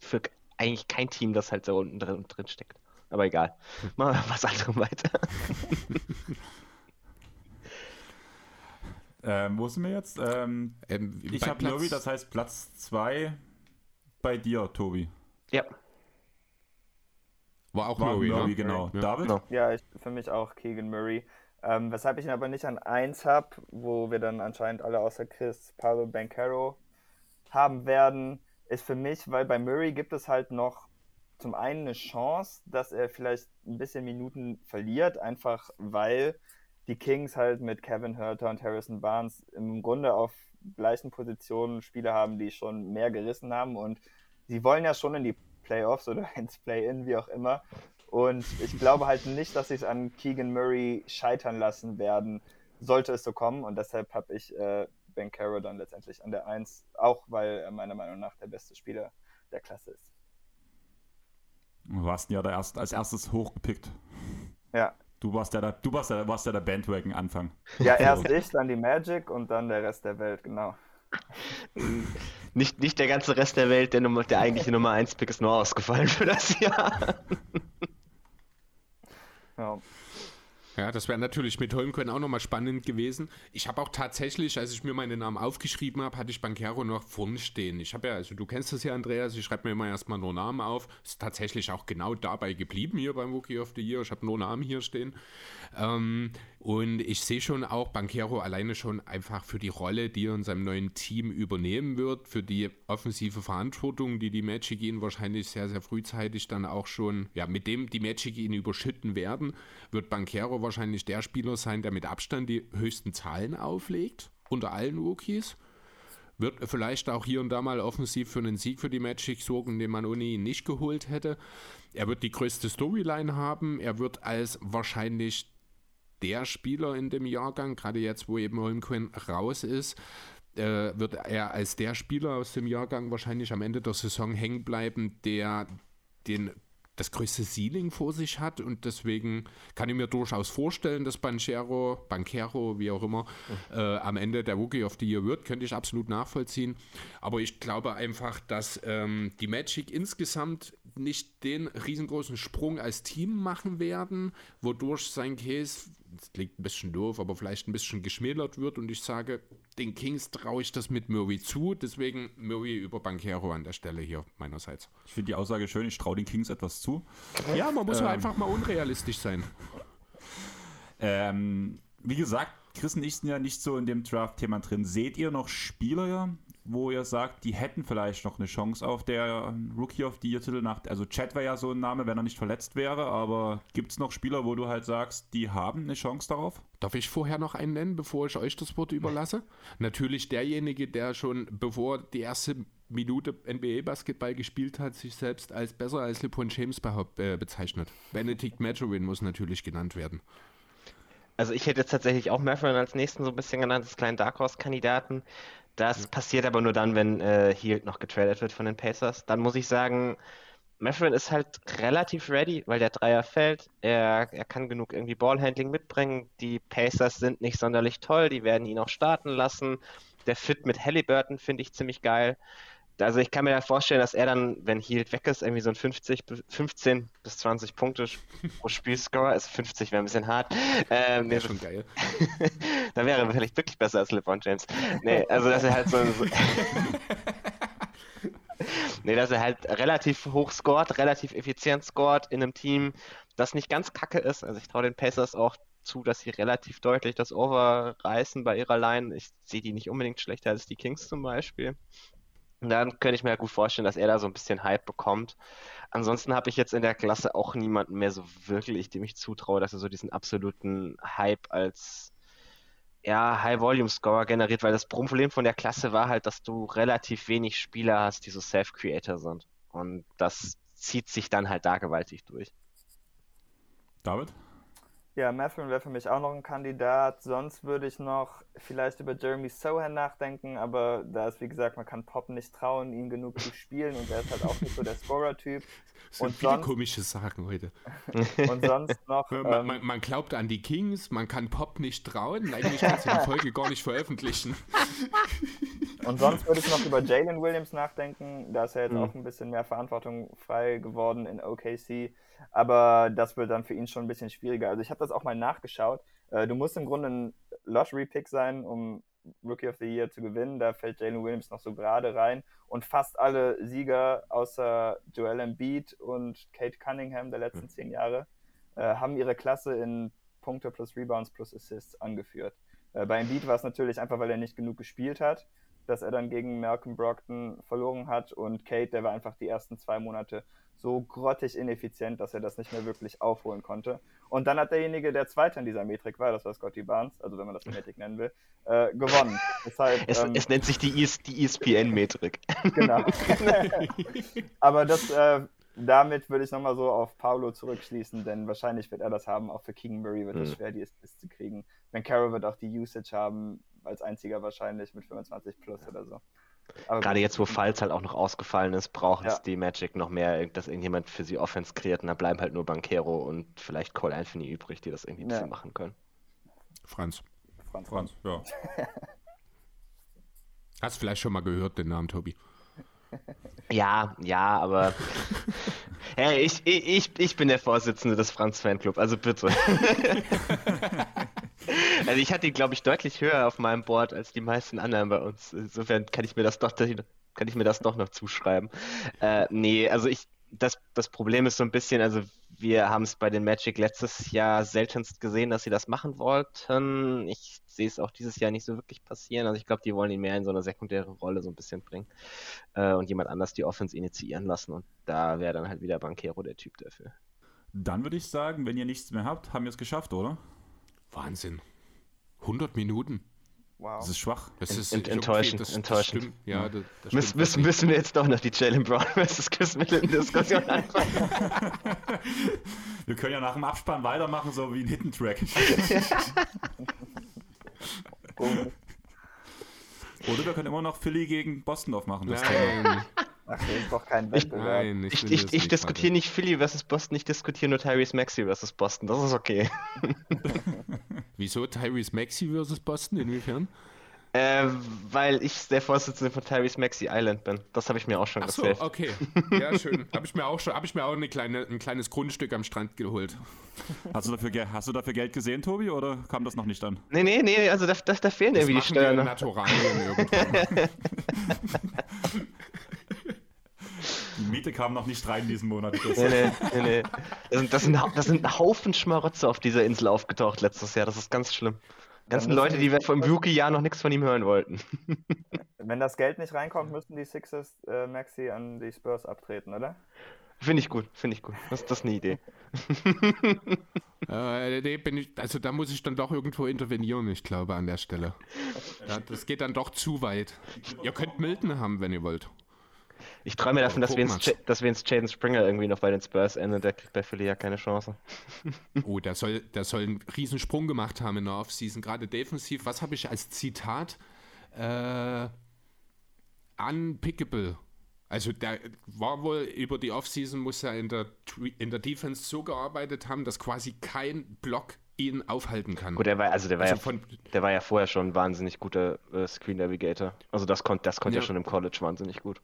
für eigentlich kein Team, das halt so unten drin, drin steckt. Aber egal. Machen wir was anderem weiter. ähm, wo sind wir jetzt? Ähm, ähm, ich habe Murray, das heißt Platz 2 bei dir, Tobi. Ja. War auch War Murray, Murray ne? genau. Ja. David? Ja, ich, für mich auch Keegan Murray. Ähm, weshalb ich ihn aber nicht an 1 habe, wo wir dann anscheinend alle außer Chris Pablo Bancaro haben werden, ist für mich, weil bei Murray gibt es halt noch zum einen eine Chance, dass er vielleicht ein bisschen Minuten verliert, einfach weil die Kings halt mit Kevin Hurter und Harrison Barnes im Grunde auf gleichen Positionen Spieler haben, die schon mehr gerissen haben und sie wollen ja schon in die Playoffs oder ins Play-In, wie auch immer. Und ich glaube halt nicht, dass sie es an Keegan Murray scheitern lassen werden, sollte es so kommen. Und deshalb habe ich äh, Ben Caro dann letztendlich an der 1, auch weil er meiner Meinung nach der beste Spieler der Klasse ist. Du warst ja der erst, als erstes hochgepickt. Ja. Du warst ja der, du warst ja, warst ja der Bandwagon-Anfang. Ja, erst ich, dann die Magic und dann der Rest der Welt, genau. Nicht, nicht der ganze Rest der Welt, der, Nummer, der eigentliche Nummer 1-Pick ist nur ausgefallen für das Jahr. Ja. Ja, das wäre natürlich mit Holmgren auch nochmal spannend gewesen. Ich habe auch tatsächlich, als ich mir meinen Namen aufgeschrieben habe, hatte ich Bankero noch vorne stehen. Ich habe ja, also du kennst das ja, Andreas, ich schreibe mir immer erstmal nur Namen auf. Ist tatsächlich auch genau dabei geblieben hier beim Rookie of the Year. Ich habe nur Namen hier stehen. Ähm, und ich sehe schon auch Bankero alleine schon einfach für die Rolle, die er in seinem neuen Team übernehmen wird, für die offensive Verantwortung, die die Magic ihn wahrscheinlich sehr, sehr frühzeitig dann auch schon, ja, mit dem die Magic ihn überschütten werden, wird Bankero wahrscheinlich der Spieler sein, der mit Abstand die höchsten Zahlen auflegt unter allen Rookies. Wird vielleicht auch hier und da mal offensiv für einen Sieg für die Magic sorgen, den man ohne ihn nicht geholt hätte. Er wird die größte Storyline haben. Er wird als wahrscheinlich der Spieler in dem Jahrgang, gerade jetzt, wo eben Holmgren raus ist, äh, wird er als der Spieler aus dem Jahrgang wahrscheinlich am Ende der Saison hängen bleiben, der den das größte Ceiling vor sich hat und deswegen kann ich mir durchaus vorstellen, dass Banchero, Banquero, wie auch immer, mhm. äh, am Ende der Rookie of the Year wird, könnte ich absolut nachvollziehen. Aber ich glaube einfach, dass ähm, die Magic insgesamt nicht den riesengroßen Sprung als Team machen werden, wodurch sein Case das klingt ein bisschen doof, aber vielleicht ein bisschen geschmälert wird. Und ich sage, den Kings traue ich das mit Murray zu. Deswegen Murray über Banquero an der Stelle hier meinerseits. Ich finde die Aussage schön, ich traue den Kings etwas zu. Ja, man muss ähm, einfach mal unrealistisch sein. Ähm, wie gesagt, Chris und ich sind ja nicht so in dem Draft-Thema drin. Seht ihr noch Spieler, wo ihr sagt, die hätten vielleicht noch eine Chance auf der Rookie of the Year Titel nach. Also Chad wäre ja so ein Name, wenn er nicht verletzt wäre, aber gibt es noch Spieler, wo du halt sagst, die haben eine Chance darauf? Darf ich vorher noch einen nennen, bevor ich euch das Wort überlasse? Natürlich derjenige, der schon bevor die erste Minute NBA-Basketball gespielt hat, sich selbst als besser als LeBron James behaupt, äh, bezeichnet. Benedict Majorin muss natürlich genannt werden. Also ich hätte jetzt tatsächlich auch Matherin als nächsten so ein bisschen genannt, als kleinen Dark Horse-Kandidaten. Das passiert aber nur dann, wenn äh, Hield noch getradet wird von den Pacers. Dann muss ich sagen, Matherin ist halt relativ ready, weil der Dreier fällt. Er, er kann genug irgendwie Ballhandling mitbringen. Die Pacers sind nicht sonderlich toll, die werden ihn auch starten lassen. Der Fit mit Halliburton finde ich ziemlich geil. Also ich kann mir ja vorstellen, dass er dann, wenn Hield weg ist, irgendwie so ein 50, 15 bis 20 Punkte pro Spielscorer ist. 50 wäre ein bisschen hart. Ähm, Wäre schon geil. da wäre er vielleicht wirklich besser als LeBron James. Nee, also dass er halt so, so Nee, dass er halt relativ hoch scored, relativ effizient scored in einem Team, das nicht ganz kacke ist. Also ich traue den Pacers auch zu, dass sie relativ deutlich das Over reißen bei ihrer Line. Ich sehe die nicht unbedingt schlechter als die Kings zum Beispiel. Dann könnte ich mir gut vorstellen, dass er da so ein bisschen Hype bekommt. Ansonsten habe ich jetzt in der Klasse auch niemanden mehr so wirklich, dem ich zutraue, dass er so diesen absoluten Hype als ja, High-Volume-Scorer generiert, weil das Problem von der Klasse war halt, dass du relativ wenig Spieler hast, die so Self-Creator sind. Und das zieht sich dann halt da gewaltig durch. David? Ja, Mathurin wäre für mich auch noch ein Kandidat. Sonst würde ich noch vielleicht über Jeremy Sohan nachdenken, aber da ist, wie gesagt, man kann Pop nicht trauen, ihn genug zu spielen und er ist halt auch nicht so der Scorer-Typ. Und viele sonst- komische Sachen heute. Und sonst noch. Man, ähm, man, man glaubt an die Kings, man kann Pop nicht trauen. Eigentlich kannst du die Folge gar nicht veröffentlichen. Und sonst würde ich noch über Jalen Williams nachdenken. Da ist ja jetzt Mhm. auch ein bisschen mehr Verantwortung frei geworden in OKC. Aber das wird dann für ihn schon ein bisschen schwieriger. Also ich habe das auch mal nachgeschaut. Äh, Du musst im Grunde ein Lottery-Pick sein, um Rookie of the Year zu gewinnen. Da fällt Jalen Williams noch so gerade rein. Und fast alle Sieger außer Joel Embiid und Kate Cunningham der letzten zehn Jahre äh, haben ihre Klasse in Punkte plus Rebounds plus Assists angeführt. Äh, bei Embiid war es natürlich einfach, weil er nicht genug gespielt hat dass er dann gegen Malcolm Brockton verloren hat und Kate, der war einfach die ersten zwei Monate so grottig ineffizient, dass er das nicht mehr wirklich aufholen konnte. Und dann hat derjenige, der Zweiter in dieser Metrik war, das war Scotty Barnes, also wenn man das Metrik nennen will, äh, gewonnen. Deshalb, Es, ähm, es nennt sich die, ES, die ESPN-Metrik. genau. Aber das, äh, damit würde ich nochmal so auf Paulo zurückschließen, denn wahrscheinlich wird er das haben. Auch für Keegan Murray wird es Mhm. schwer, die Assists zu kriegen. Ben Carroll wird auch die Usage haben, als einziger wahrscheinlich mit 25 plus oder so. Aber Gerade jetzt, wo Falls halt auch noch ausgefallen ist, brauchen es Ja. die Magic noch mehr, dass irgendjemand für sie Offense kreiert. Und da bleiben halt nur Bankero und vielleicht Cole Anthony übrig, die das irgendwie ein Ja. bisschen machen können. Franz, Franz, Franz, ja. hast vielleicht schon mal gehört den Namen, Tobi? Ja, ja, aber. hey, ich, ich, ich, ich bin der Vorsitzende des Franz Fanclub, also bitte. also ich hatte ihn, glaube ich, deutlich höher auf meinem Board als die meisten anderen bei uns. Insofern kann ich mir das doch, kann ich mir das doch noch zuschreiben. Äh, nee, also ich, das, das Problem ist so ein bisschen, also wir haben es bei den Magic letztes Jahr seltenst gesehen, dass sie das machen wollten. Ich sehe es auch dieses Jahr nicht so wirklich passieren. Also ich glaube, die wollen ihn mehr in so eine sekundäre Rolle so ein bisschen bringen äh, und jemand anders die Offense initiieren lassen. Und da wäre dann halt wieder Bankero der Typ dafür. Dann würde ich sagen, wenn ihr nichts mehr habt, haben wir es geschafft, oder? Wahnsinn. 100 Minuten. wow. Das ist schwach. Das ist ent- enttäuschend, das, das enttäuschend. stimmt. Ja, das, das Müssen, müssen, müssen wir jetzt doch noch die Jalen Brown vs. Chris Middleton-Diskussion anfangen? Wir können ja nach dem Abspann weitermachen, so wie ein Hidden Track. Oder wir können immer noch Philly gegen Boston aufmachen. Das. Nein, Ach, das ist doch kein Wettbewerb. nein, Ich, ich, ich nicht diskutiere nicht Philly vs. Boston, ich diskutiere nur Tyrese Maxey vs. Boston. Das ist okay. Wieso Tyrese Maxey versus Boston? Inwiefern? Äh, weil ich der Vorsitzende von Tyrese Maxey Island bin. Das habe ich mir auch schon Ach so, okay. Ja, schön. Habe ich mir auch schon, habe ich mir auch eine kleine, ein kleines Grundstück am Strand geholt. Hast, du dafür, hast du dafür Geld gesehen, Tobi, oder kam das noch nicht an? Nee, nee, nee, also da, da, da fehlen Das irgendwie die Steuern. Naturalien irgendwann. Die Miete kam noch nicht rein diesen Monat. Nee, nee, nee, nee. Das sind, das, sind, Haufen Schmarotzer auf dieser Insel aufgetaucht letztes Jahr. Das ist ganz schlimm. Ganzen müssen Leute, die wir- vom Rookie-Jahr noch nichts von ihm hören wollten. Wenn das Geld nicht reinkommt, müssen die Sixers äh, Maxi an die Spurs abtreten, oder? Finde ich gut, finde ich gut. Das, das ist eine Idee. äh, nee, bin ich, also da muss ich dann doch irgendwo intervenieren, ich glaube, an der Stelle. Ja, das geht dann doch zu weit. Ihr könnt Milton haben, wenn ihr wollt. Ich träume davon, dass wir, ins, dass wir ins Jaden Springer irgendwie noch bei den Spurs enden. Der kriegt bei Philly ja keine Chance. Oh, der soll, der soll einen Riesensprung gemacht haben in der Offseason, gerade defensiv. Was habe ich als Zitat? Äh, unpickable. Also der war wohl über die Offseason, muss er in der, in der Defense so gearbeitet haben, dass quasi kein Block ihn aufhalten kann. Gut, der war, also der war, Also ja, von- der war ja vorher schon ein wahnsinnig guter äh, Screen Navigator. Also das konnte das konnte ja. Ja. schon im College wahnsinnig gut.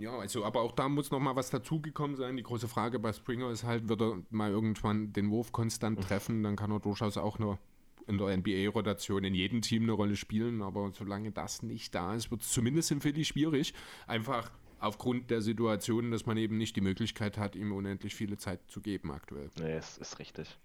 Ja, also, aber auch da muss noch mal was dazugekommen sein. Die große Frage bei Springer ist halt, wird er mal irgendwann den Wurf konstant treffen, dann kann er durchaus auch nur in der NBA-Rotation in jedem Team eine Rolle spielen, aber solange das nicht da ist, wird es zumindest im Philly schwierig. Einfach aufgrund der Situation, dass man eben nicht die Möglichkeit hat, ihm unendlich viele Zeit zu geben aktuell. Nee, es ist richtig.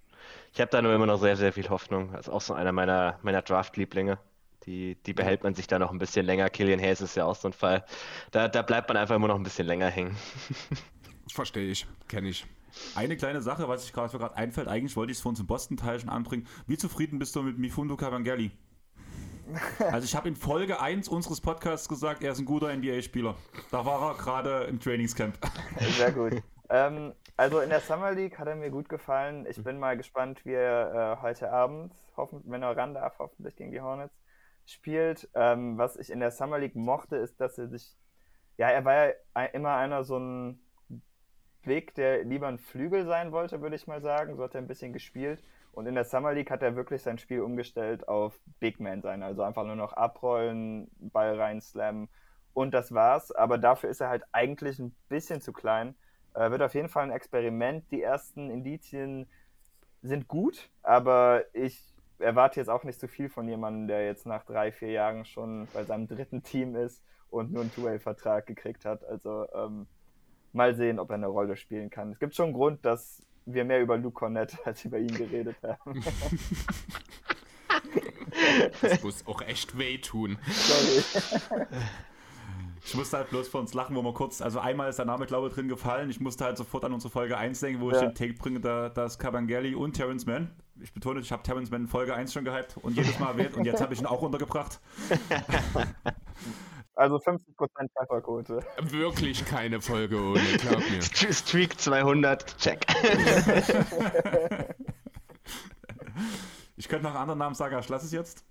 Ich habe da nur immer noch sehr, sehr viel Hoffnung. Das ist auch so einer meiner, meiner Draft-Lieblinge. Die, die behält man sich da noch ein bisschen länger. Killian Hayes ist ja auch so ein Fall. Da, da bleibt man einfach immer noch ein bisschen länger hängen. Verstehe ich, kenne ich. Eine kleine Sache, was ich gerade so gerade einfällt, eigentlich wollte ich es für uns im Boston-Teil schon anbringen. Wie zufrieden bist du mit Mifundo Cavangeli? Also ich habe in Folge 1 unseres Podcasts gesagt, er ist ein guter NBA-Spieler. Da war er gerade im Trainingscamp. Sehr gut. ähm, also in der Summer League hat er mir gut gefallen. Ich bin mal gespannt, wie er äh, heute Abend, hoffen, wenn er ran darf, hoffentlich gegen die Hornets, spielt. Ähm, was ich in der Summer League mochte, ist, dass er sich, ja, er war ja immer einer so ein Weg, der lieber ein Flügel sein wollte, würde ich mal sagen. So hat er ein bisschen gespielt. Und in der Summer League hat er wirklich sein Spiel umgestellt auf Big Man sein. Also einfach nur noch abrollen, Ball reinslammen und das war's. Aber dafür ist er halt eigentlich ein bisschen zu klein. Äh, wird auf jeden Fall ein Experiment. Die ersten Indizien sind gut, aber ich erwarte jetzt auch nicht so viel von jemandem, der jetzt nach drei, vier Jahren schon bei seinem dritten Team ist und nur einen Two-Way-Vertrag gekriegt hat. Also ähm, mal sehen, ob er eine Rolle spielen kann. Es gibt schon einen Grund, dass wir mehr über Luke Cornett als über ihn geredet haben. Das muss auch echt wehtun. Sorry. Ich musste halt bloß vor uns lachen, wo wir kurz, also einmal ist der Name, glaube ich, drin gefallen. Ich musste halt sofort an unsere Folge 1 denken, wo ich Ja. den Take bringe, da, dass Cavangeli und Terrence Mann, ich betone, ich habe Terrence Mann in Folge 1 schon gehypt und jedes Mal erwähnt und jetzt habe ich ihn auch untergebracht. Also 50% Trefferquote. Wirklich keine Folge ohne, glaub mir. Streak 200, check. Ich könnte noch einen anderen Namen sagen, ich lass es jetzt.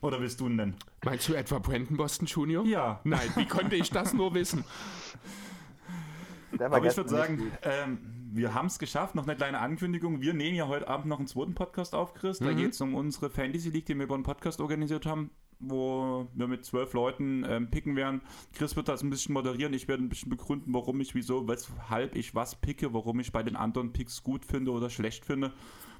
Oder willst du ihn nennen? Meinst du etwa Brandon Boston Jr.? Ja. Nein, wie konnte ich das nur wissen? Aber ich würde sagen, ähm, wir haben es geschafft. Noch eine kleine Ankündigung. Wir nehmen ja heute Abend noch einen zweiten Podcast auf, Chris. Da Mhm. geht es um unsere Fantasy League, die wir über einen Podcast organisiert haben, wo wir mit zwölf Leuten ähm, picken werden. Chris wird das ein bisschen moderieren. Ich werde ein bisschen begründen, warum ich, wieso, weshalb ich was picke, warum ich bei den anderen Picks gut finde oder schlecht finde.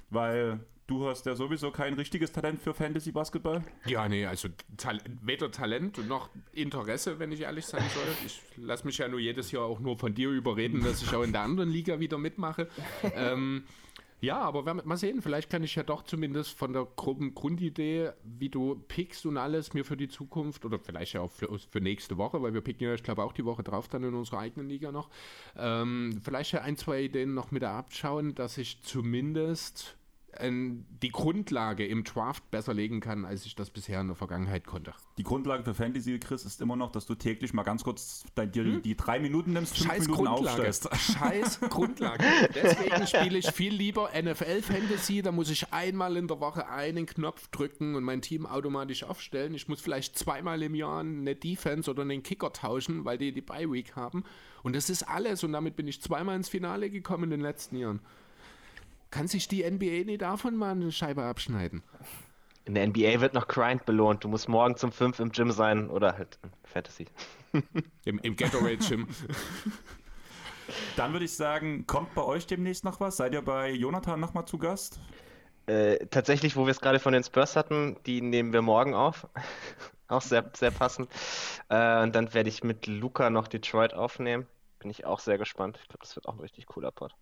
Weil du hast ja sowieso kein richtiges Talent für Fantasy Basketball. Ja, nee, also Tal weder Talent noch Interesse, wenn ich ehrlich sein soll. Ich lasse mich ja nur jedes Jahr auch nur von dir überreden, dass ich auch in der anderen Liga wieder mitmache. ähm, ja, aber wir, mal sehen, vielleicht kann ich ja doch zumindest von der groben Grundidee, wie du pickst und alles mir für die Zukunft oder vielleicht ja auch für, für nächste Woche, weil wir picken ja, ich glaube, auch die Woche drauf dann in unserer eigenen Liga noch, ähm, vielleicht ja ein, zwei Ideen noch mit abschauen, dass ich zumindest die Grundlage im Draft besser legen kann, als ich das bisher in der Vergangenheit konnte. Die Grundlage für Fantasy, Chris, ist immer noch, dass du täglich mal ganz kurz dein, dir die, die drei Minuten nimmst, fünf Scheiß Minuten Grundlage. aufstellst. Scheiß Grundlage. Deswegen spiele ich viel lieber NFL Fantasy. Da muss ich einmal in der Woche einen Knopf drücken und mein Team automatisch aufstellen. Ich muss vielleicht zweimal im Jahr eine Defense oder einen Kicker tauschen, weil die die Bye Week haben. Und das ist alles. Und damit bin ich zweimal ins Finale gekommen in den letzten Jahren. Kann sich die NBA nicht davon mal eine Scheibe abschneiden? In der NBA wird noch Grind belohnt. Du musst morgen zum 5 im Gym sein oder halt in Fantasy. Im, im Gatorade Gym. Dann würde ich sagen, kommt bei euch demnächst noch was? Seid ihr bei Jonathan nochmal zu Gast? Äh, tatsächlich, wo wir es gerade von den Spurs hatten, die nehmen wir morgen auf. auch sehr, sehr passend. Äh, und dann werde ich mit Luca noch Detroit aufnehmen. Bin ich auch sehr gespannt. Ich glaube, das wird auch ein richtig cooler Pod.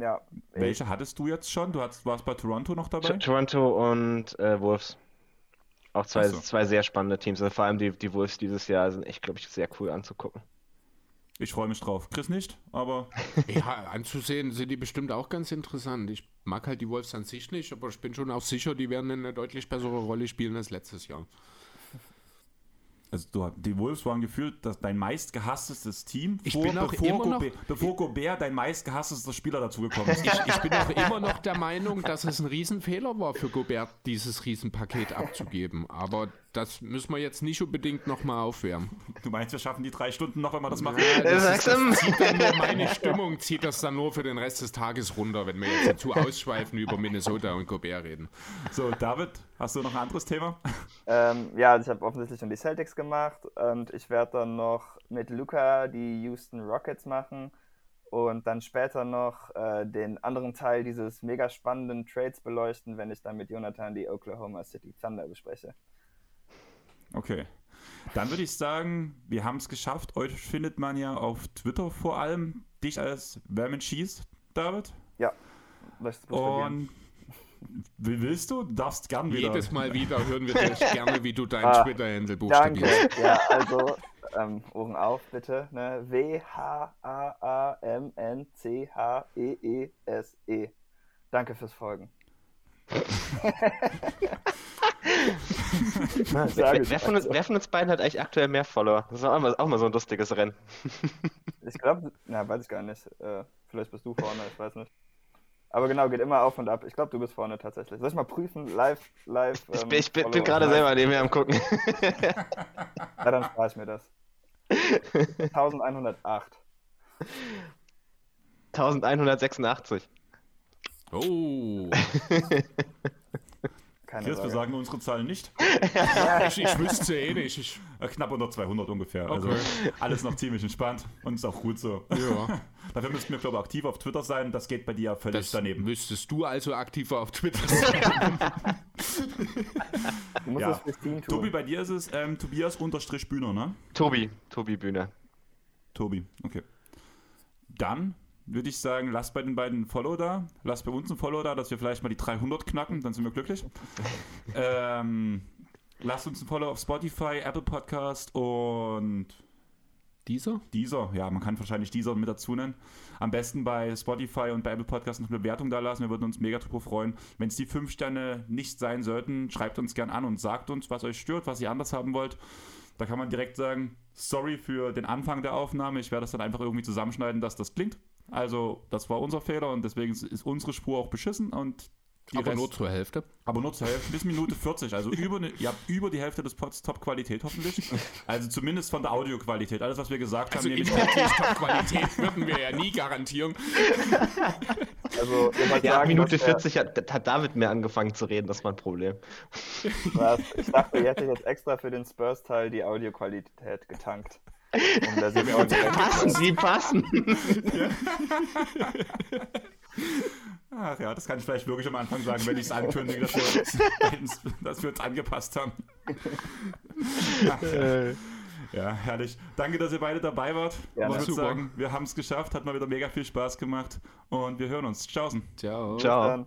Ja, ich, Welche hattest du jetzt schon? Du hast, warst bei Toronto noch dabei? Toronto und äh, Wolves. Auch zwei, so. zwei sehr spannende Teams. Also vor allem die, die Wolves dieses Jahr sind echt, glaube ich, sehr cool anzugucken. Ich freue mich drauf. Chris nicht, aber Ja, anzusehen sind die bestimmt auch ganz interessant. Ich mag halt die Wolves an sich nicht, aber ich bin schon auch sicher, die werden eine deutlich bessere Rolle spielen als letztes Jahr. Also du, die Wolves waren gefühlt dass dein meistgehasstes Team, Ich vor, bin auch bevor, immer noch- Gobert, bevor Gobert dein meistgehassester Spieler dazugekommen ist. Ich, ich bin auch immer noch der Meinung, dass es ein Riesenfehler war für Gobert, dieses Riesenpaket abzugeben. Aber das müssen wir jetzt nicht unbedingt nochmal aufwärmen. Du meinst, wir schaffen die drei Stunden noch, wenn wir das machen? Ja, das, das zieht dann nur meine Stimmung, zieht das dann nur für den Rest des Tages runter, wenn wir jetzt zu ausschweifen über Minnesota und Gobert reden. So, David, hast du noch ein anderes Thema? Ähm, ja, also ich habe offensichtlich schon die Celtics gemacht und ich werde dann noch mit Luca die Houston Rockets machen und dann später noch äh, den anderen Teil dieses mega spannenden Trades beleuchten, wenn ich dann mit Jonathan die Oklahoma City Thunder bespreche. Okay. Dann würde ich sagen, wir haben es geschafft. Euch findet man ja auf Twitter vor allem. Dich als Vermin schießt, David. Ja? Und wie willst du? Du darfst gern wieder. Jedes Mal wieder hören wir dich gerne, wie du deinen Ah, Twitter-Handle Danke. buchstabierst. Ja, also ähm, Ohren auf bitte. Ne? W-H-A-A-M-N-C-H-E-E-S-E. E Danke fürs Folgen. Wer, wer, von uns, also. wer von uns beiden hat eigentlich aktuell mehr Follower? Das ist auch mal, auch mal so ein lustiges Rennen. Ich glaube, na, weiß ich gar nicht. Äh, vielleicht bist du vorne, ich weiß nicht. Aber genau, geht immer auf und ab. Ich glaube, du bist vorne tatsächlich. Soll ich mal prüfen? Live, live. Ich, ähm, bin- ich bin, bin gerade selber nebenher am Gucken. Ja, dann spare ich mir das. 1108. 1186. Oh, Keine Chris, wir Sorge. sagen unsere Zahlen nicht. ich, ich wüsste eh nicht. Ich, Äh, Knapp unter 200 ungefähr. Also Okay. alles noch ziemlich entspannt und ist auch gut so. ja, Dafür müssten wir, glaube ich, aktiv auf Twitter sein. Das geht bei dir ja völlig das daneben. müsstest du also aktiver auf Twitter sein. Du musst Ja. tun. Tobi, bei dir ist es ähm, Tobias unterstrich Bühner, ne? Tobi, Tobi Bühne. Tobi, okay. Dann würde ich sagen, lasst bei den beiden ein Follow da. Lasst bei uns ein Follow da, dass wir vielleicht mal die 300 knacken, dann sind wir glücklich. ähm, lasst uns ein Follow auf Spotify, Apple Podcast und Dieser? Deezer. Ja, man kann wahrscheinlich Deezer mit dazu nennen. Am besten bei Spotify und bei Apple Podcast noch eine Bewertung da lassen. Wir würden uns mega drüber freuen. Wenn es die fünf Sterne nicht sein sollten, schreibt uns gern an und sagt uns, was euch stört, was ihr anders haben wollt. Da kann man direkt sagen, sorry für den Anfang der Aufnahme. Ich werde das dann einfach irgendwie zusammenschneiden, dass das klingt. Also, das war unser Fehler und deswegen ist unsere Spur auch beschissen und die Aber Rest- nur zur Hälfte. aber nur zur Hälfte, bis Minute 40. Also über, eine, ihr habt über die Hälfte des Pods Top-Qualität hoffentlich. Also zumindest von der Audioqualität. Alles, was wir gesagt Also haben, nehme ich inhaltlich Top-Qualität würden wir ja nie garantieren. Also, Ja, ab sagen, Minute dass der- 40 hat, hat David mehr angefangen zu reden, das war ein Problem. Was? Ich dachte, ihr hättet jetzt extra für den Spurs-Teil die Audioqualität getankt. Um das jetzt auch direkt Passen, sie passen. Ach ja, das kann ich vielleicht wirklich am Anfang sagen, wenn ich es ankündige, dass wir, uns- dass wir uns angepasst haben. Ach, ja. ja, herrlich. Danke, dass ihr beide dabei wart. Gerne. ich würde sagen, wir haben es geschafft, hat mal wieder mega viel Spaß gemacht und wir hören uns. Tschaußen. Ciao. Ciao.